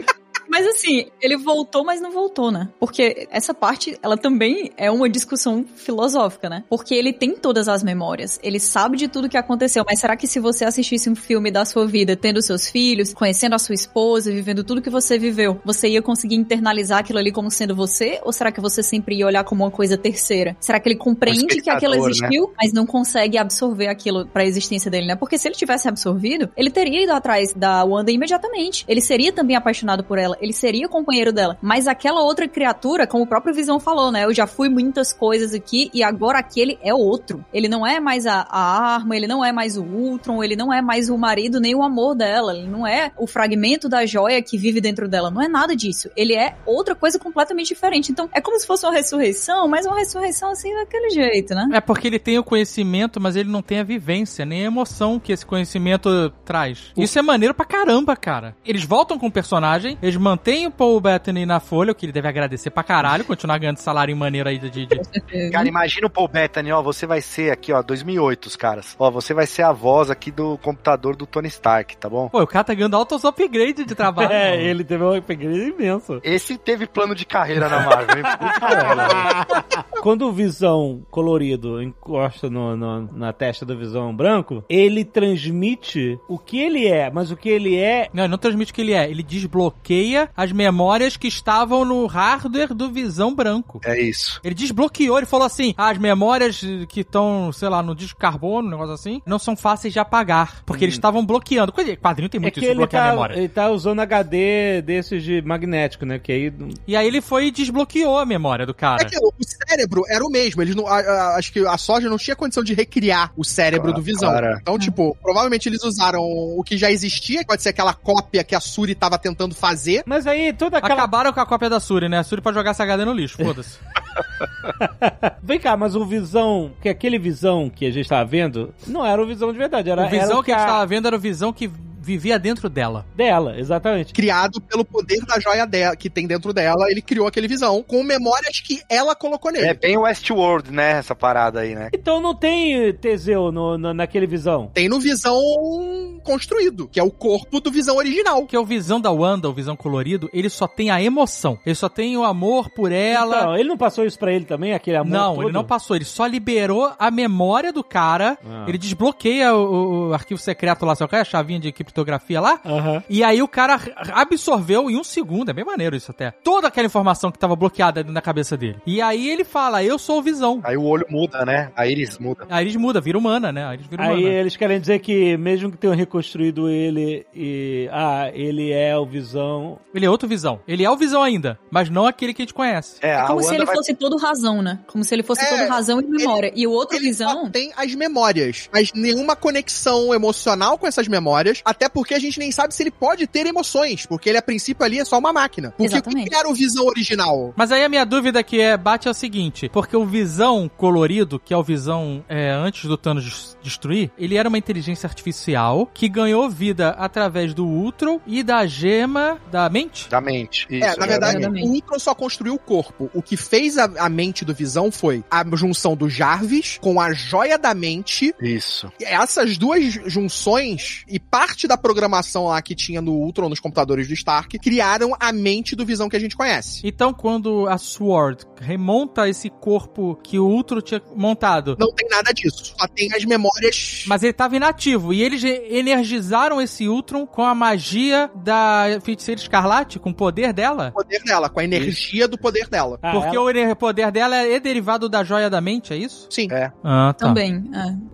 Mas assim, ele voltou, mas não voltou, né? Porque essa parte, ela também é uma discussão filosófica, né? Porque ele tem todas as memórias, ele sabe de tudo que aconteceu, mas será que se você assistisse um filme da sua vida, tendo seus filhos, conhecendo a sua esposa, vivendo tudo que você viveu, você ia conseguir internalizar aquilo ali como sendo você? Ou será que você sempre ia olhar como uma coisa terceira? Será que ele compreende que aquilo espectador, existiu, mas não consegue absorver aquilo pra existência dele, né? Porque se ele tivesse absorvido, ele teria ido atrás da Wanda imediatamente. Ele seria também apaixonado por ela, ele seria companheiro dela. Mas aquela outra criatura, como o próprio Visão falou, né? Eu já fui muitas coisas aqui e agora aquele é outro. Ele não é mais a, a arma, ele não é mais o Ultron, ele não é mais o marido nem o amor dela, ele não é o fragmento da joia que vive dentro dela. Não é nada disso. Ele é outra coisa completamente diferente. Então é como se fosse uma ressurreição, mas uma ressurreição assim daquele jeito, né? É porque ele tem o conhecimento, mas ele não tem a vivência, nem a emoção que esse conhecimento traz. Isso é maneiro pra caramba, cara. Eles voltam com o personagem, eles mantêm o Paul Bettany na folha, o que ele deve agradecer pra caralho, continuar ganhando salário maneiro aí de... de- Cara, imagina o Paul Bettany, ó, você vai ser aqui, ó, 2008, os caras. Ó, você vai ser a voz aqui do computador do Tony Stark, tá bom? Pô, o cara tá ganhando altos upgrade de trabalho. É, mano. ele teve um upgrade imenso. Esse teve plano de carreira na Marvel, hein? Puta merda. Quando o Visão colorido encosta no, no- na testa do Visão branco, ele transmite o que ele é, mas o que ele é Não, ele não transmite o que ele é. Ele desbloqueia desbloqueia as memórias que estavam no hardware do Visão Branco. É isso. Ele desbloqueou, ele falou assim: ah, as memórias que estão, sei lá, no disco carbono, um negócio assim, não são fáceis de apagar. Porque eles estavam bloqueando. Coisa- Quadrinho tem É muito que isso, de ele bloquear a tá, memória. ele tá usando HD desses de magnético, né? Que aí. E aí ele foi e desbloqueou a memória do cara. É que o cérebro era o mesmo. Eles não, a- a- acho que a soja não tinha condição de recriar o cérebro do Visão. cara. Então, tipo, provavelmente eles usaram o que já existia, que pode ser aquela cópia que a Suri tava tentando fazer. Mas aí toda aquela. Acabaram com a cópia da Suri, né? A Suri pode jogar essa HD no lixo, foda-se. Vem cá, mas o visão, que aquele visão que a gente tava vendo, não era o visão de verdade, era o visão era o que a gente a- tava vendo era o visão que vivia dentro dela. dela, exatamente. Criado pelo poder da joia dela, que tem dentro dela, ele criou aquele visão com memórias que ela colocou nele. É bem Westworld, né? Essa parada aí, né? Então não tem Teseu no, no- naquele visão. Tem no visão construído, que é o corpo do visão original. Que é o visão da Wanda, o visão colorido, ele só tem a emoção. Ele só tem o amor por ela. Então, ele não passou isso pra ele também, aquele amor não, todo? ele não passou. Ele só liberou a memória do cara. Ah. Ele desbloqueia o, o arquivo secreto lá, sabe qual é? A chavinha de criptografia lá. Aham. E aí o cara absorveu em um segundo, é bem maneiro isso até, toda aquela informação que tava bloqueada dentro da cabeça dele. E aí ele fala, eu sou o Visão. Aí o olho muda, né? A íris muda. A Iris muda, vira humana, né? A Iris vira Aí humana. eles querem dizer que mesmo que tenham reconstruído ele e ah, ele é o visão. Ele é outro Visão. Ele é o Visão ainda, mas não aquele que a gente conhece. É, É como se ele vai... fosse todo razão, né? Como se ele fosse É, todo razão e memória. e o outro Ele só visão. tem as memórias, mas nenhuma conexão emocional com essas memórias, até porque a gente nem sabe se ele pode ter emoções, porque ele a princípio ali é só uma máquina. Porque o que Exatamente. que era o visão original? Mas aí a minha dúvida que é, bate é o seguinte, porque o Visão colorido, que é o Visão é, antes do Thanos des- destruir, ele era uma inteligência artificial que ganhou vida através do Ultron e da gema da mente. Da mente. Isso, é, na verdade, exatamente. o Ultron só construiu o corpo. O que fez a, a mente do Visão foi a junção do Jarvis com a joia da mente. Isso. E Essas duas junções e parte da programação lá que tinha no Ultron, nos computadores do Stark, criaram a mente do Visão que a gente conhece. Então, quando a Sword remonta esse corpo que o Ultron tinha montado, Não tem nada disso. Só tem as memórias. mas ele estava inativo, e eles energizaram esse Ultron com a magia da Feiticeira Escarlate, com o poder dela. do poder dela, com a energia do poder dela. Ah, Porque ela- o poder dela é derivado da joia da mente, é isso? Sim. É. Ah, tá. Também.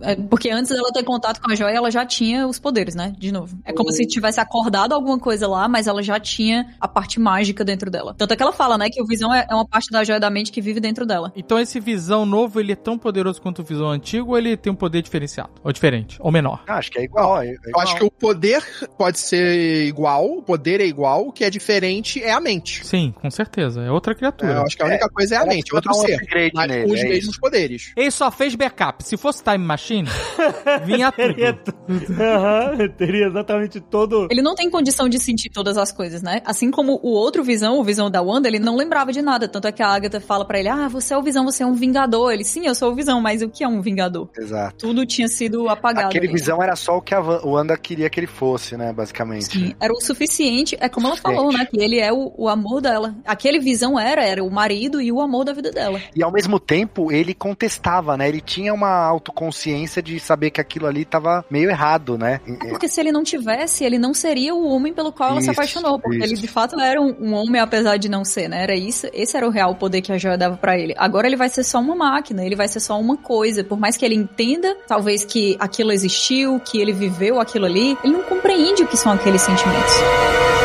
é. É, porque antes dela ter contato com a joia, ela já tinha os poderes, né? De novo. É como se tivesse acordado alguma coisa lá, mas ela já tinha a parte mágica dentro dela. Tanto é que ela fala, né? Que o Visão é, é uma parte da joia da mente que vive dentro dela. Então esse visão novo, ele é tão poderoso quanto o visão antigo ou ele tem um poder diferenciado? Ou diferente? Ou menor? Ah, acho que é igual. É, é Eu igual. acho que o poder pode ser igual, o poder é igual, o que é diferente é a mente. Sim, com certeza. É outra É, criatura. eu acho que a única coisa é a mente, outro um ser. Mas nele, com os é mesmos poderes. Ele só fez backup. Se fosse Time Machine, vinha Teria, tudo. tu- Aham, teria exatamente todo. Ele não tem condição de sentir todas as coisas, né? Assim como o outro Visão, o Visão da Wanda, ele não lembrava de nada. Tanto é que a Agatha fala pra ele, ah, você é o Visão, você é um Vingador. Ele, sim, eu sou o Visão, mas o que é um Vingador? Exato. Tudo tinha sido apagado. Aquele visão era só o que a Wanda queria que ele fosse, né? Basicamente. Sim, era o suficiente. É como ela falou, né? Que ele é o, o amor dela. Aquele visão era, era o marido e o amor da vida dela. E ao mesmo tempo, ele contestava, né? Ele tinha uma autoconsciência de saber que aquilo ali tava meio errado, né? É porque se ele não tivesse, ele não seria o homem pelo qual ela se Isso, apaixonou. Porque isso. ele de fato era um, um homem, apesar de não ser, né? Era isso. Esse era o real poder que a joia dava pra ele. Agora ele vai ser só uma máquina, ele vai ser só uma coisa. Por mais que ele entenda, talvez que aquilo existiu, que ele viveu aquilo ali, ele não compreende o que são aqueles sentimentos.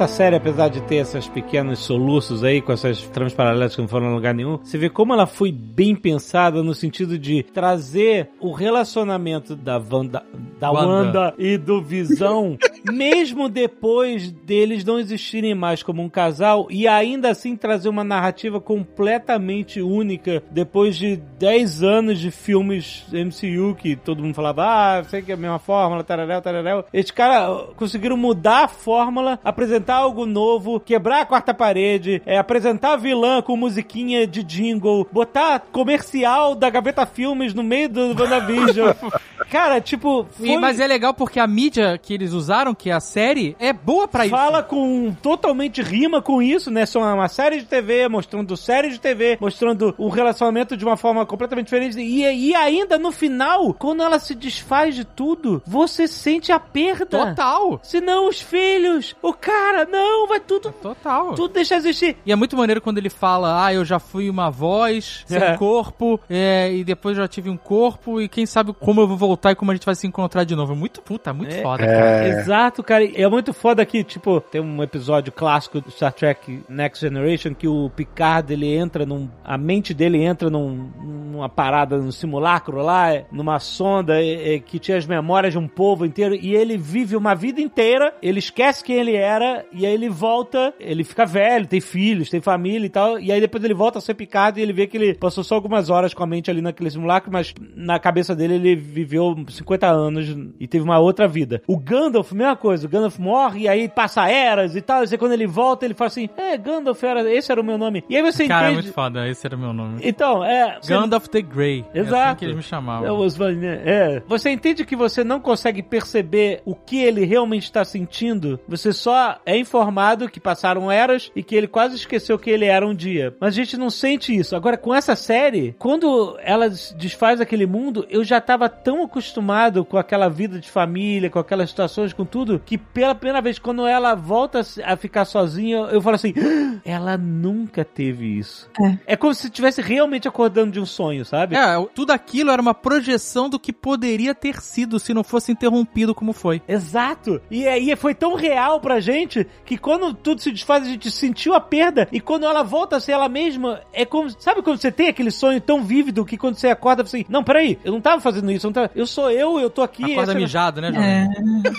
Essa série, apesar de ter esses pequenos soluços aí, com essas tramas paralelas que não foram a lugar nenhum, você vê como ela foi bem pensada no sentido de trazer o relacionamento da Wanda, da Wanda. Wanda e do Visão, mesmo depois deles não existirem mais como um casal, e ainda assim trazer uma narrativa completamente única depois de 10 anos de filmes MCU que todo mundo falava, ah, sei que é a mesma fórmula, tararéu, tararéu. Esses caras conseguiram mudar a fórmula, apresentar algo novo, quebrar a quarta parede, é, apresentar vilã com musiquinha de jingle, botar comercial da Gaveta Filmes no meio do WandaVision. Cara, tipo, E- foi- mas é legal porque a mídia que eles usaram, que é a série, é boa pra isso. Fala com totalmente rima com isso, né? São uma série de TV, mostrando série de TV, mostrando o relacionamento de uma forma completamente diferente. E, e ainda no final, quando ela se desfaz de tudo, você sente a perda. Total. Se não, os filhos, o cara, não, vai tudo, Total. tudo deixar existir. E é muito maneiro quando ele fala, ah, eu já fui uma voz sem É. corpo, é, e depois já tive um corpo, e quem sabe como eu vou voltar e como a gente vai se encontrar de novo. É muito puta, muito É. foda, cara. Exato, cara. E É muito foda que, tipo, tem um episódio clássico do Star Trek Next Generation que o Picard, ele entra num... A mente dele entra num, numa parada, num simulacro lá, é, numa sonda é, é, que tinha as memórias de um povo inteiro e ele vive uma vida inteira, ele esquece quem ele era e aí ele volta, ele fica velho, tem filhos, tem família e tal, e aí depois ele volta a ser Picard e ele vê que ele passou só algumas horas com a mente ali naquele simulacro, mas na cabeça dele ele viveu 50 anos e teve uma outra vida. O Gandalf, mesma coisa, o Gandalf morre e aí passa eras e tal, e aí quando ele volta ele fala assim, é, Gandalf era, esse era o meu nome. E aí você Cara, é entende... muito foda, esse era meu nome. Então, é... você- Gandalf the Grey. É assim Exato. que eles me chamavam. É, os Van- é. Você entende que você não consegue perceber o que ele realmente está sentindo? Você só é informado que passaram eras e que ele quase esqueceu que ele era um dia. Mas a gente não sente isso. Agora, com essa série, quando ela des- desfaz aquele mundo, eu já estava tão acostumado com aquela vida de família, com aquelas situações, com tudo, que pela primeira vez, quando ela volta a ficar sozinha, eu falo assim: "Ah, ela nunca teve isso. É como se estivesse realmente acordando de um sonho, sabe? É, tudo aquilo era uma projeção do que poderia ter sido se não fosse interrompido como foi. Exato. E aí foi tão real pra gente que quando tudo se desfaz, a gente sentiu a perda. E quando ela volta a ser ela mesma, é como. Sabe quando você tem aquele sonho tão vívido que quando você acorda, você. Não, peraí, eu não tava fazendo isso. Eu, não tava- eu sou eu, eu tô aqui. Acorda essa- mijado, né, É, Jovem?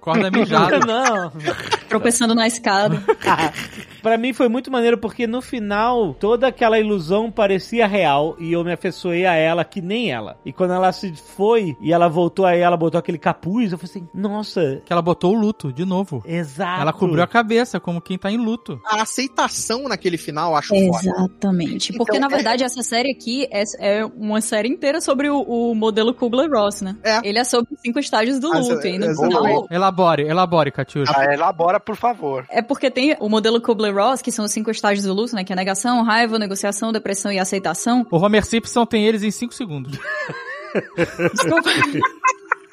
Acorda mijado. Não. tropeçando na escada. Pra mim foi muito maneiro porque no final toda aquela ilusão parecia real e eu me afeiçoei a ela que nem ela. E quando ela se foi e ela voltou aí, ela botou aquele capuz, eu falei assim: "Nossa, Que ela botou o luto, de novo. exato". Ela cobriu a cabeça, como quem tá em luto. A aceitação naquele final, acho foda. Exatamente. Porque, Então, na verdade, essa série aqui é, é uma série inteira sobre o, o modelo Kubler-Ross, né? É. Ele é sobre os cinco estágios do Ah, luto. E no exatamente. final, Elabore, elabore, Catiuxa. Ah, elabora, por favor. É porque tem o modelo Kubler-Ross, que são os cinco estágios do luto, né? Que é negação, raiva, negociação, depressão e aceitação. O Homer Simpson tem eles em 5 segundos. Desculpa.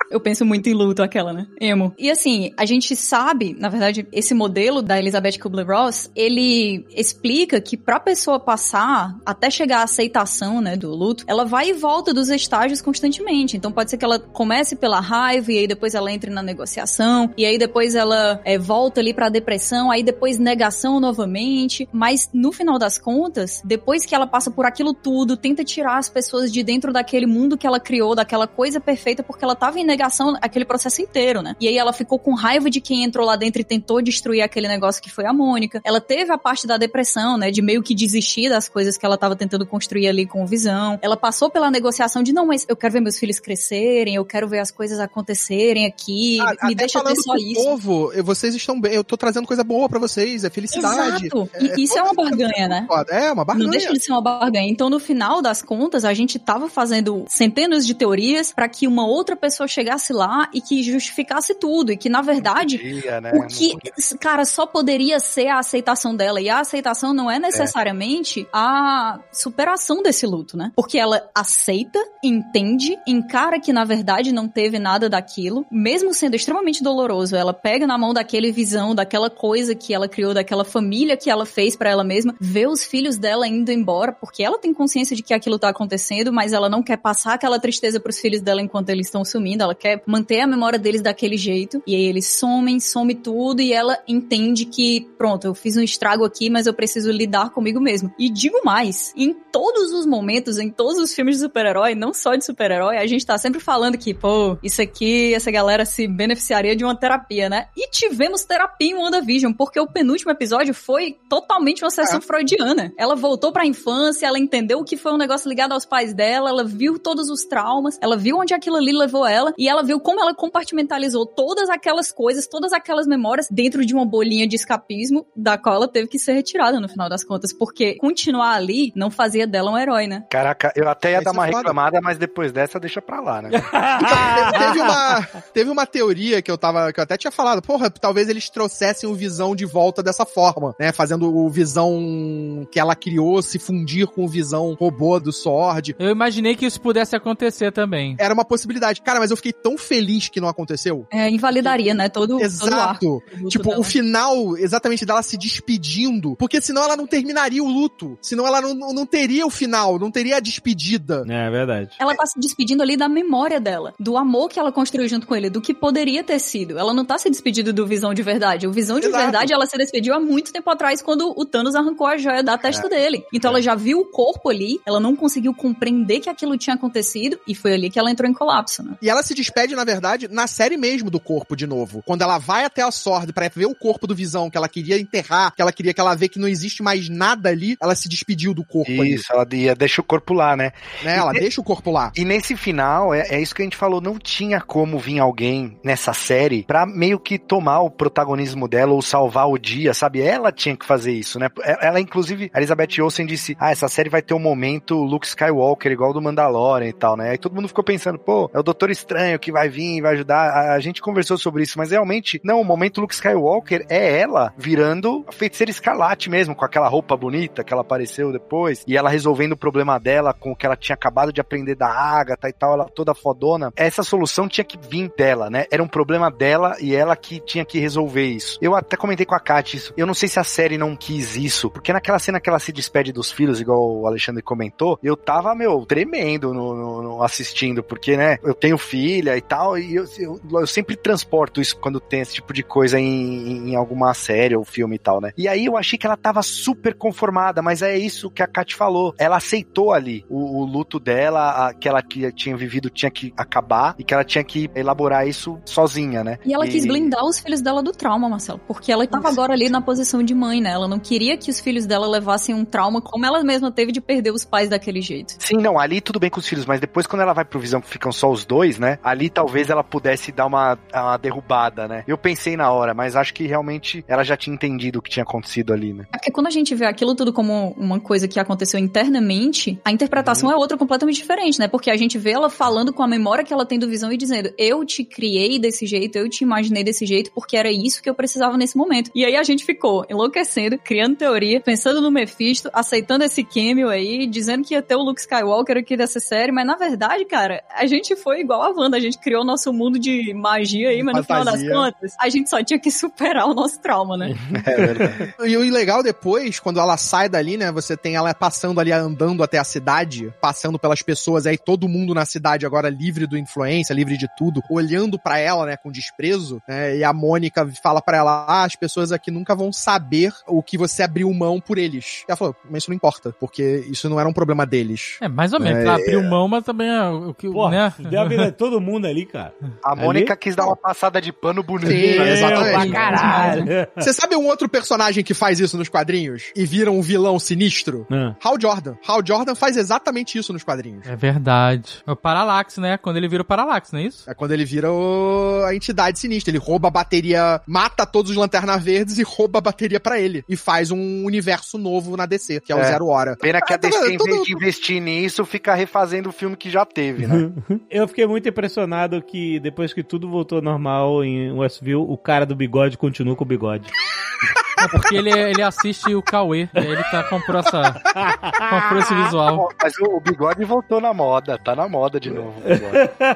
Eu penso muito em luto, aquela, né? Emo. E assim, a gente sabe, na verdade, esse modelo da Elizabeth Kubler-Ross, ele explica que pra pessoa passar, até chegar à aceitação, né, do luto, ela vai e volta dos estágios constantemente. Então pode ser que ela comece pela raiva, e aí depois ela entre na negociação, e aí depois ela é, volta ali pra depressão, aí depois negação novamente. Mas no final das contas, depois que ela passa por aquilo tudo, tenta tirar as pessoas de dentro daquele mundo que ela criou, daquela coisa perfeita, porque ela tava em negação aquele processo inteiro, né? E aí ela ficou com raiva de quem entrou lá dentro e tentou destruir aquele negócio que foi a Mônica. Ela teve a parte da depressão, né? De meio que desistir das coisas que ela tava tentando construir ali com Visão. Ela passou pela negociação de, não, mas eu quero ver meus filhos crescerem, eu quero ver as coisas acontecerem aqui, Ah, me deixa ter só isso. povo, vocês estão bem, eu tô trazendo coisa boa pra vocês, é felicidade. Exato. E isso é uma barganha, né? É, uma barganha. Não deixa de ser uma barganha. Então, no final das contas, a gente tava fazendo centenas de teorias pra que uma outra pessoa chegasse lá e que justificasse tudo. E que, na verdade, Podia, né? o que, cara, só poderia ser a aceitação dela. E a aceitação não é necessariamente a superação desse luto, né? Porque ela aceita, entende, encara que na verdade não teve nada daquilo, mesmo sendo extremamente doloroso. Ela pega na mão daquele visão, daquela coisa que ela criou, daquela família que ela fez pra ela mesma, vê os filhos dela indo embora, porque ela tem consciência de que aquilo tá acontecendo, mas ela não quer passar aquela tristeza pros filhos dela enquanto eles estão sumindo, ela quer manter a memória deles daquele jeito. E aí eles somem, some tudo e ela entende que, pronto, eu fiz um estrago aqui, mas eu preciso lidar comigo mesmo. E digo mais, em todos os momentos, em todos os filmes de super-herói, não só de super-herói, a gente tá sempre falando que, pô, isso aqui, essa galera se beneficiaria de uma terapia, né? E tivemos terapia em WandaVision, porque o penúltimo episódio foi totalmente uma sessão freudiana. Ela voltou pra infância, ela entendeu o que foi um negócio ligado aos pais dela, ela viu todos os traumas, ela viu onde aquilo ali levou ela, e E ela viu como ela compartimentalizou todas aquelas coisas, todas aquelas memórias dentro de uma bolinha de escapismo, da qual ela teve que ser retirada no final das contas, porque continuar ali não fazia dela um herói, né? Caraca, eu até ia Esse dar uma é reclamada, mas depois dessa deixa pra lá, né? Então, teve, uma, teve uma teoria que eu tava, que eu até tinha falado, porra, talvez eles trouxessem o Visão de volta dessa forma, né? Fazendo o Visão que ela criou se fundir com o Visão robô do Sword. Eu imaginei que isso pudesse acontecer também. Era uma possibilidade. Cara, mas eu fiquei tão feliz que não aconteceu. É, invalidaria, né? Todo, todo o Exato. arco do luto Tipo, dela. o final exatamente dela se despedindo. Porque senão ela não terminaria o luto. Senão ela não, não teria o final, não teria a despedida. É verdade. Ela tá se despedindo ali da memória dela, do amor que ela construiu junto com ele, do que poderia ter sido. Ela não tá se despedindo do Visão de verdade. O Visão de Exato. verdade, ela se despediu há muito tempo atrás, quando o Thanos arrancou a joia da testa dele. Então ela já viu o corpo ali, ela não conseguiu compreender que aquilo tinha acontecido, e foi ali que ela entrou em colapso, né? E ela se despede, na verdade, na série mesmo do corpo de novo. Quando ela vai até a Sword pra ver o corpo do Visão, que ela queria enterrar, que ela queria que ela vê que não existe mais nada ali, ela se despediu do corpo ali. Isso, ela ia, deixa o corpo lá, né? Né? Ela deixa o corpo lá. E nesse final, é, é isso que a gente falou, não tinha como vir alguém nessa série pra meio que tomar o protagonismo dela ou salvar o dia, sabe? Ela tinha que fazer isso, né? É- Ela, inclusive, a Elizabeth Olsen disse, ah, essa série vai ter um momento Luke Skywalker, igual do Mandalorian e tal, né? Aí todo mundo ficou pensando, pô, é o Doutor Estranho que vai vir, vai ajudar. A, a gente conversou sobre isso, mas realmente, não, o momento Luke Skywalker é ela virando a feiticeira escarlate mesmo, com aquela roupa bonita que ela apareceu depois, e ela resolvendo o problema dela com o que ela tinha acabado de aprender da Agatha e tal, ela toda fodona. Essa solução tinha que vir dela, né? Era um problema dela e ela que tinha que resolver isso. Eu até comentei com a Kat isso. Eu não sei se a série não quis isso, porque naquela cena que ela se despede dos filhos, igual o Alexandre comentou, eu tava, meu, tremendo no, no- no assistindo, porque, né, eu tenho filha e tal, e eu, eu, eu sempre transporto isso quando tem esse tipo de coisa em, em alguma série ou filme e tal, né? E aí eu achei que ela tava super conformada, mas é isso que a Kat falou. Ela aceitou ali o, o luto dela, a, que ela que tinha vivido tinha que acabar e que ela tinha que elaborar isso sozinha, né? E ela quis blindar os filhos dela do trauma, Marcelo. Porque ela tava agora ali na posição de mãe, né? Ela não queria que os filhos dela levassem um trauma como ela mesma teve de perder os pais daquele jeito. Sim, não, ali tudo bem com os filhos, mas depois quando ela vai pro Visão que ficam só os dois, né? Ali talvez ela pudesse dar uma, uma derrubada, né? Eu pensei na hora, mas acho que realmente ela já tinha entendido o que tinha acontecido ali, né? É porque quando a gente vê aquilo tudo como uma coisa que aconteceu internamente, a interpretação é outra completamente diferente, né? Porque a gente vê ela falando com a memória que ela tem do Visão e dizendo: Eu te criei desse jeito, eu te imaginei desse jeito, porque era isso que eu precisava nesse momento. E aí a gente ficou enlouquecendo, criando teoria, pensando no Mephisto, aceitando esse cameo aí, dizendo que ia ter o Luke Skywalker aqui dessa série, mas na verdade, cara, a gente foi igual a Wanda, a gente criou nosso mundo de magia aí, mas no final das Fantasia. contas, a gente só tinha que superar o nosso trauma, né? É verdade. E o legal depois, quando ela sai dali, né? Você tem ela passando ali, andando até a cidade, passando pelas pessoas, aí todo mundo na cidade agora livre do influência, livre de tudo, olhando pra ela, né, com desprezo, né? E a Mônica fala pra ela: ah, as pessoas aqui nunca vão saber o que você abriu mão por eles. E ela falou: mas isso não importa, porque isso não era um problema deles. É, mais ou menos. É, Ela abriu mão, mas também é o que, Pô, né? deu a vida todo mundo ali, cara. A Ali? Mônica quis dar uma passada de pano bonita. Sim, exatamente. Pra caralho. Você sabe um outro personagem que faz isso nos quadrinhos e vira um vilão sinistro? Ah. Hal Jordan. Hal Jordan faz exatamente isso nos quadrinhos. É verdade. É o Parallax, né? Quando ele vira o Parallax, não é isso? É quando ele vira o- a entidade sinistra. Ele rouba a bateria, mata todos os lanternas verdes e rouba a bateria pra ele. E faz um universo novo na DC, que é o É. Zero Hora. Pena que a Ah, tá DC, em vez de investir nisso, fica refazendo o filme que já teve, né? Eu fiquei muito impressionado que depois que tudo voltou ao normal em Westview, o cara do bigode continua com o bigode. É porque ele, ele assiste o Cauê. Ele tá, comprou, essa, comprou esse visual. Mas o, bigode voltou na moda, tá na moda de novo.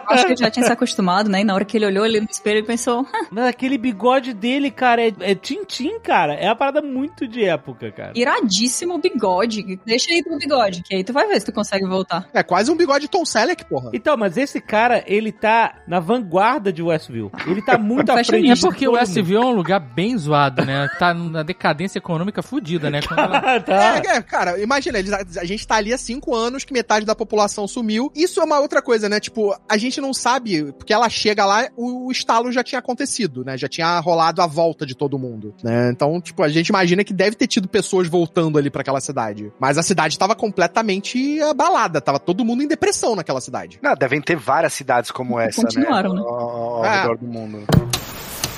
Acho que ele já tinha se acostumado, né? E na hora que ele olhou ali no espelho, ele pensou: "Ah, Mas aquele bigode dele, cara, é, é Tintim, cara. É uma parada muito de época, cara. iradíssimo bigode. Deixa aí pro bigode, que aí tu vai ver se tu consegue voltar. É quase um bigode Tom Selleck, porra. Então, mas esse cara, ele tá na vanguarda de Westview. Ele tá muito à frente É porque o Westview é um lugar bem zoado, né? Tá, não na decadência econômica fudida, né? Ela- tá. É, é, cara, imagina, eles, a gente tá ali há cinco anos que metade da população sumiu. Isso é uma outra coisa, né? Tipo, a gente não sabe, porque ela chega lá, o, o estalo já tinha acontecido, né? Já tinha rolado a volta de todo mundo, né? Então, tipo, a gente imagina que deve ter tido pessoas voltando ali pra aquela cidade. Mas a cidade tava completamente abalada, tava todo mundo em depressão naquela cidade. Não, devem ter várias cidades como essa, Continuaram, né? né? Ao, ao É. redor do mundo.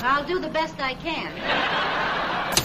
I'll do the best I can.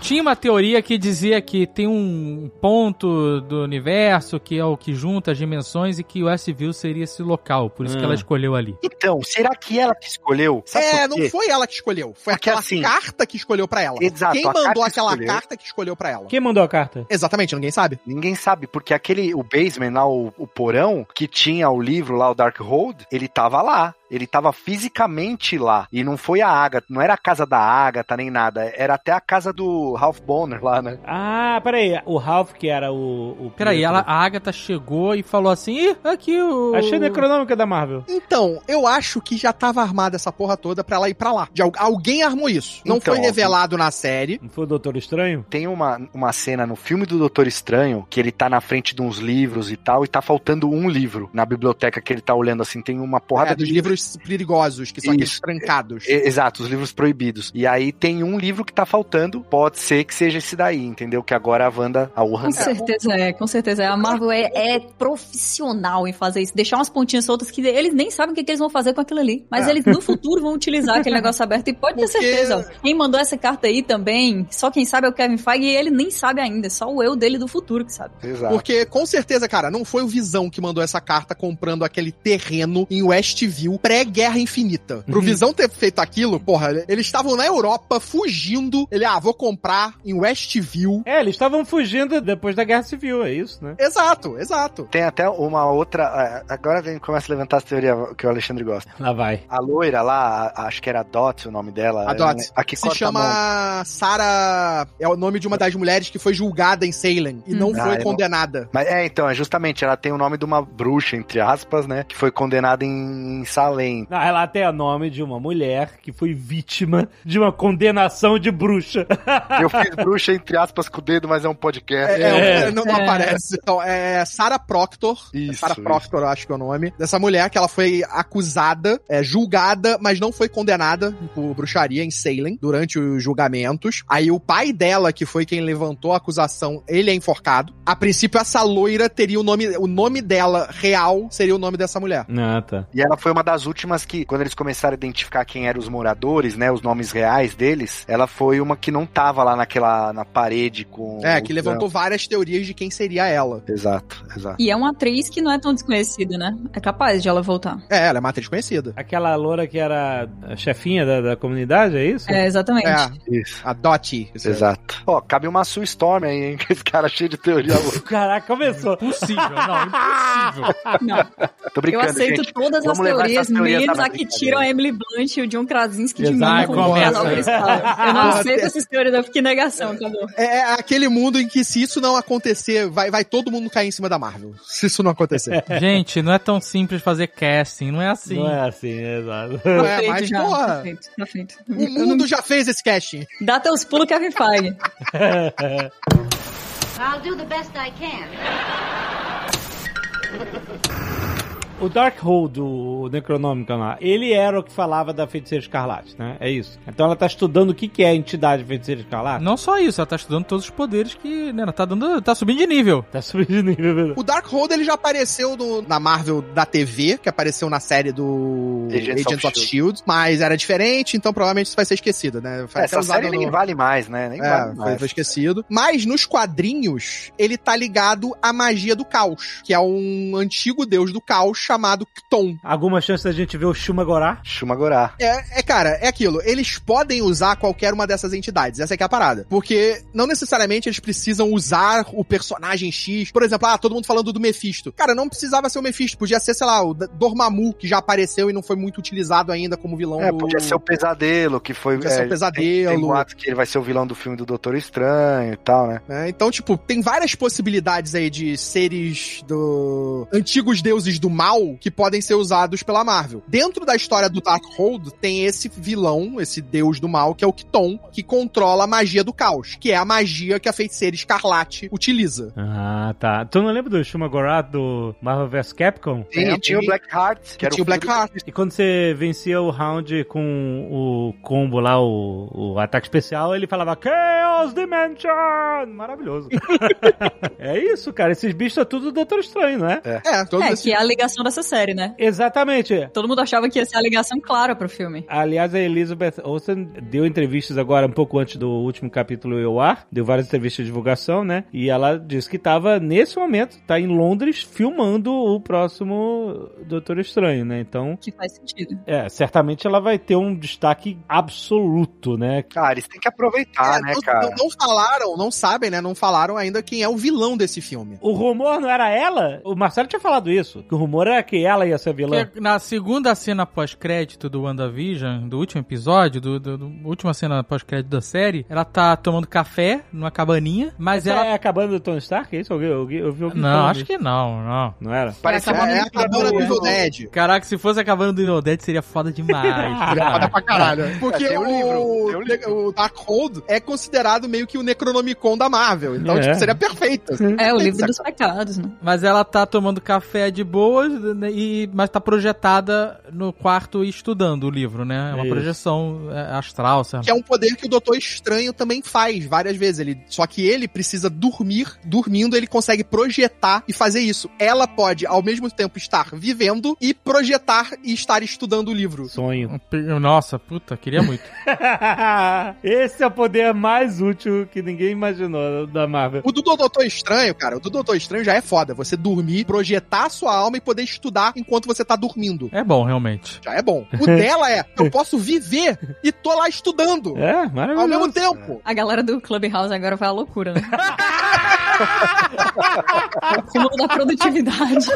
Tinha uma teoria que dizia que tem um ponto do universo que é o que junta as dimensões e que Westview seria esse local, por isso que Hum. ela escolheu ali. Então, será que ela que escolheu? Sabe é, não foi ela que escolheu. Foi Porque aquela assim- carta que escolheu pra ela. Exato, Quem mandou carta aquela escolheu. carta que escolheu pra ela? Quem mandou a carta? Exatamente, ninguém sabe. Ninguém sabe, porque aquele, o basement lá, o, o porão, que tinha o livro lá, o Darkhold, ele tava lá. Ele tava fisicamente lá. E não foi a Agatha, não era a casa da Agatha nem nada. Era até a casa do Ralph Bonner lá, né? Ah, peraí. O Ralph, que era o. o Peraí, ela, a Agatha chegou e falou assim: Ih, aqui o. Achei necronômica da Marvel. Então, eu acho que já tava armada essa porra toda pra ela ir pra lá. De al- alguém armou isso. Não Então, foi revelado na série. Não foi o Doutor Estranho? Tem uma, uma cena no filme do Doutor Estranho que ele tá na frente de uns livros e tal, e tá faltando um livro na biblioteca que ele tá olhando assim. Tem uma porrada É, dos de livros perigosos, que são aqueles Isso. trancados. E- Exato, os livros proibidos. E aí tem um livro que tá faltando, pode ser que seja esse daí, entendeu? Que agora a Wanda, a Wuhan Com certeza é, com certeza é. A Marvel é, é profissional em fazer isso. Deixar umas pontinhas soltas que eles nem sabem o que, que eles vão fazer com aquilo ali. Mas É. eles no futuro vão utilizar aquele negócio aberto. E pode ter Porque- certeza, ó, quem mandou essa carta aí também, só quem sabe é o Kevin Feige e ele nem sabe ainda. Só o eu dele do futuro que sabe. Exato. Porque, com certeza, cara, não foi o Visão que mandou essa carta comprando aquele terreno em Westview pré-Guerra Infinita. Pro Uhum. Visão ter feito aquilo, porra, eles estavam na Europa fugindo. Ele, ah, vou comprar em Westview. É, eles estavam fugindo depois da Guerra Civil, é isso, né? Exato, exato. Tem até uma outra. é, Agora vem começa a levantar as teorias que o Alexandre gosta. Lá vai. A loira lá, a- acho que era Dot o nome dela. A Dot. é, A que Se a chama Sarah. É o nome de uma das mulheres que foi julgada em Salem e não Hum. Ah, foi eu não- condenada. Mas é, então, é justamente, ela tem o nome de uma bruxa, entre aspas, né? Que foi condenada em Salem. Não, ela tem o nome de uma mulher que foi vítima de uma condenação de bruxa. Eu fiz bruxa, entre aspas, com o dedo, mas é um podcast. É, é, É. não, não É. aparece. Então, é Sarah Proctor. Isso, Sarah isso. Proctor, eu acho que é o nome. Dessa mulher que ela foi acusada, é, julgada, mas não foi condenada por bruxaria em Salem durante os julgamentos. Aí o pai dela, que foi quem levantou a acusação, ele é enforcado. A princípio, essa loira teria o nome. O nome dela real seria o nome dessa mulher. Ah, tá. E ela foi uma das últimas que, quando eles começaram a identificar quem eram os moradores, né, os nomes reais deles, ela foi uma que não tava lá naquela, na parede com... É, o que levantou várias teorias de quem seria ela. Exato, exato. E é uma atriz que não é tão desconhecida, né? É capaz de ela voltar. É, ela é uma atriz conhecida. Aquela loura que era a chefinha da, da comunidade, é isso? É, exatamente. É, Isso. a Dottie. Exato. Ó, cabe uma Sue Storm aí, hein? Que esse cara é cheio de teoria louca. Caraca, começou. Impossível, não, impossível. Não, Tô eu brincando, aceito gente. todas as Vamos essas teorias menos a que tiram a Emily Blunt e o John Krasinski de mim Exato, como começa. casal principal. Eu não aceito essas teorias, eu fiquei em negação, acabou. É, é aquele mundo em que se isso não acontecer, vai, vai todo mundo cair em cima da Marvel. Se isso não acontecer. Gente, não é tão simples fazer casting, não é assim. Não é assim, exato. Não é, mas, já, porra, tá feito, tá feito. o Eu não- mundo já fez esse casting. Dá teus pulos, Kevin Feige. I'll do the best I can. O Darkhold, o Necronômica lá, ele era o que falava da Feiticeira Escarlate, né? É isso. Então ela tá estudando o que que é a entidade Feiticeira Escarlate. Não só isso, ela tá estudando todos os poderes que, né, ela tá dando, tá subindo de nível. Tá subindo de nível, verdade. O Darkhold ele já apareceu no- na Marvel da TV, que apareceu na série do Agents Agents, of of, Shield, mas era diferente, então provavelmente isso vai ser esquecido, né? Foi É, essa série nem no- vale mais, né? Nem É, vale foi, mais. foi esquecido. Mas nos quadrinhos, ele tá ligado à magia do caos, que é um antigo deus do caos chamado Kton. Alguma chance da gente ver o Shumagorá? Shumagorá. É, é, cara, é aquilo. Eles podem usar qualquer uma dessas entidades. Essa é que é a parada. Porque não necessariamente eles precisam usar o personagem X. Por exemplo, ah, todo mundo falando do Mephisto. Cara, não precisava ser o Mephisto. Podia ser, sei lá, o Dormammu, que já apareceu e não foi muito utilizado ainda como vilão É, do... podia ser o Pesadelo, que foi... Podia ser o é, Pesadelo. Tem, tem que ele vai ser o vilão do filme do Doutor Estranho e tal, né? né? Então, tipo, tem várias possibilidades aí de seres do... Antigos deuses do mal mal que podem ser usados pela Marvel. Dentro da história do Darkhold tem esse vilão, esse deus do mal, que é o Kiton, que controla a magia do caos, que é a magia que a feiticeira Escarlate utiliza. Ah, tá. Tu não lembra do Shumagorath do Marvel vs Capcom? Sim, e tinha o Blackheart, que era tinha o Blackheart. E quando você vencia o round com o combo lá, o, o ataque especial, ele falava Chaos Dimension! Maravilhoso. é isso, cara. Esses bichos é tudo Doutor Estranho, não é? É, É, esses que é a ligação dessa série, né? Exatamente. Todo mundo achava que ia ser a ligação clara pro filme. Aliás, a Elizabeth Olsen deu entrevistas agora um pouco antes do último capítulo eu ar, deu várias entrevistas de divulgação, né? E ela disse que tava, nesse momento, tá em Londres filmando o próximo Doutor Estranho, né? Então, Que faz sentido. é, certamente ela vai ter um destaque absoluto, né? Cara, eles têm que aproveitar, É, né, não, cara? não- não falaram, não sabem, né? Não falaram ainda quem é o vilão desse filme. O rumor não era ela? O Marcelo tinha falado isso, que o rumor era que ela ia ser vilã. Que na segunda cena pós-crédito do WandaVision, do último episódio, do, do, do última cena pós-crédito da série, ela tá tomando café numa cabaninha, mas Essa ela. é a cabana do Tony Stark? É isso? Alguém, alguém, eu vi alguém Não, acho isso. que não, não. Não era? Parece É, Acabando é a cabana do. Evil Dead. Caraca, se fosse a cabana do Inodete seria foda demais. Seria foda pra caralho. Porque É, o, um livro, o Darkhold é considerado meio que o Necronomicon da Marvel. Então, É. tipo, seria perfeito. É, o livro dos pecados, né? Mas ela tá tomando café de boas, e, mas tá projetada no quarto e estudando o livro, né? É uma Isso. projeção é, astral, sabe? Que é um poder que o Doutor Estranho também faz várias vezes. Ele, só que ele precisa dormir. Dormindo, ele consegue projetar e fazer isso. Ela pode, ao mesmo tempo, estar vivendo e projetar e estar estudando o livro. Sonho. Nossa, puta, queria muito. Esse é o poder mais útil que ninguém imaginou da Marvel. O do Doutor Estranho, cara, o do Doutor Estranho já é foda. Você dormir, projetar a sua alma e poder estudar enquanto você tá dormindo. É bom, realmente. Já é bom. O dela é, eu posso viver e tô lá estudando. É, maravilhoso. Ao mesmo tempo. A galera do Clubhouse agora vai à loucura, né? o mundo da produtividade.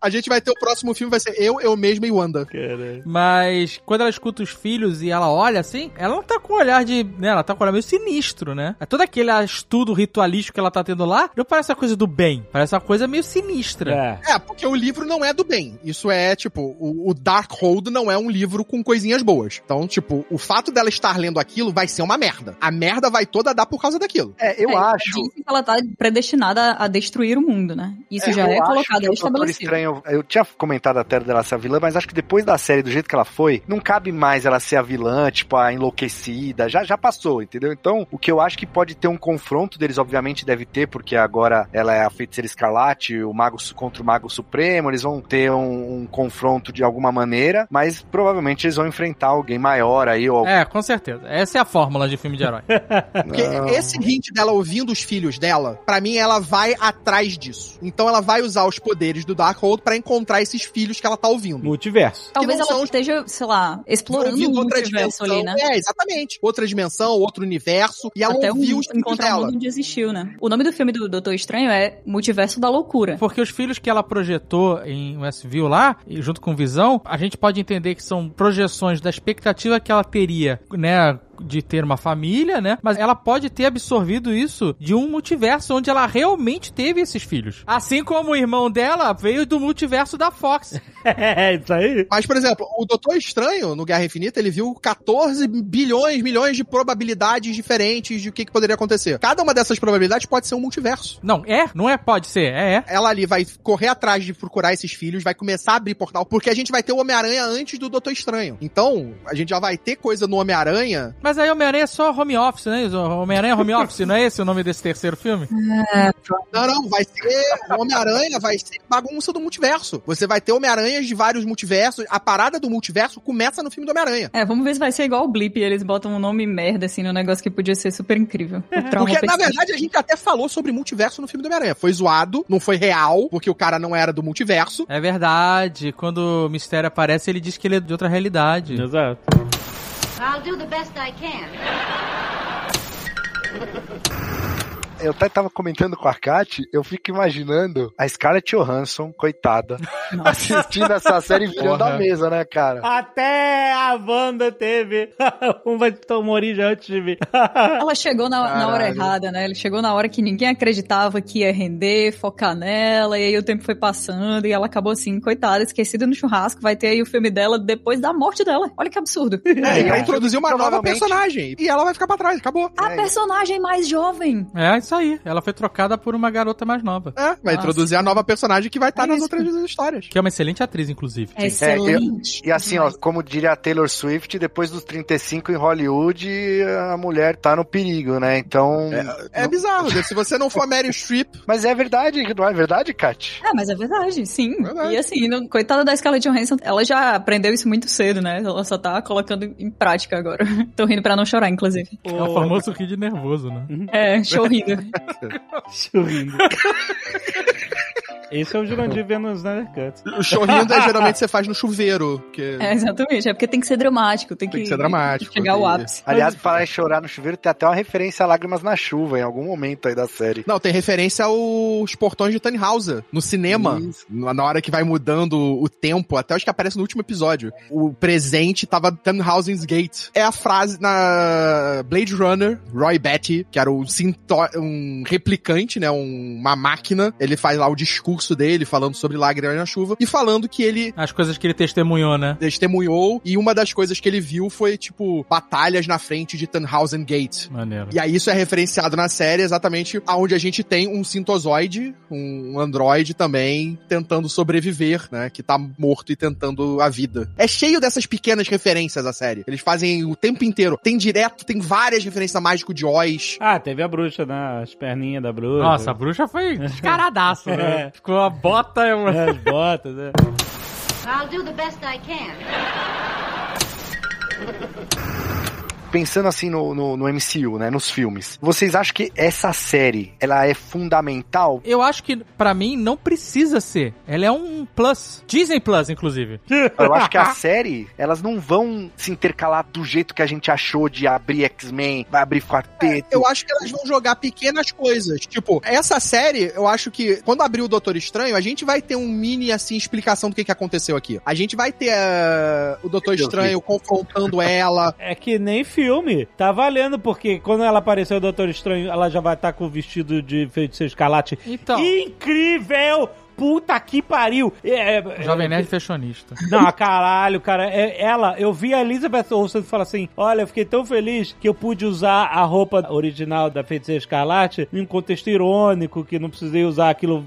A gente vai ter o próximo filme, vai ser eu, eu mesma e Wanda. Cara. Mas quando ela escuta os filhos e ela olha assim, ela não tá com um olhar de. Né, ela tá com um olhar meio sinistro, né? É todo aquele estudo ritualístico que ela tá tendo lá, não parece uma coisa do bem, parece uma coisa meio sinistra. É. É, porque o livro não é do bem. Isso é, tipo, o, o Darkhold não é um livro com coisinhas boas. Então, tipo, o fato dela estar lendo aquilo vai ser uma merda. A merda vai toda dar por causa daquilo. É, eu É, acho. Dizem que ela tá predestinada a destruir o mundo, né? Isso É, já é colocado, é Doutor estabelecido. Estranho, eu tinha comentado até dela ser a vilã, mas acho que depois da série, do jeito que ela foi, não cabe mais ela ser a vilã, tipo, a enlouquecida, já, já passou, entendeu? Então, o que eu acho que pode ter um confronto deles, obviamente deve ter, porque agora ela é a feiticeira escarlate, o mago contra o mago supremo, eles vão ter um, um confronto de alguma maneira, mas provavelmente eles vão enfrentar alguém maior aí, ou É, com certeza. Essa é a fórmula de filme de herói. Porque Não. esse hint dela ouvindo os filhos dela, pra mim ela vai atrás disso. Então ela vai usar os poderes do Darkhold pra encontrar esses filhos que ela tá ouvindo. Multiverso. Talvez ela esteja, sei lá, explorando o outra universo dimensão. ali, né? É, exatamente. Outra dimensão, outro universo. E ela Até um, ouviu os filhos encontrar o dela. mundo onde existiu, né? O nome do filme do Doutor Estranho é Multiverso da Loucura. Porque os filhos que ela projetou em Westview lá, e junto com Visão, a gente pode entender que são projeções da expectativa que ela teria, né? De ter uma família, né? Mas ela pode ter absorvido isso de um multiverso onde ela realmente teve esses filhos. Assim como o irmão dela veio do multiverso da Fox. É, isso aí. Mas, por exemplo, o Doutor Estranho, no Guerra Infinita, ele viu 14 bilhões, milhões de probabilidades diferentes de o que, que poderia acontecer. Cada uma dessas probabilidades pode ser um multiverso. Não, é? Não é? Pode ser. É, é. Ela ali vai correr atrás de procurar esses filhos, vai começar a abrir portal, porque a gente vai ter o Homem-Aranha antes do Doutor Estranho. Então, a gente já vai ter coisa no Homem-Aranha. Mas aí Homem-Aranha é só home office, né? Homem-Aranha home office, não é esse o nome desse terceiro filme? Não, não, vai ser. O Homem-Aranha vai ser bagunça do multiverso. Você vai ter Homem-Aranhas de vários multiversos. A parada do multiverso começa no filme do Homem-Aranha. É, vamos ver se vai ser igual o Blip e eles botam um nome merda, assim, no negócio que podia ser super incrível. Porque, na verdade, a gente até falou sobre multiverso no filme do Homem-Aranha. Foi zoado, não foi real, porque o cara não era do multiverso. É verdade. Quando o Mistério aparece, ele diz que ele é de outra realidade. Exato. I'll do the best I can. Eu até tava comentando com a Kat, eu fico imaginando a Scarlett Johansson, coitada, assistindo essa série virando Porra. a mesa, né, cara? Até a Wanda teve uma origem antes de mim. Ela chegou na, na hora errada, né? Ele chegou na hora que ninguém acreditava que ia render, focar nela, e aí o tempo foi passando, e ela acabou assim, coitada, esquecida no churrasco. Vai ter aí o filme dela depois da morte dela. Olha que absurdo. É, e pra É, introduzir uma nova personagem. E ela vai ficar pra trás, acabou. A personagem mais jovem. É isso aí. Ela foi trocada por uma garota mais nova. É, vai Nossa. introduzir a nova personagem que vai estar É nas isso. outras histórias. Que é uma excelente atriz, inclusive. É excelente. E assim, ó, como diria a Taylor Swift, depois dos 35 em Hollywood, a mulher tá no perigo, né? Então. É bizarro, né? se você não for Mary Streep, Mas é verdade, não é verdade, Kat? É, mas é verdade, sim. Verdade. E assim, não- coitada da Scarlett Johansson, ela já aprendeu isso muito cedo, né? Ela só tá colocando em prática agora. Tô rindo pra não chorar, inclusive. É o famoso rir de nervoso, né? É, show rindo. Churrindo. Esse é o Jurandir vendo os Snyder Cuts. o chorrindo é geralmente você faz no chuveiro. Porque É, exatamente. É porque tem que ser dramático, tem que, Tem que ser dramático, chegar ao ápice. Aliás, falar em chorar no chuveiro, tem até uma referência a Lágrimas na Chuva, em algum momento aí da série. Não, tem referência aos portões de Tannhauser, no cinema. Na na hora que vai mudando o tempo, até acho que aparece no último episódio. O presente tava Tannhausen's Gate. É a frase na Blade Runner, Roy Batty, que era um, um replicante, né, um- uma máquina. Ele faz lá o discurso dele, falando sobre lágrimas na chuva, e falando que ele As coisas que ele testemunhou, né? testemunhou, e uma das coisas que ele viu foi, tipo, batalhas na frente de Tannhausen Gate. Maneiro. E aí isso é referenciado na série exatamente aonde a gente tem um sintozoide, um androide também tentando sobreviver, né, que tá morto e tentando a vida. É cheio dessas pequenas referências a série. Eles fazem o tempo inteiro. Tem direto, tem várias referências a Mágico de Oz. Ah, teve a bruxa, né? As perninhas da bruxa. Nossa, a bruxa foi descaradaço, né? É. Ficou a bota e uma... É, As botas, né? I'll do the best I can. Pensando assim no, no, no MCU, né, nos filmes, vocês acham que essa série, ela é fundamental? Eu acho que, pra mim, não precisa ser. Ela é um plus. Disney Plus, inclusive. Eu acho que a série, elas não vão se intercalar do jeito que a gente achou de abrir X-Men, vai abrir quarteto. Eu acho que elas vão jogar pequenas coisas. Tipo, essa série, eu acho que quando abrir o Doutor Estranho, a gente vai ter um mini, assim, explicação do que, que aconteceu aqui. A gente vai ter eh, o Doutor Estranho confrontando ela. É que nem filme. Tá valendo, porque quando ela apareceu o Doutor Estranho, ela já vai estar com o vestido de feiticeiro escarlate. Então. Incrível! Puta que pariu! É, é, Jovem Nerd fashionista. Não, caralho, cara. É, ela, eu vi a Elizabeth Olsen falar assim: Olha, eu fiquei tão feliz que eu pude usar a roupa original da Feiticeira Escarlate em um contexto irônico, que não precisei usar aquilo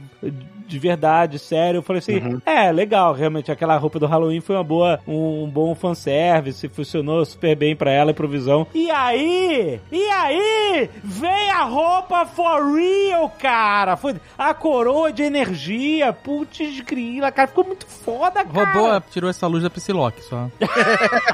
de verdade, sério. Eu falei assim: É, legal, realmente. Aquela roupa do Halloween foi uma boa, um, um bom fanservice, funcionou super bem pra ela e pro Visão. E aí? E aí? Vem a roupa for real, cara! Foi a coroa de energia, putz grila, cara. Ficou muito foda, cara. Roubou, tirou essa luz da Psylocke só.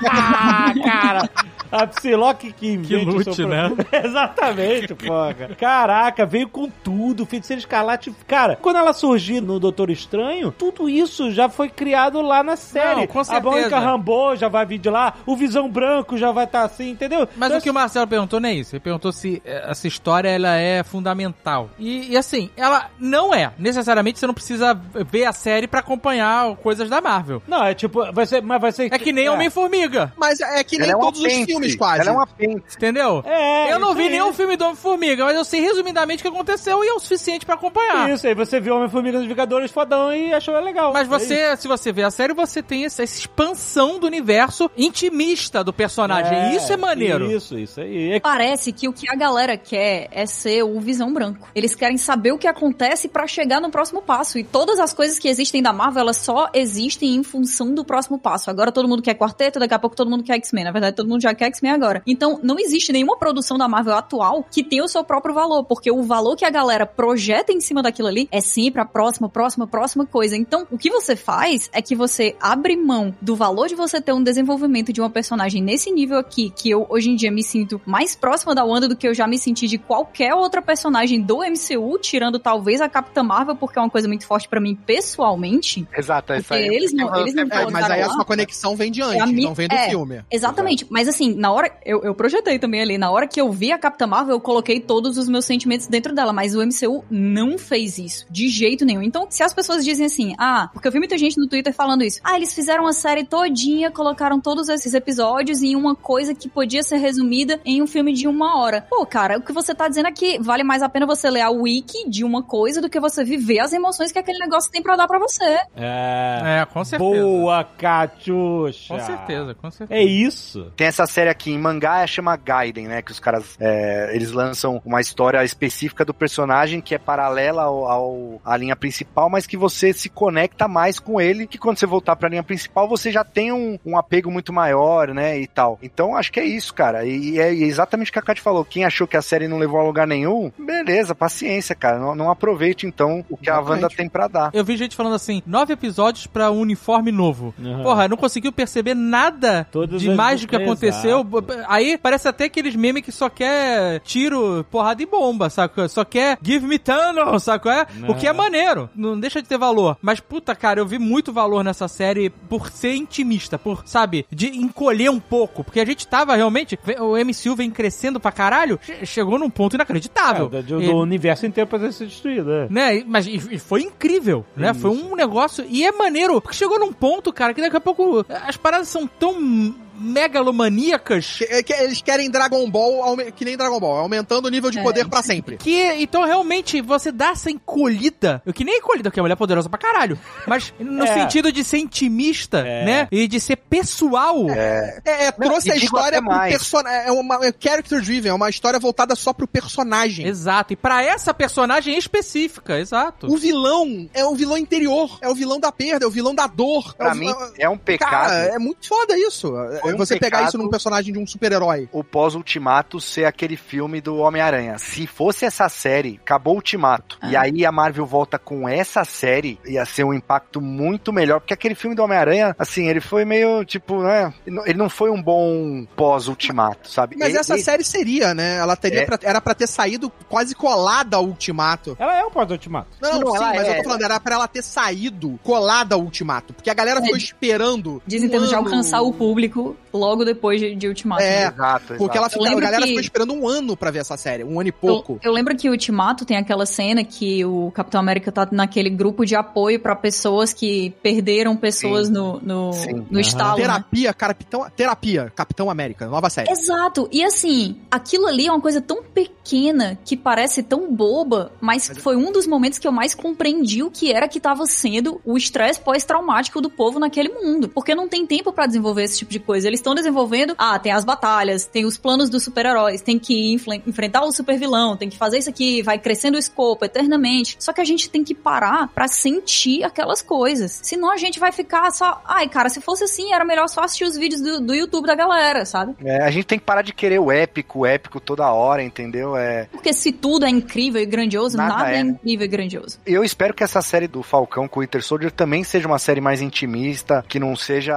Ah, cara! A Psylocke que invente lute, né? Exatamente, porra. Caraca, veio com tudo. Feiticeiro Escarlate. Cara, quando ela surgiu no Doutor Estranho, tudo isso já foi criado lá na série. Não, com A certeza. Mônica Rambeau já vai vir de lá. O Visão Branco já vai estar assim, entendeu? Mas Então, o que o Marcelo perguntou não é isso. Ele perguntou se eh, essa história ela é fundamental. E, e assim, ela não é. Necessariamente você não precisa ver a série pra acompanhar coisas da Marvel. Não, é tipo, vai ser, mas vai ser... É que nem Homem-Formiga, Mas é que nem Ela é um todos os filmes, quase. Ela é um apêndice. entendeu? É, eu não vi nenhum filme do Homem-Formiga, mas eu sei resumidamente o que aconteceu e é o suficiente pra acompanhar. Isso aí, você viu Homem-Formiga nos Vingadores fodão e achou legal. Mas É você, se você vê a série, você tem essa, essa expansão do universo intimista do personagem. e isso é maneiro. Isso, isso aí. É Parece que o que a galera quer é ser o Visão Branco. Eles querem saber o que acontece pra chegar no próximo passo. E todas as coisas que existem da Marvel, elas só existem em função do próximo passo. Agora todo mundo quer quarteto, daqui a pouco todo mundo quer X-Men. Na verdade, todo mundo já quer X-Men agora. Então, não existe nenhuma produção da Marvel atual que tenha o seu próprio valor. Porque o valor que a galera projeta em cima daquilo ali é sempre a próxima, próxima, próxima coisa. Então, o que você faz é que você abre mão do valor de você ter um desenvolvimento de uma personagem nesse nível aqui, que eu hoje em dia me sinto mais próxima da Wanda do que eu já me senti de qualquer outra personagem do MCU, tirando talvez a Capitã Marvel, porque é uma coisa muito forte pra mim pessoalmente. Exato, é isso aí. eles não- eles não É, mas aí a sua conexão vem de antes, É a mi- não vem do é. filme. Exatamente, mas assim, na hora, eu, eu projetei também ali, na hora que eu vi a Capitã Marvel, eu coloquei todos os meus sentimentos dentro dela, mas o MCU não fez isso, de jeito nenhum. Então, se as pessoas dizem assim, ah, porque eu vi muita gente no Twitter falando isso, ah, eles fizeram a série todinha, colocaram todos esses episódios em uma coisa que podia ser resumida em um filme de uma hora. Pô, cara, o que você tá dizendo é que vale mais a pena você ler a wiki de uma coisa do que você viver as emoções que aquele negócio tem pra dar pra você. É. É, com certeza. Boa, Catiuxa. Com certeza, com certeza. É isso. Tem essa série aqui em mangá, chama Gaiden, né? Que os caras, é, eles lançam uma história específica do personagem que é paralela ao, ao- à linha principal, mas que você se conecta mais com ele, que quando você voltar pra linha principal, você já tem um, um apego muito maior, né? E tal. Então, acho que é isso, cara. E, e é exatamente o que a Kat falou. Quem achou que a série não levou a lugar nenhum, beleza, paciência, cara. Não, não aproveite, então, o que a Exatamente. Wanda tem pra dar. Eu vi gente falando assim, nove episódios pra um uniforme novo. Aham. Porra, não conseguiu perceber nada Todas de do que aconteceu. Exato. Aí parece até aqueles memes que só quer tiro, porrada e bomba, saca? Só quer give me Thanos, saca? É? O que é Aham. Maneiro, não deixa de ter valor. Mas puta, cara, eu vi muito valor nessa série por ser intimista, por, sabe, de encolher um pouco. Porque a gente tava realmente, o MCU vem crescendo pra caralho, che- chegou num ponto inacreditável. É, do, do E- universo inteiro pra ser destruído. É. né? Mas e, e foi incrível, né? Foi um negócio. E é maneiro, porque chegou num ponto, cara, que daqui a pouco as paradas são tão megalomaníacas. Que- que eles querem Dragon Ball, que nem Dragon Ball, aumentando o nível de É. poder pra sempre. Que, então, realmente, você dá essa encolhida. Eu que nem encolhida, que é mulher poderosa pra caralho. Mas no É. sentido de ser intimista, É. né? E de ser pessoal. É, é, trouxe e a história pro personagem. É uma é character driven, é uma história voltada só pro personagem. Exato. E pra essa personagem específica, exato. O vilão é o vilão interior, é o vilão da perda, é o vilão da dor. é Pra o mim, é um pecado. Cara, é muito foda isso. Foi um você pegar isso num personagem de um super-herói. o pós-Ultimato ser aquele filme do Homem-Aranha. Se fosse essa série, acabou o Ultimato. E aí a Marvel volta com essa série, ia ser um impacto muito melhor. Porque aquele filme do Homem-Aranha, assim, ele foi meio, tipo, né? Ele não foi um bom pós-Ultimato, sabe? Mas Ele- essa ele- série seria, né? Ela teria É. pra- era pra ter saído quase colada ao Ultimato. Ela é o pós-ultimato. Não, Não, sim, mas eu é. tô falando, era pra ela ter saído colada ao Ultimato. Porque a galera ficou esperando. Dizem um ano. alcançar o público logo depois de, de Ultimato. É, né? Exato, Porque exato. ela a galera que- ficou esperando um ano pra ver essa série. Um ano e Eu, pouco. eu lembro que o Ultimato tem aquela cena que o Capitão América tá naquele grupo de apoio pra pessoas que perderam pessoas Sim. no, no, Sim. no estalo. né? Terapia, Capitão, terapia, Capitão América, nova série. Exato. E assim, aquilo ali é uma coisa tão pequena que parece tão boba, mas foi um dos momentos que eu mais compreendi o que era que tava sendo o estresse pós-traumático do povo naquele mundo. Porque não tem tempo pra desenvolver esse tipo de coisa. Eles estão desenvolvendo, ah, tem as batalhas, tem os planos dos super-heróis, tem que enfrentar o super-vilão, tem que fazer isso aqui, vai crescendo o escopo eternamente. Só que a gente tem que parar pra sentir aquelas coisas. Senão a gente vai ficar só, ai, cara, se fosse assim, era melhor só assistir os vídeos do, do YouTube da galera, sabe? É, a gente tem que parar de querer o épico, o épico toda hora, entendeu? É, Porque se tudo é incrível e grandioso, Nada nada, é, é, né? incrível e grandioso. eu espero que essa série do Falcão com o Winter Soldier também seja uma série mais intimista, que não seja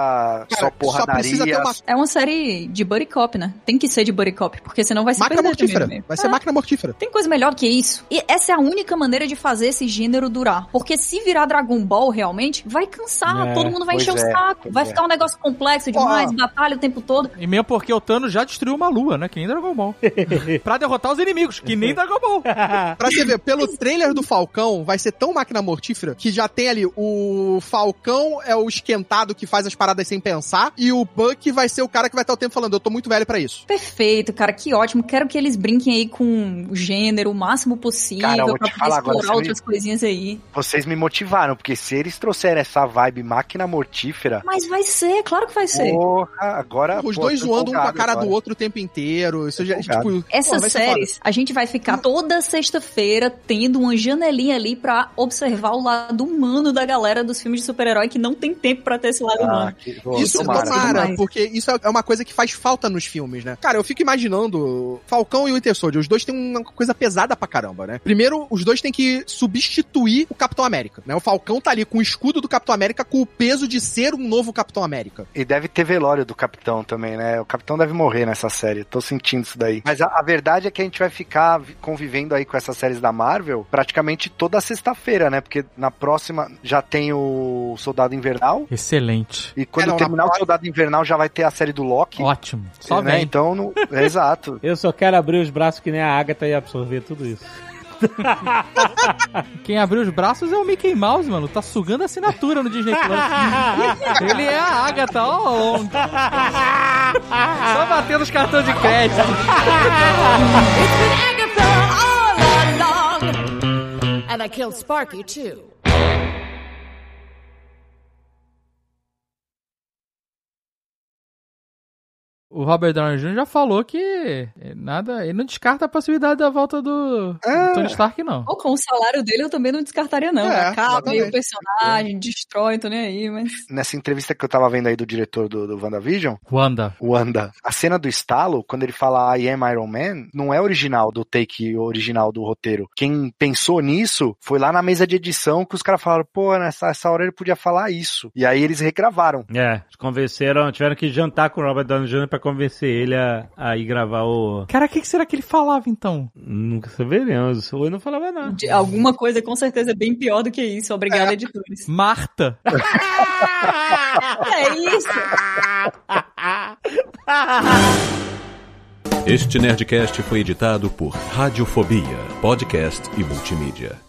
só Cara, porradaria. precisa ter uma É uma série de buddy cop, né? Tem que ser de buddy cop, porque senão vai se máquina mortífera. meio. Vai ser É. máquina mortífera. Tem coisa melhor que isso. E essa é a única maneira de fazer esse gênero durar. Porque se virar Dragon Ball realmente, vai cansar, É, todo mundo vai encher o é, saco. pois Vai é. ficar um negócio complexo demais, batalha o tempo todo. E mesmo porque o Thanos já destruiu uma lua, né? Que nem Dragon Ball. pra derrotar os inimigos, que nem Dragon Ball. Pra você ver, pelo trailer do Falcão, vai ser tão máquina mortífera que já tem ali o Falcão é o esquentado que faz as paradas sem pensar e o Buck vai ser o cara que vai estar o tempo falando, eu tô muito velho pra isso. Perfeito, cara, que ótimo. Quero que eles brinquem aí com o gênero o máximo possível Cara, pra poder falar explorar outras coisinhas aí. Vocês me motivaram, porque se eles trouxerem essa vibe máquina mortífera, Mas vai ser, claro que vai ser. porra, agora. Os pô, dois zoando um com a cara agora. do outro o tempo inteiro. Isso já, tipo, Essas pô, séries, a gente vai ficar toda sexta-feira tendo uma janelinha ali pra observar o lado humano da galera dos filmes de super-herói que não tem tempo pra ter esse lado Ah, humano. que, Isso tomara. tomara, demais. Porque isso é uma coisa que faz falta nos filmes, né? Cara, eu fico imaginando Falcão e o Winter Soldier, os dois têm uma coisa pesada pra caramba, né? Primeiro, os dois têm que substituir o Capitão América, né? O Falcão tá ali com o escudo do Capitão América com o peso de ser um novo Capitão América. E deve ter velório do Capitão também, né? O Capitão deve morrer nessa série. Tô sentindo isso daí. Mas a, a verdade é que a gente vai ficar vi- convivendo aí com essas séries da Marvel praticamente toda sexta-feira, né? Porque na próxima já tem o Soldado Invernal. Excelente. E quando É, não, terminar na o Soldado Invernal já vai vai ter a série do Loki. Ótimo. Só né? vem. Então, não... é exato. Eu só quero abrir os braços que nem a Agatha e absorver tudo isso. Quem abriu os braços é o Mickey Mouse, mano. Tá sugando a assinatura no Disney Plus. Ele é a Agatha all along. Só batendo os cartões de crédito. And I killed Sparky too. O Robert Downey Jr. já falou que nada, ele não descarta a possibilidade da volta do, do Tony Stark, não. Ou com o salário dele eu também não descartaria, não. É, Acaba aí o personagem, destrói, tô nem aí, mas. Nessa entrevista que eu tava vendo aí do diretor do, do WandaVision, Wanda. Wanda, a cena do estalo, quando ele fala I am Iron Man, não é original do take original do roteiro. Quem pensou nisso foi lá na mesa de edição que os caras falaram, pô, nessa essa hora ele podia falar isso. E aí eles regravaram. É, convenceram, tiveram que jantar com o Robert Downey Jr. pra convencer ele a, a ir gravar o... Cara, o que, que será que ele falava então? Nunca saberemos. Ou ele não falava nada. De alguma coisa com certeza bem pior do que isso. Obrigada, editores. Marta. É isso. Este Nerdcast foi editado por Radiofobia, podcast e multimídia.